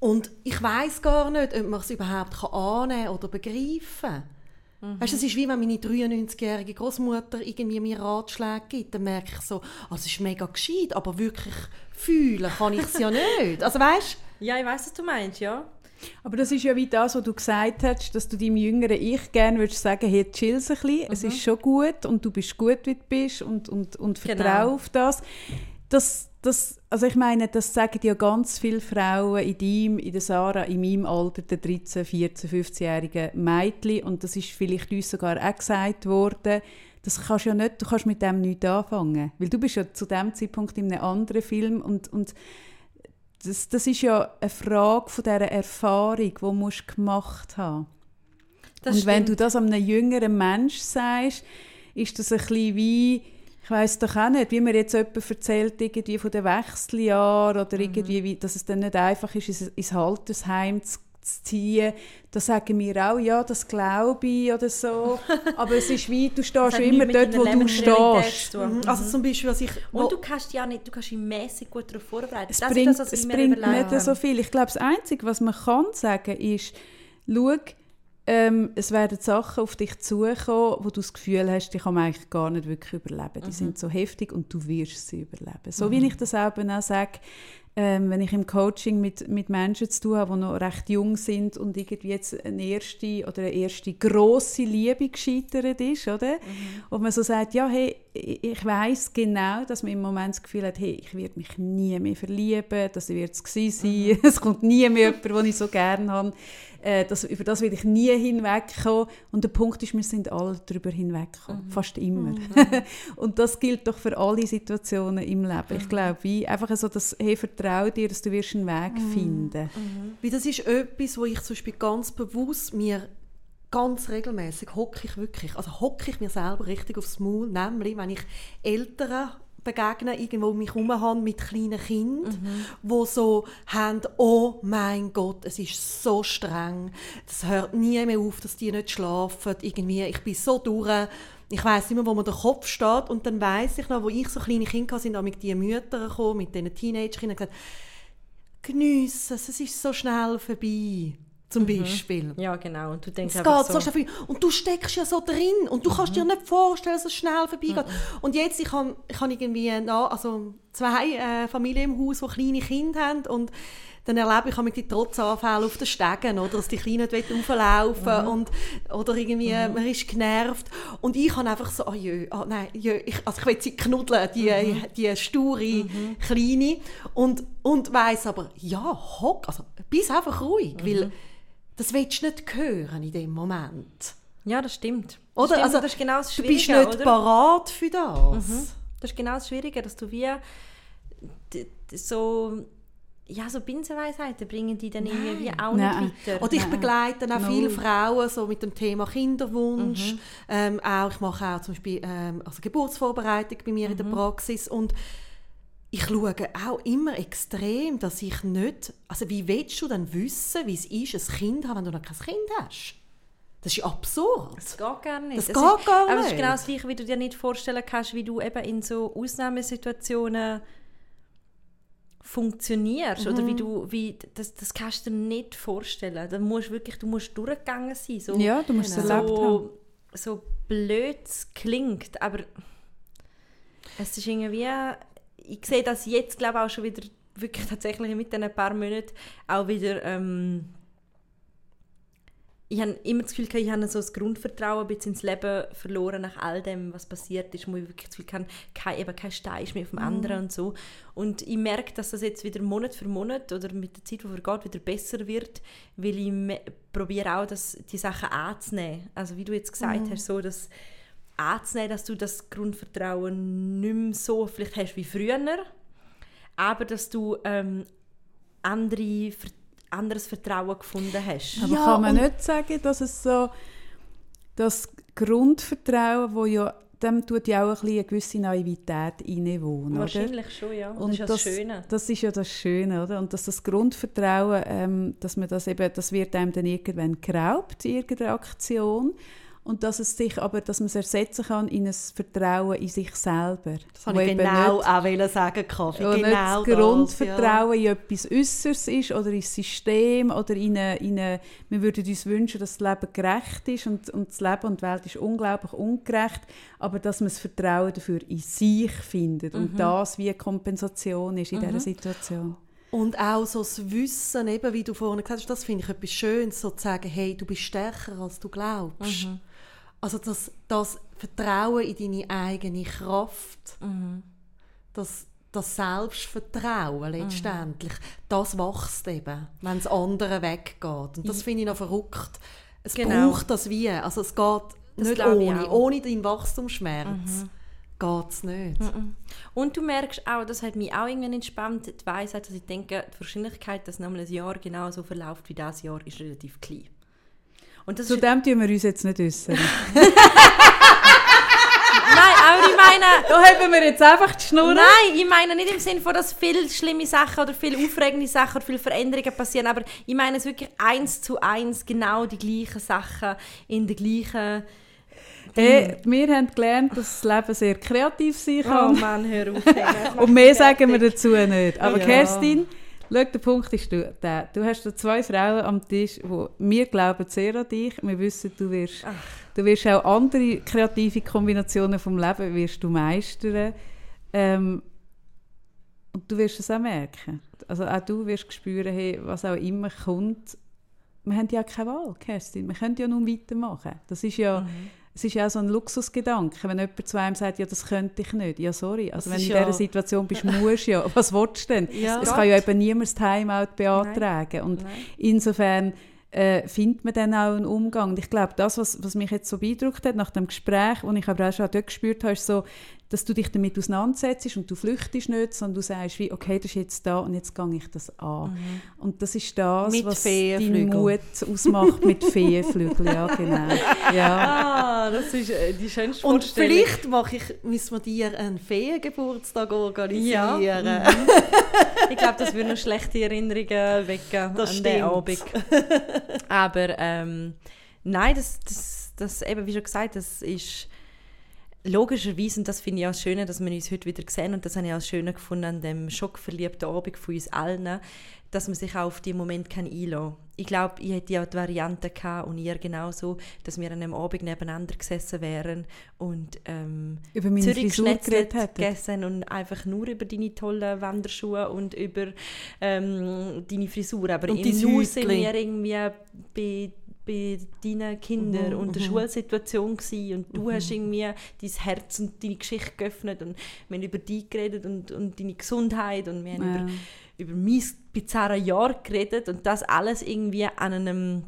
und ich weiß gar nicht, ob man es überhaupt kann annehmen oder begreifen kann. Weißt, es ist wie wenn meine 93-jährige Großmutter irgendwie mir Ratschläge gibt, dann merke ich so, ah, es ist mega gescheit, aber wirklich fühlen kann ich es ja nicht. Also weißt, Ja, ich weiß, was du meinst, ja. Aber das ist ja wie das, was du gesagt hast, dass du deinem jüngeren Ich gerne würdest sagen, hey, chill ein bisschen, es ist schon gut und du bist gut, wie du bist und, und, und vertrau Genau. auf das. das. Das, also ich meine, das sagen ja ganz viele Frauen in deinem, in der Sarah, in meinem Alter, der 13, 14, 15-jährigen Mädchen und das ist vielleicht uns sogar auch gesagt worden, das kannst ja nicht, du kannst mit dem nichts anfangen, weil du bist ja zu dem Zeitpunkt in einem anderen Film und, und das, das ist ja eine Frage von dieser Erfahrung, die du gemacht haben Das Und wenn du stimmt. das einem jüngeren Mensch sagst, ist das ein bisschen wie, ich weiß doch auch nicht, wie mir jetzt jemand erzählt, irgendwie von den Wechseljahren oder irgendwie, wie, dass es dann nicht einfach ist, ins, Haltersheim zu, zu ziehen. Da sagen wir auch, ja, das glaube ich oder so. Aber es ist wie, du stehst immer dort, wo du stehst. zu tun. also zum Beispiel, was ich... Und du kannst ja nicht, du kannst dich mäßig gut darauf vorbereiten. Es das bringt, ist das, was es bringt nicht so viel. Ich glaube, das Einzige, was man kann sagen, ist, schau, ähm, es werden Sachen auf dich zukommen, wo du das Gefühl hast, die kann man eigentlich gar nicht wirklich überleben. Die sind so heftig und du wirst sie überleben. So wie ich das eben auch sage, ähm, wenn ich im Coaching mit, mit Menschen zu tun habe, die noch recht jung sind und irgendwie jetzt eine erste oder eine erste grosse Liebe gescheitert ist, oder? Und man so sagt, ja, hey, ich weiß genau, dass man im Moment das Gefühl hat, hey, ich werde mich nie mehr verlieben, das wird es gewesen sein, es kommt nie mehr jemand, den ich so gerne habe, äh, das, über das will ich nie hinwegkommen. Und der Punkt ist, wir sind alle darüber hinweggekommen, fast immer. und das gilt doch für alle Situationen im Leben. Ich glaube, wie einfach so, dass, hey, vertrau dir, dass du wirst einen Weg finden. Weil das ist etwas, wo ich zum Beispiel ganz bewusst mir ganz regelmäßig hocke ich wirklich, also hocke ich mir selber richtig aufs Maul, nämlich wenn ich Eltern begegne, irgendwo um mich herum habe mit kleinen Kindern, wo so haben, oh mein Gott, es ist so streng, es hört nie mehr auf, dass die nicht schlafen, irgendwie, ich bin so durch, ich weiß immer, wo mir der Kopf steht. Und dann weiß ich noch, wo ich so kleine Kinder hatte, sind auch mit diesen Müttern gekommen, mit diesen Teenager-Kindern und gesagt, geniessen es, es ist so schnell vorbei. Zum Beispiel. Ja, genau. Und du denkst Es geht so schnell. Und du steckst ja so drin. Und du kannst dir nicht vorstellen, dass es schnell vorbeigeht. Und jetzt, ich habe ich hab irgendwie, na, also zwei äh, Familien im Haus, die kleine Kinder haben und dann erlebe ich mit die Trotzanfälle auf den Stegen, oder dass die Kleinen nicht auflaufen mhm. und oder irgendwie mhm. man ist genervt und ich habe einfach so, oh jö, oh nein, jö, ich, also ich will sie knuddeln, die, mhm. die sture mhm. Kleine und, und weiss aber, ja, hock, also bist einfach ruhig, weil mhm. das willst du nicht hören in dem Moment. Ja, das stimmt. Oder? stimmt, also, das ist genau das du bist nicht oder? parat für das. Das ist genau das Schwierige, dass du wie so ja, so Binsenweisheiten bringen die dann Nein. irgendwie auch Nein. nicht weiter. Oder ich begleite auch viele Frauen so mit dem Thema Kinderwunsch. Mhm. Ähm, auch, ich mache auch zum Beispiel ähm, also Geburtsvorbereitung bei mir mhm. in der mhm. Praxis und ich schaue auch immer extrem, dass ich nicht, also wie willst du dann wissen, wie es ist, ein Kind zu haben, wenn du noch kein Kind hast? Das ist absurd. Das geht gar nicht. Das, das geht ist, gar nicht. Aber es ist genau das Gleiche, wie du dir nicht vorstellen kannst, wie du eben in so Ausnahmesituationen funktionierst mhm. oder wie du wie das, das kannst du dir nicht vorstellen da musst wirklich du musst durchgegangen sein so ja du musst genau. es so, so blöd es klingt aber es ist irgendwie ich sehe das jetzt glaube auch schon wieder wirklich tatsächlich mit ein paar Monaten auch wieder ähm, ich habe immer das Gefühl, ich habe so das Grundvertrauen ein ins Leben verloren nach all dem, was passiert ist, wo ich wirklich das Gefühl habe, kein, eben kein Stein ist mehr auf dem mhm. anderen und so. Und ich merke, dass das jetzt wieder Monat für Monat oder mit der Zeit, die vergeht, wieder besser wird, weil ich probiere auch, das, die Sachen anzunehmen. Also wie du jetzt gesagt mhm. hast, so das anzunehmen, dass du das Grundvertrauen nicht mehr so vielleicht hast wie früher, aber dass du ähm, andere Vertrauen anderes Vertrauen gefunden hast. Aber ja, kann man nicht sagen, dass es so das Grundvertrauen, wo ja dem tut ja auch ein eine gewisse Naivität innewohnen. Wahrscheinlich schon, ja. Und, das ist ja das, Schöne. Das ist ja das Schöne, oder? Und dass das Grundvertrauen, ähm, dass man das eben, das wird einem dann irgendwann geraubt, irgendeine Aktion und dass es sich aber, dass man es ersetzen kann in ein Vertrauen in sich selber. Das wollte ich genau nicht, auch sagen, Kaffee. Genau das Grundvertrauen ja. in etwas Äußeres ist oder ins System oder in eine, in eine, wir würden uns wünschen, dass das Leben gerecht ist und, und das Leben und die Welt ist unglaublich ungerecht, aber dass man das Vertrauen dafür in sich findet mhm. und das wie eine Kompensation ist in mhm. dieser Situation. Und auch so das Wissen, eben, wie du vorhin gesagt hast, das finde ich etwas Schönes, so zu sagen, hey, du bist stärker, als du glaubst. Mhm. Also das, das Vertrauen in deine eigene Kraft, mhm. das, das Selbstvertrauen letztendlich, mhm. das wächst eben, wenn das andere weggeht. Und das finde ich noch verrückt. Es genau. braucht das wie. Also es geht das nicht ohne. Ohne deinen Wachstumsschmerz. Mhm geht es nicht. Mhm. Und du merkst auch, das hat mich auch irgendwann entspannt, die Weisheit, dass ich denke, die Wahrscheinlichkeit, dass nochmal ein Jahr genau so verläuft wie das Jahr, ist relativ klein. Und das Zu dem tun wir uns jetzt nicht äußern. Nein, aber ich meine... Da haben wir jetzt einfach die Schnur. Nein, ich meine nicht im Sinne von, dass viele schlimme Sachen oder viele aufregende Sachen oder viele Veränderungen passieren, aber ich meine es wirklich eins zu eins genau die gleichen Sachen in der gleichen... Hey, wir haben gelernt, dass das Leben sehr kreativ sein oh kann. Oh Mann, hör auf. Und mehr sagen wir dazu nicht. Aber ja. Kerstin... Schau, der Punkt ist der. Du hast da zwei Frauen am Tisch, wo wir glauben sehr an dich. Wir wissen, du wirst, du wirst auch andere kreative Kombinationen vom Leben wirst du meistern. Ähm, und du wirst es auch merken. Also auch du wirst spüren, hey, was auch immer kommt. Wir haben ja keine Wahl, Kerstin. Wir können ja nun weitermachen. Das ist ja... Mhm es ist ja auch so ein Luxusgedanke, wenn jemand zu einem sagt, ja, das könnte ich nicht. Ja, sorry. Also wenn du in ja dieser Situation bist, musst du ja. Was willst du denn? Ja. Es kann ja eben niemand das Timeout beantragen. Nein. Und Nein. insofern äh, findet man dann auch einen Umgang. Und ich glaube, das, was, was mich jetzt so beeindruckt hat nach dem Gespräch, und ich aber auch schon dort gespürt habe, ist so, dass du dich damit auseinandersetzt und du flüchtest nicht, sondern du sagst, wie, okay, das ist jetzt da und jetzt gehe ich das an. Mhm. Und das ist das, mit was deinen Mut ausmacht mit Feenflügeln. Ja, genau. Ja. Ah, das ist äh, die schönste Und vielleicht mache ich, müssen wir dir einen Feengeburtstag organisieren. Ja. Mhm. ich glaube, das würde noch schlechte Erinnerungen wecken das an stimmt. den Abend. Aber ähm, nein, das, das, das eben, wie schon gesagt, das ist logischerweise, und das finde ich auch das Schöne, dass wir uns heute wieder sehen, und das habe ich auch das Schöne gefunden an dem schockverliebten Abend von uns allen, dass man sich auch auf diesen Moment kann einlassen kann. Ich glaube, ich hätte ja die Variante gehabt und ihr genauso, dass wir an einem Abend nebeneinander gesessen wären und ähm, Über meine Zürich hätten. gegessen und einfach nur über deine tollen Wanderschuhe und über ähm, deine Frisur. Aber Und im Nu sind wir irgendwie bei, bei deinen Kindern Mhm, und der mhm. Schulsituation gewesen und du hast irgendwie dein Herz und deine Geschichte geöffnet und wir haben über dich geredet und, und deine Gesundheit und wir haben Ja. über, über mein bizarres Jahr geredet und das alles irgendwie an einem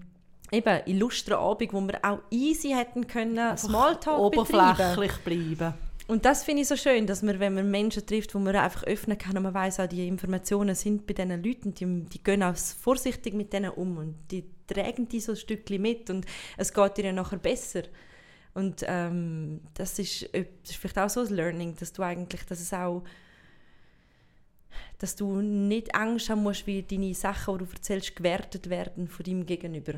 eben illustren Abend, wo wir auch easy hätten können Smalltalk betreiben. Oberflächlich bleiben. Und das finde ich so schön, dass man, wenn man Menschen trifft, wo man einfach öffnen kann und man weiß auch, die Informationen sind bei diesen Leuten, die, die gehen auch vorsichtig mit denen um und die tragen die so ein Stückchen mit und es geht ihnen nachher besser. Und ähm, das, ist, das ist vielleicht auch so ein Learning, dass du eigentlich, dass es auch dass du nicht Angst haben musst, wie deine Sachen, die du erzählst, gewertet werden von deinem Gegenüber.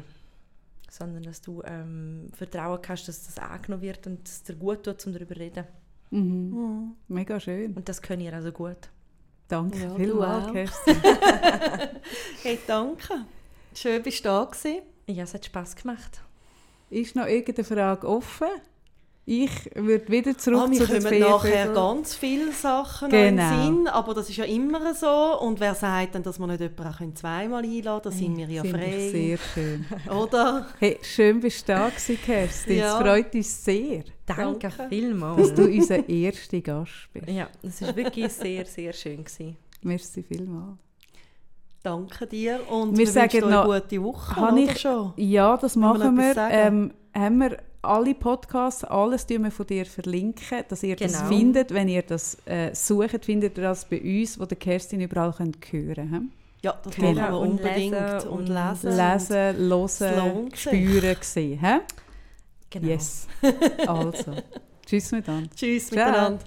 Sondern dass du ähm, Vertrauen hast, dass das angenommen wird und es dir gut tut, um darüber zu reden. Mhm. Mega schön. Und das können ihr also gut. Danke Ja, vielmals. Kerstin. Hey, danke. Schön, bist du da gewesen. Ja, es hat Spass gemacht. Ist noch irgendeine Frage offen? Ich würde wieder zurück Ah, zu den kommen nachher ganz viele Sachen Genau. noch in den Sinn, aber das ist ja immer so. Und wer sagt dann, dass wir nicht jemanden auch können zweimal einladen können, da sind wir ja Finde ich frei. sehr schön. Oder? Hey, schön bist du da gewesen, Kerstin. Ja. Es freut uns sehr, Danke, Danke. vielmals. dass du unser erster Gast bist. ja, es war wirklich sehr, sehr schön. Gewesen. Merci vielmals. Danke dir und Wir wir, sagen noch- eine gute Woche, Habe ich- schon? Ja, das machen wir. Ähm, haben wir alle Podcasts, alles tun wir von dir verlinken, dass ihr das Genau. findet. Wenn ihr das äh, sucht, findet ihr das bei uns, wo der Kerstin überall könnt hören könnt. Ja, das Genau. machen wir Und unbedingt. lesen und und lesen. Lesen, es hören, spüren, sehen. hä? Genau. Yes. Also, tschüss miteinander. Tschüss miteinander.